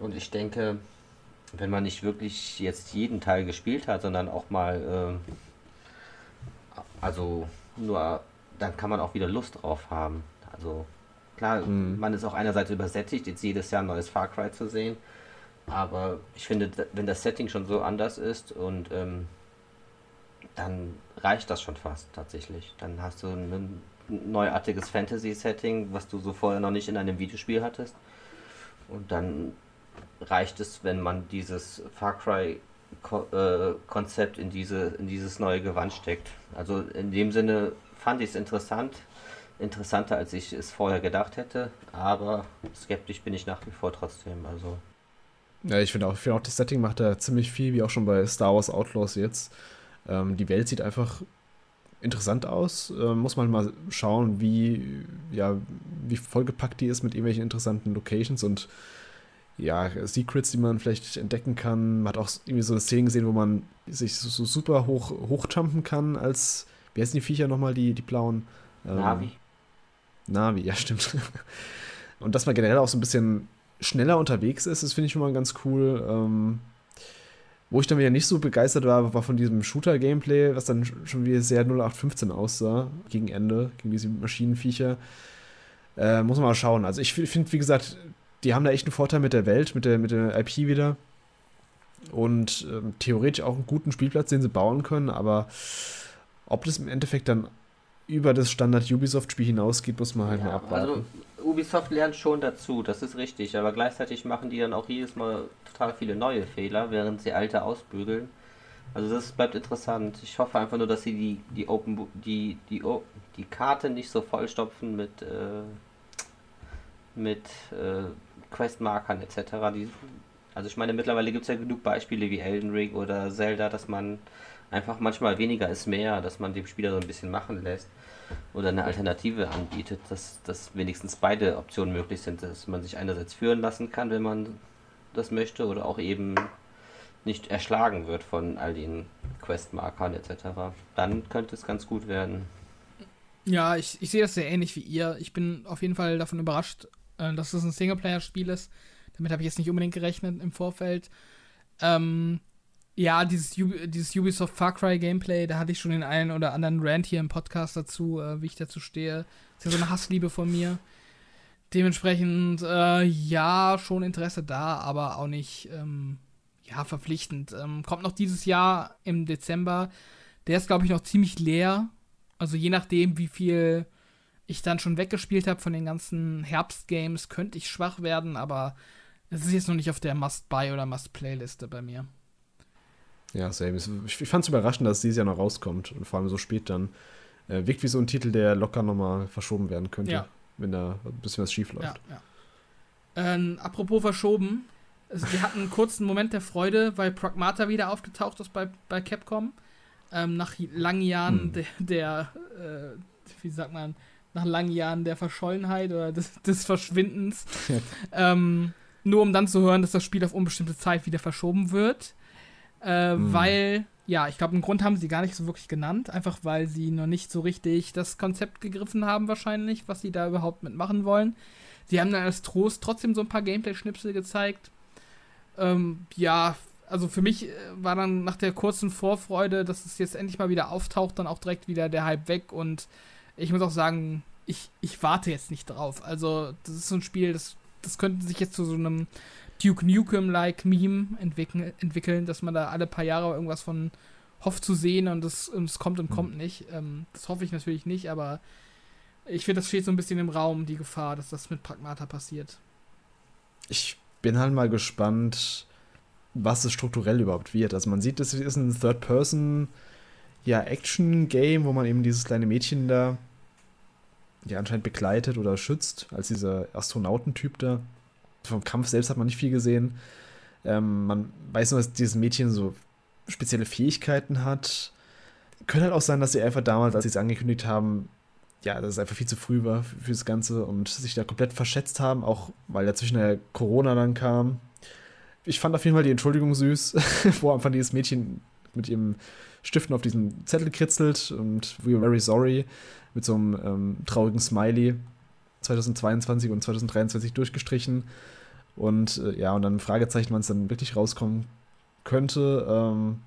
Und ich denke, wenn man nicht wirklich jetzt jeden Teil gespielt hat, sondern auch mal, äh, also nur, dann kann man auch wieder Lust drauf haben. Also klar, mhm. man ist auch einerseits übersättigt, jetzt jedes Jahr ein neues Far Cry zu sehen, aber ich finde, wenn das Setting schon so anders ist und ähm, dann reicht das schon fast tatsächlich. Dann hast du ein neuartiges Fantasy-Setting, was du so vorher noch nicht in einem Videospiel hattest. Und dann reicht es, wenn man dieses Far Cry äh, Konzept in, diese, in dieses neue Gewand steckt. Also in dem Sinne fand ich es interessant, interessanter, als ich es vorher gedacht hätte. Aber skeptisch bin ich nach wie vor trotzdem. Also. Ja, ich finde auch, find auch, das Setting macht da ziemlich viel, wie auch schon bei Star Wars Outlaws jetzt. Ähm, die Welt sieht einfach interessant aus. Ähm, muss man mal schauen, wie, ja, wie vollgepackt die ist mit irgendwelchen interessanten Locations und ja, Secrets, die man vielleicht entdecken kann. Man hat auch irgendwie so eine Szene gesehen, wo man sich so, so super hoch hochjumpen kann als, wie heißen die Viecher nochmal, die, die blauen? Ähm, Navi. Navi, ja, stimmt. Und dass man generell auch so ein bisschen schneller unterwegs ist, das finde ich schon mal ganz cool. Ähm, wo ich dann wieder nicht so begeistert war, war von diesem Shooter-Gameplay, was dann schon wieder sehr 0815 aussah, gegen Ende, gegen diese Maschinenviecher. Äh, muss man mal schauen. Also ich finde, wie gesagt, die haben da echt einen Vorteil mit der Welt, mit der, mit der IP wieder. Und ähm, theoretisch auch einen guten Spielplatz, den sie bauen können, aber ob das im Endeffekt dann über das Standard Ubisoft-Spiel hinausgeht, muss man halt ja, mal abwarten. Also Ubisoft lernt schon dazu, das ist richtig, aber gleichzeitig machen die dann auch jedes Mal total viele neue Fehler, während sie alte ausbügeln. Also das bleibt interessant. Ich hoffe einfach nur, dass sie die, die Open die, die, die Karte nicht so vollstopfen mit, äh, mit äh, Questmarkern etc. Die, also ich meine, mittlerweile gibt es ja genug Beispiele wie Elden Ring oder Zelda, dass man einfach manchmal weniger ist mehr, dass man dem Spieler so ein bisschen machen lässt oder eine Alternative anbietet, dass, dass wenigstens beide Optionen möglich sind, dass man sich einerseits führen lassen kann, wenn man das möchte, oder auch eben nicht erschlagen wird von all den Questmarkern etc. Dann könnte es ganz gut werden. Ja, ich, ich sehe das sehr ähnlich wie ihr. Ich bin auf jeden Fall davon überrascht, äh, dass es ein Singleplayer-Spiel ist. Damit habe ich jetzt nicht unbedingt gerechnet im Vorfeld. Ähm, ja, dieses, dieses Ubisoft Far Cry Gameplay, da hatte ich schon den einen oder anderen Rant hier im Podcast dazu, äh, wie ich dazu stehe. ist ja so eine Hassliebe von mir. Dementsprechend, äh, ja, schon Interesse da, aber auch nicht, ähm, ja, verpflichtend. Ähm, kommt noch dieses Jahr im Dezember. Der ist, glaube ich, noch ziemlich leer. Also je nachdem, wie viel ich dann schon weggespielt habe von den ganzen Herbstgames, könnte ich schwach werden, aber es ist jetzt noch nicht auf der Must-Buy- oder Must-Play-Liste bei mir. Ja, same. Ich, ich fand es überraschend, dass es dieses Jahr noch rauskommt und vor allem so spät dann. Äh, wirkt wie so ein Titel, der locker nochmal verschoben werden könnte, ja. wenn da ein bisschen was schief läuft. Ja, ja. Ähm, apropos verschoben, also wir hatten einen kurzen Moment der Freude, weil Pragmata wieder aufgetaucht ist bei, bei Capcom. Ähm, nach langen Jahren hm. der, der äh, wie sagt man, nach langen Jahren der Verschollenheit oder des, des Verschwindens. ähm, nur um dann zu hören, dass das Spiel auf unbestimmte Zeit wieder verschoben wird. Äh, mhm. Weil, ja, ich glaube, einen Grund haben sie gar nicht so wirklich genannt. Einfach weil sie noch nicht so richtig das Konzept gegriffen haben, wahrscheinlich, was sie da überhaupt mitmachen wollen. Sie haben dann als Trost trotzdem so ein paar Gameplay-Schnipsel gezeigt. Ähm, ja, also für mich äh, war dann nach der kurzen Vorfreude, dass es jetzt endlich mal wieder auftaucht, dann auch direkt wieder der Hype weg. Und ich muss auch sagen, ich, ich warte jetzt nicht drauf. Also, das ist so ein Spiel, das, das könnte sich jetzt zu so einem Duke Nukem-like Meme entwickeln, entwickeln, dass man da alle paar Jahre irgendwas von hofft zu sehen und es, es kommt und kommt nicht. Ähm, das hoffe ich natürlich nicht, aber ich finde, das steht so ein bisschen im Raum, die Gefahr, dass das mit Pragmata passiert. Ich bin halt mal gespannt, was es strukturell überhaupt wird. Also man sieht, das ist ein Third-Person ja, Action-Game, wo man eben dieses kleine Mädchen da ja anscheinend begleitet oder schützt, als dieser Astronautentyp da. Vom Kampf selbst hat man nicht viel gesehen. Ähm, man weiß nur, dass dieses Mädchen so spezielle Fähigkeiten hat. Könnte halt auch sein, dass sie einfach damals, als sie es angekündigt haben, ja, dass es einfach viel zu früh war für, das Ganze und sich da komplett verschätzt haben, auch weil dazwischen der Corona dann kam. Ich fand auf jeden Fall die Entschuldigung süß, wo einfach dieses Mädchen mit ihrem Stiften auf diesen Zettel kritzelt und We are very sorry mit so einem ähm, traurigen Smiley 2022 und 2023 durchgestrichen. Und äh, ja, und dann Fragezeichen, wann es dann wirklich rauskommen könnte. Ähm,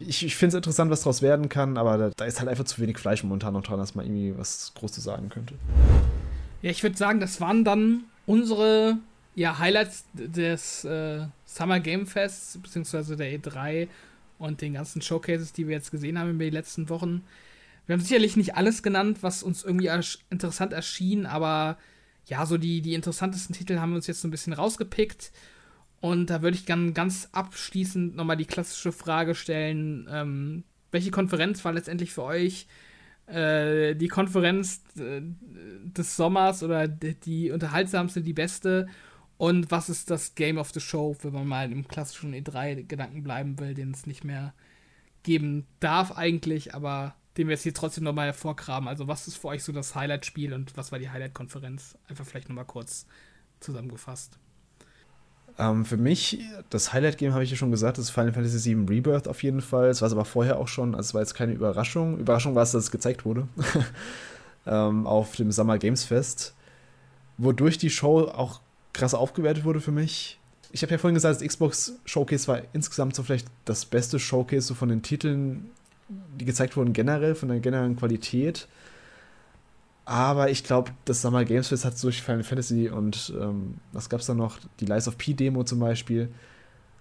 ich, ich finde es interessant, was daraus werden kann, aber da, da, ist halt einfach zu wenig Fleisch momentan noch dran, dass man irgendwie was Großes sagen könnte. Ja, ich würde sagen, das waren dann unsere ja, Highlights des äh, Summer Game Fests, beziehungsweise der E3 und den ganzen Showcases, die wir jetzt gesehen haben über die letzten Wochen. Wir haben sicherlich nicht alles genannt, was uns irgendwie ersch interessant erschien, aber ja, so die, die interessantesten Titel haben wir uns jetzt so ein bisschen rausgepickt. Und da würde ich dann ganz abschließend nochmal die klassische Frage stellen: ähm, Welche Konferenz war letztendlich für euch äh, die Konferenz äh, des Sommers oder die, die unterhaltsamste, die beste. Und was ist das Game of the Show, wenn man mal im klassischen E3-Gedanken bleiben will, den es nicht mehr geben darf eigentlich, aber den wir jetzt hier trotzdem nochmal hervorgraben. Also was ist für euch so das Highlight-Spiel und was war die Highlight-Konferenz? Einfach vielleicht nochmal kurz zusammengefasst. Ähm, für mich, das Highlight-Game habe ich ja schon gesagt, das Final Fantasy VII Rebirth auf jeden Fall. Es war es aber vorher auch schon, also es war jetzt keine Überraschung. Überraschung war es, dass es gezeigt wurde. ähm, auf dem Summer Games Fest. Wodurch die Show auch krass aufgewertet wurde für mich. Ich habe ja vorhin gesagt, das Xbox Showcase war insgesamt so vielleicht das beste Showcase so von den Titeln, die gezeigt wurden generell, von der generellen Qualität. Aber ich glaube, das Summer Games Fest hat durch Final Fantasy und ähm, was gab es da noch? Die Lies of P Demo zum Beispiel.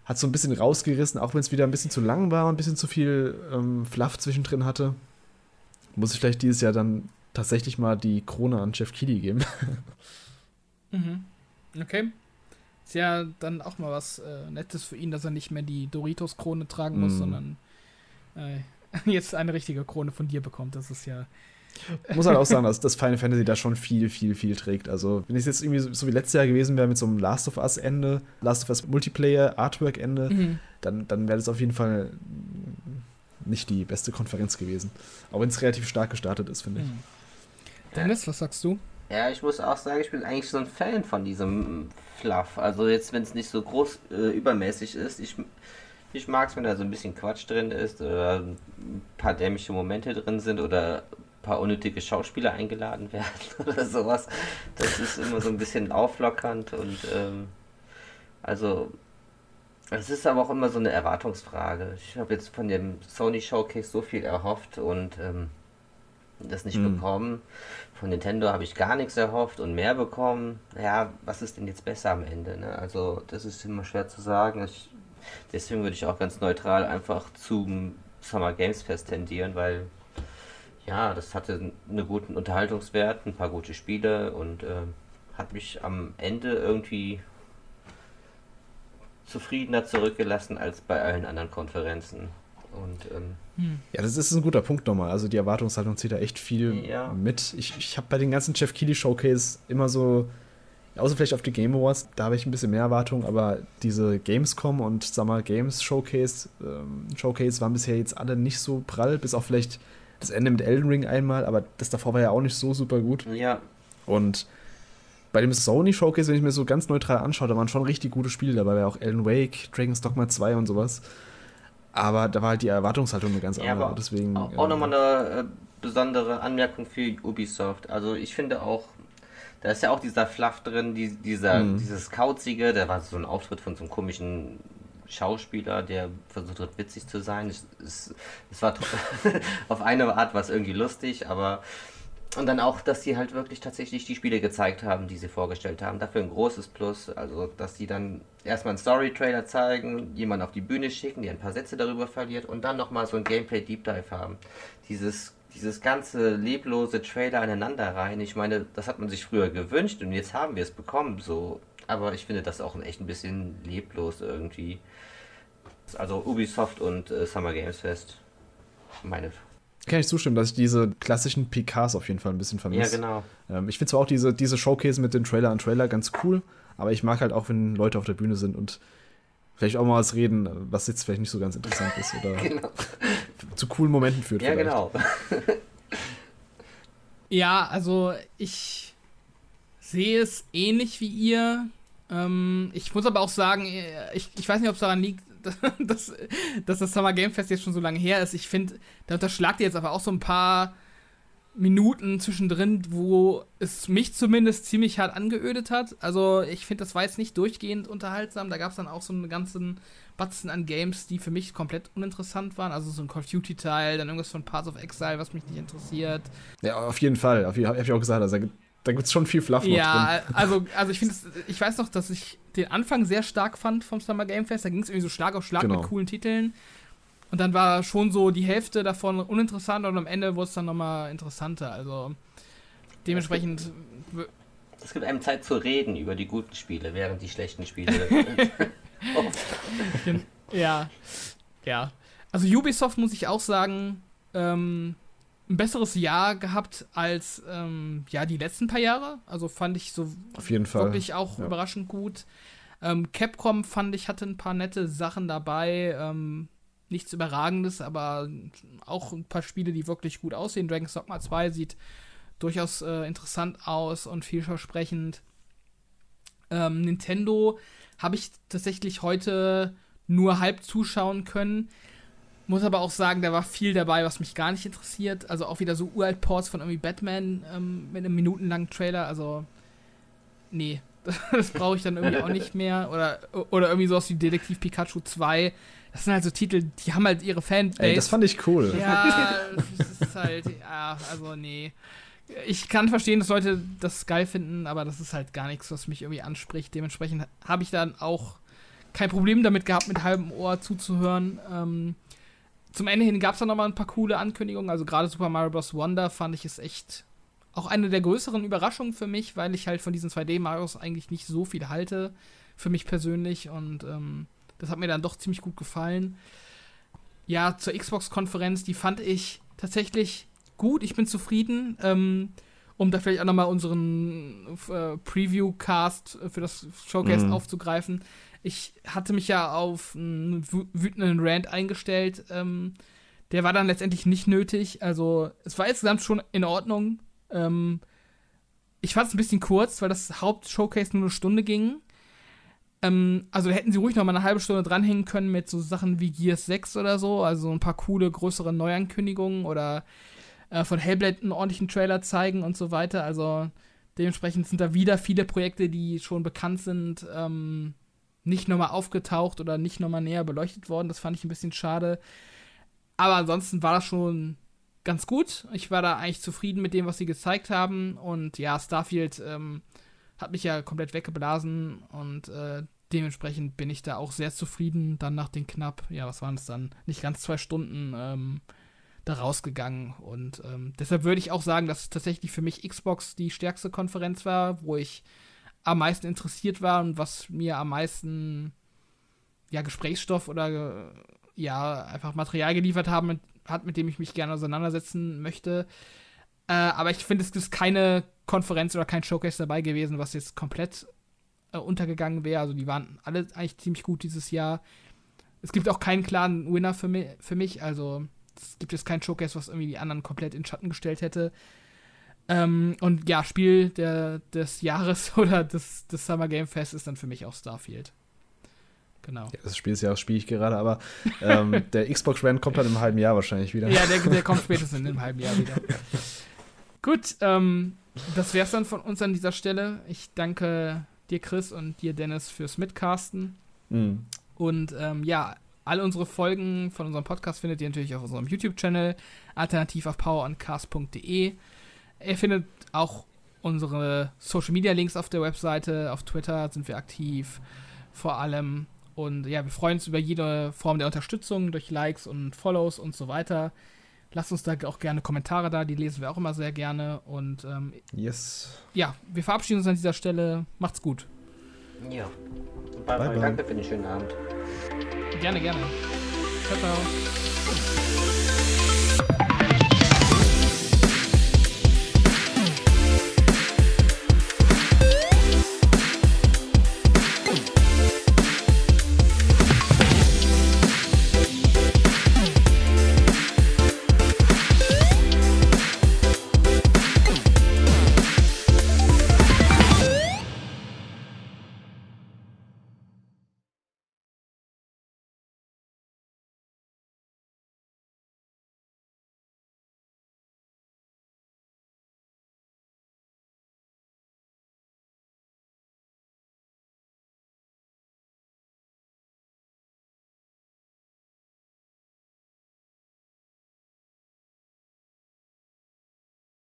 Hat so ein bisschen rausgerissen, auch wenn es wieder ein bisschen zu lang war und ein bisschen zu viel ähm, Fluff zwischendrin hatte. Muss ich vielleicht dieses Jahr dann tatsächlich mal die Krone an Jeff Keighley geben. mhm. Okay. Ist ja dann auch mal was äh, Nettes für ihn, dass er nicht mehr die Doritos-Krone tragen muss, mm. sondern äh, jetzt eine richtige Krone von dir bekommt. Das ist ja. Muss halt auch sagen, dass das Final Fantasy da schon viel, viel, viel trägt. Also, wenn es jetzt irgendwie so, so, wie letztes Jahr gewesen wäre mit so einem Last of Us-Ende, Last of Us Multiplayer, Artwork-Ende, mhm. dann, dann wäre das auf jeden Fall nicht die beste Konferenz gewesen. Auch wenn es relativ stark gestartet ist, finde ich. Mhm. Dennis, was sagst du? Ja, ich muss auch sagen, ich bin eigentlich so ein Fan von diesem Fluff. Also jetzt, wenn es nicht so groß äh, übermäßig ist, ich, ich mag es, wenn da so ein bisschen Quatsch drin ist oder ein paar dämliche Momente drin sind oder ein paar unnötige Schauspieler eingeladen werden oder sowas. Das ist immer so ein bisschen auflockernd und ähm, also es ist aber auch immer so eine Erwartungsfrage. Ich habe jetzt von dem Sony Showcase so viel erhofft und ähm, das nicht mhm. bekommen. Von Nintendo habe ich gar nichts erhofft und mehr bekommen. Ja, was ist denn jetzt besser am Ende? Ne? Also, das ist immer schwer zu sagen. Ich, deswegen würde ich auch ganz neutral einfach zum Summer Games Fest tendieren, weil ja, das hatte einen guten Unterhaltungswert, ein paar gute Spiele und äh, hat mich am Ende irgendwie zufriedener zurückgelassen als bei allen anderen Konferenzen. Und, ähm, hm. Ja, das ist ein guter Punkt nochmal. Also die Erwartungshaltung zieht da echt viel ja. mit. Ich, ich habe bei den ganzen Jeff Keighley Showcase immer so, außer vielleicht auf die Game Awards, da habe ich ein bisschen mehr Erwartung, aber diese Gamescom und Summer Games Showcase, ähm, Showcase waren bisher jetzt alle nicht so prall, bis auf vielleicht das Ende mit Elden Ring einmal, aber das davor war ja auch nicht so super gut. Ja. Und bei dem Sony Showcase, wenn ich mir so ganz neutral anschaue, da waren schon richtig gute Spiele dabei, war auch Elden Wake, Dragon's Dogma 2 und sowas. Aber da war halt die Erwartungshaltung eine ganz andere. Ja, deswegen, auch, auch äh, nochmal eine äh, besondere Anmerkung für Ubisoft. Also ich finde auch, da ist ja auch dieser Fluff drin, die, dieser, mhm. dieses Kauzige, da war so ein Auftritt von so einem komischen Schauspieler, der versucht hat, witzig zu sein. Es, es, es war auf eine Art was irgendwie lustig, aber und dann auch, dass sie halt wirklich tatsächlich die Spiele gezeigt haben, die sie vorgestellt haben. Dafür ein großes Plus. Also, dass sie dann erstmal einen Story-Trailer zeigen, jemanden auf die Bühne schicken, der ein paar Sätze darüber verliert und dann nochmal so ein Gameplay-Deep Dive haben. Dieses, dieses ganze leblose Trailer aneinander rein. Ich meine, das hat man sich früher gewünscht und jetzt haben wir es bekommen. So. Aber ich finde das auch echt ein bisschen leblos irgendwie. Also Ubisoft und äh, Summer Games Fest. Meine kann ich zustimmen, dass ich diese klassischen PKs auf jeden Fall ein bisschen vermisse. Ja, genau. Ähm, ich finde zwar auch diese, diese Showcase mit den Trailer an Trailer ganz cool, aber ich mag halt auch, wenn Leute auf der Bühne sind und vielleicht auch mal was reden, was jetzt vielleicht nicht so ganz interessant ist oder genau. Zu coolen Momenten führt. Ja, vielleicht. genau. ja, also ich sehe es ähnlich wie ihr. Ähm, ich muss aber auch sagen, ich, ich weiß nicht, ob es daran liegt, dass, dass das Summer Game Fest jetzt schon so lange her ist. Ich finde, da unterschlagt ihr jetzt aber auch so ein paar Minuten zwischendrin, wo es mich zumindest ziemlich hart angeödet hat. Also ich finde, das war jetzt nicht durchgehend unterhaltsam. Da gab es dann auch so einen ganzen Batzen an Games, die für mich komplett uninteressant waren. Also so ein Call of Duty-Teil, dann irgendwas von Paths of Exile, was mich nicht interessiert. Ja, auf jeden Fall. Auf, hab ich auch gesagt. Also da gibt es schon viel Fluff ja, drin. also, also ich finde, ich weiß noch, dass ich den Anfang sehr stark fand vom Summer Game Fest. Da ging es irgendwie so Schlag auf Schlag genau. mit coolen Titeln. Und dann war schon so die Hälfte davon uninteressant und am Ende wurde es dann nochmal interessanter. Also dementsprechend. Es gibt einem Zeit zu reden über die guten Spiele, während die schlechten Spiele. ja, ja. Also Ubisoft muss ich auch sagen, ähm, ein besseres Jahr gehabt als ähm, ja die letzten paar Jahre. Also fand ich so Auf jeden Fall. wirklich auch Ja. überraschend gut. Ähm, Capcom fand ich hatte ein paar nette Sachen dabei. Ähm, nichts Überragendes, aber auch ein paar Spiele, die wirklich gut aussehen. Dragon's Dogma 2 sieht durchaus äh, interessant aus und vielversprechend. Ähm, Nintendo habe ich tatsächlich heute nur halb zuschauen können. Muss aber auch sagen, da war viel dabei, was mich gar nicht interessiert. Also auch wieder so uralt-Ports von irgendwie Batman ähm, mit einem minutenlangen Trailer. Also, nee, das brauche ich dann irgendwie auch nicht mehr. Oder, oder irgendwie sowas wie Detektiv Pikachu 2. Das sind halt so Titel, die haben halt ihre Fanbase. Ey, das fand ich cool. Ja, das ist halt, ja, also nee. Ich kann verstehen, dass Leute das geil finden, aber das ist halt gar nichts, was mich irgendwie anspricht. Dementsprechend habe ich dann auch kein Problem damit gehabt, mit halbem Ohr zuzuhören. Ähm, zum Ende hin gab es dann nochmal ein paar coole Ankündigungen. Also gerade Super Mario Bros. Wonder fand ich es echt auch eine der größeren Überraschungen für mich, weil ich halt von diesen 2D-Marios eigentlich nicht so viel halte, für mich persönlich. Und ähm, das hat mir dann doch ziemlich gut gefallen. Ja, zur Xbox-Konferenz, die fand ich tatsächlich gut. Ich bin zufrieden. Ähm, um da vielleicht auch nochmal unseren äh, Preview-Cast für das Showcase Mhm. aufzugreifen. Ich hatte mich ja auf einen wü- wütenden Rant eingestellt. Ähm, der war dann letztendlich nicht nötig. Also, es war insgesamt schon in Ordnung. Ähm, ich fand es ein bisschen kurz, weil das Haupt-Showcase nur eine Stunde ging. Ähm, also da hätten sie ruhig noch mal eine halbe Stunde dranhängen können mit so Sachen wie Gears 6 oder so, also ein paar coole, größere Neuankündigungen oder äh, von Hellblade einen ordentlichen Trailer zeigen und so weiter. Also dementsprechend sind da wieder viele Projekte, die schon bekannt sind, ähm, nicht nochmal aufgetaucht oder nicht nochmal näher beleuchtet worden. Das fand ich ein bisschen schade. Aber ansonsten war das schon ganz gut. Ich war da eigentlich zufrieden mit dem, was sie gezeigt haben. Und ja, Starfield ähm, hat mich ja komplett weggeblasen und äh, dementsprechend bin ich da auch sehr zufrieden. Dann nach den knapp, ja, was waren es dann? Nicht ganz zwei Stunden ähm, da rausgegangen. Und ähm, deshalb würde ich auch sagen, dass tatsächlich für mich Xbox die stärkste Konferenz war, wo ich am meisten interessiert war und was mir am meisten ja, Gesprächsstoff oder ja, einfach Material geliefert haben, hat, mit dem ich mich gerne auseinandersetzen möchte. Äh, aber ich finde, es ist keine Konferenz oder kein Showcase dabei gewesen, was jetzt komplett äh, untergegangen wäre. Also die waren alle eigentlich ziemlich gut dieses Jahr. Es gibt auch keinen klaren Winner für, mi für mich. Also es gibt jetzt kein Showcase, was irgendwie die anderen komplett in Schatten gestellt hätte. Ähm, und ja, Spiel der, des Jahres oder des, des Summer Game Fest ist dann für mich auch Starfield. Genau. Ja, das Spiel des Jahres spiele ich gerade, aber ähm, der Xbox-Rand kommt dann im halben Jahr wahrscheinlich wieder. Ja, der, der kommt spätestens in einem halben Jahr wieder. Gut, ähm, das wär's dann von uns an dieser Stelle. Ich danke dir, Chris, und dir, Dennis, fürs Mitcasten. Mhm. Und ähm, ja, alle unsere Folgen von unserem Podcast findet ihr natürlich auf unserem YouTube-Channel, alternativ auf poweroncast.de. Ihr findet auch unsere Social-Media-Links auf der Webseite. Auf Twitter sind wir aktiv, vor allem. Und ja, wir freuen uns über jede Form der Unterstützung durch Likes und Follows und so weiter. Lasst uns da auch gerne Kommentare da, die lesen wir auch immer sehr gerne. Und ähm, Yes. ja, wir verabschieden uns an dieser Stelle. Macht's gut. Ja. Bye, Bye, bye. bye. Danke für den schönen Abend. Gerne, gerne. Ciao, ciao.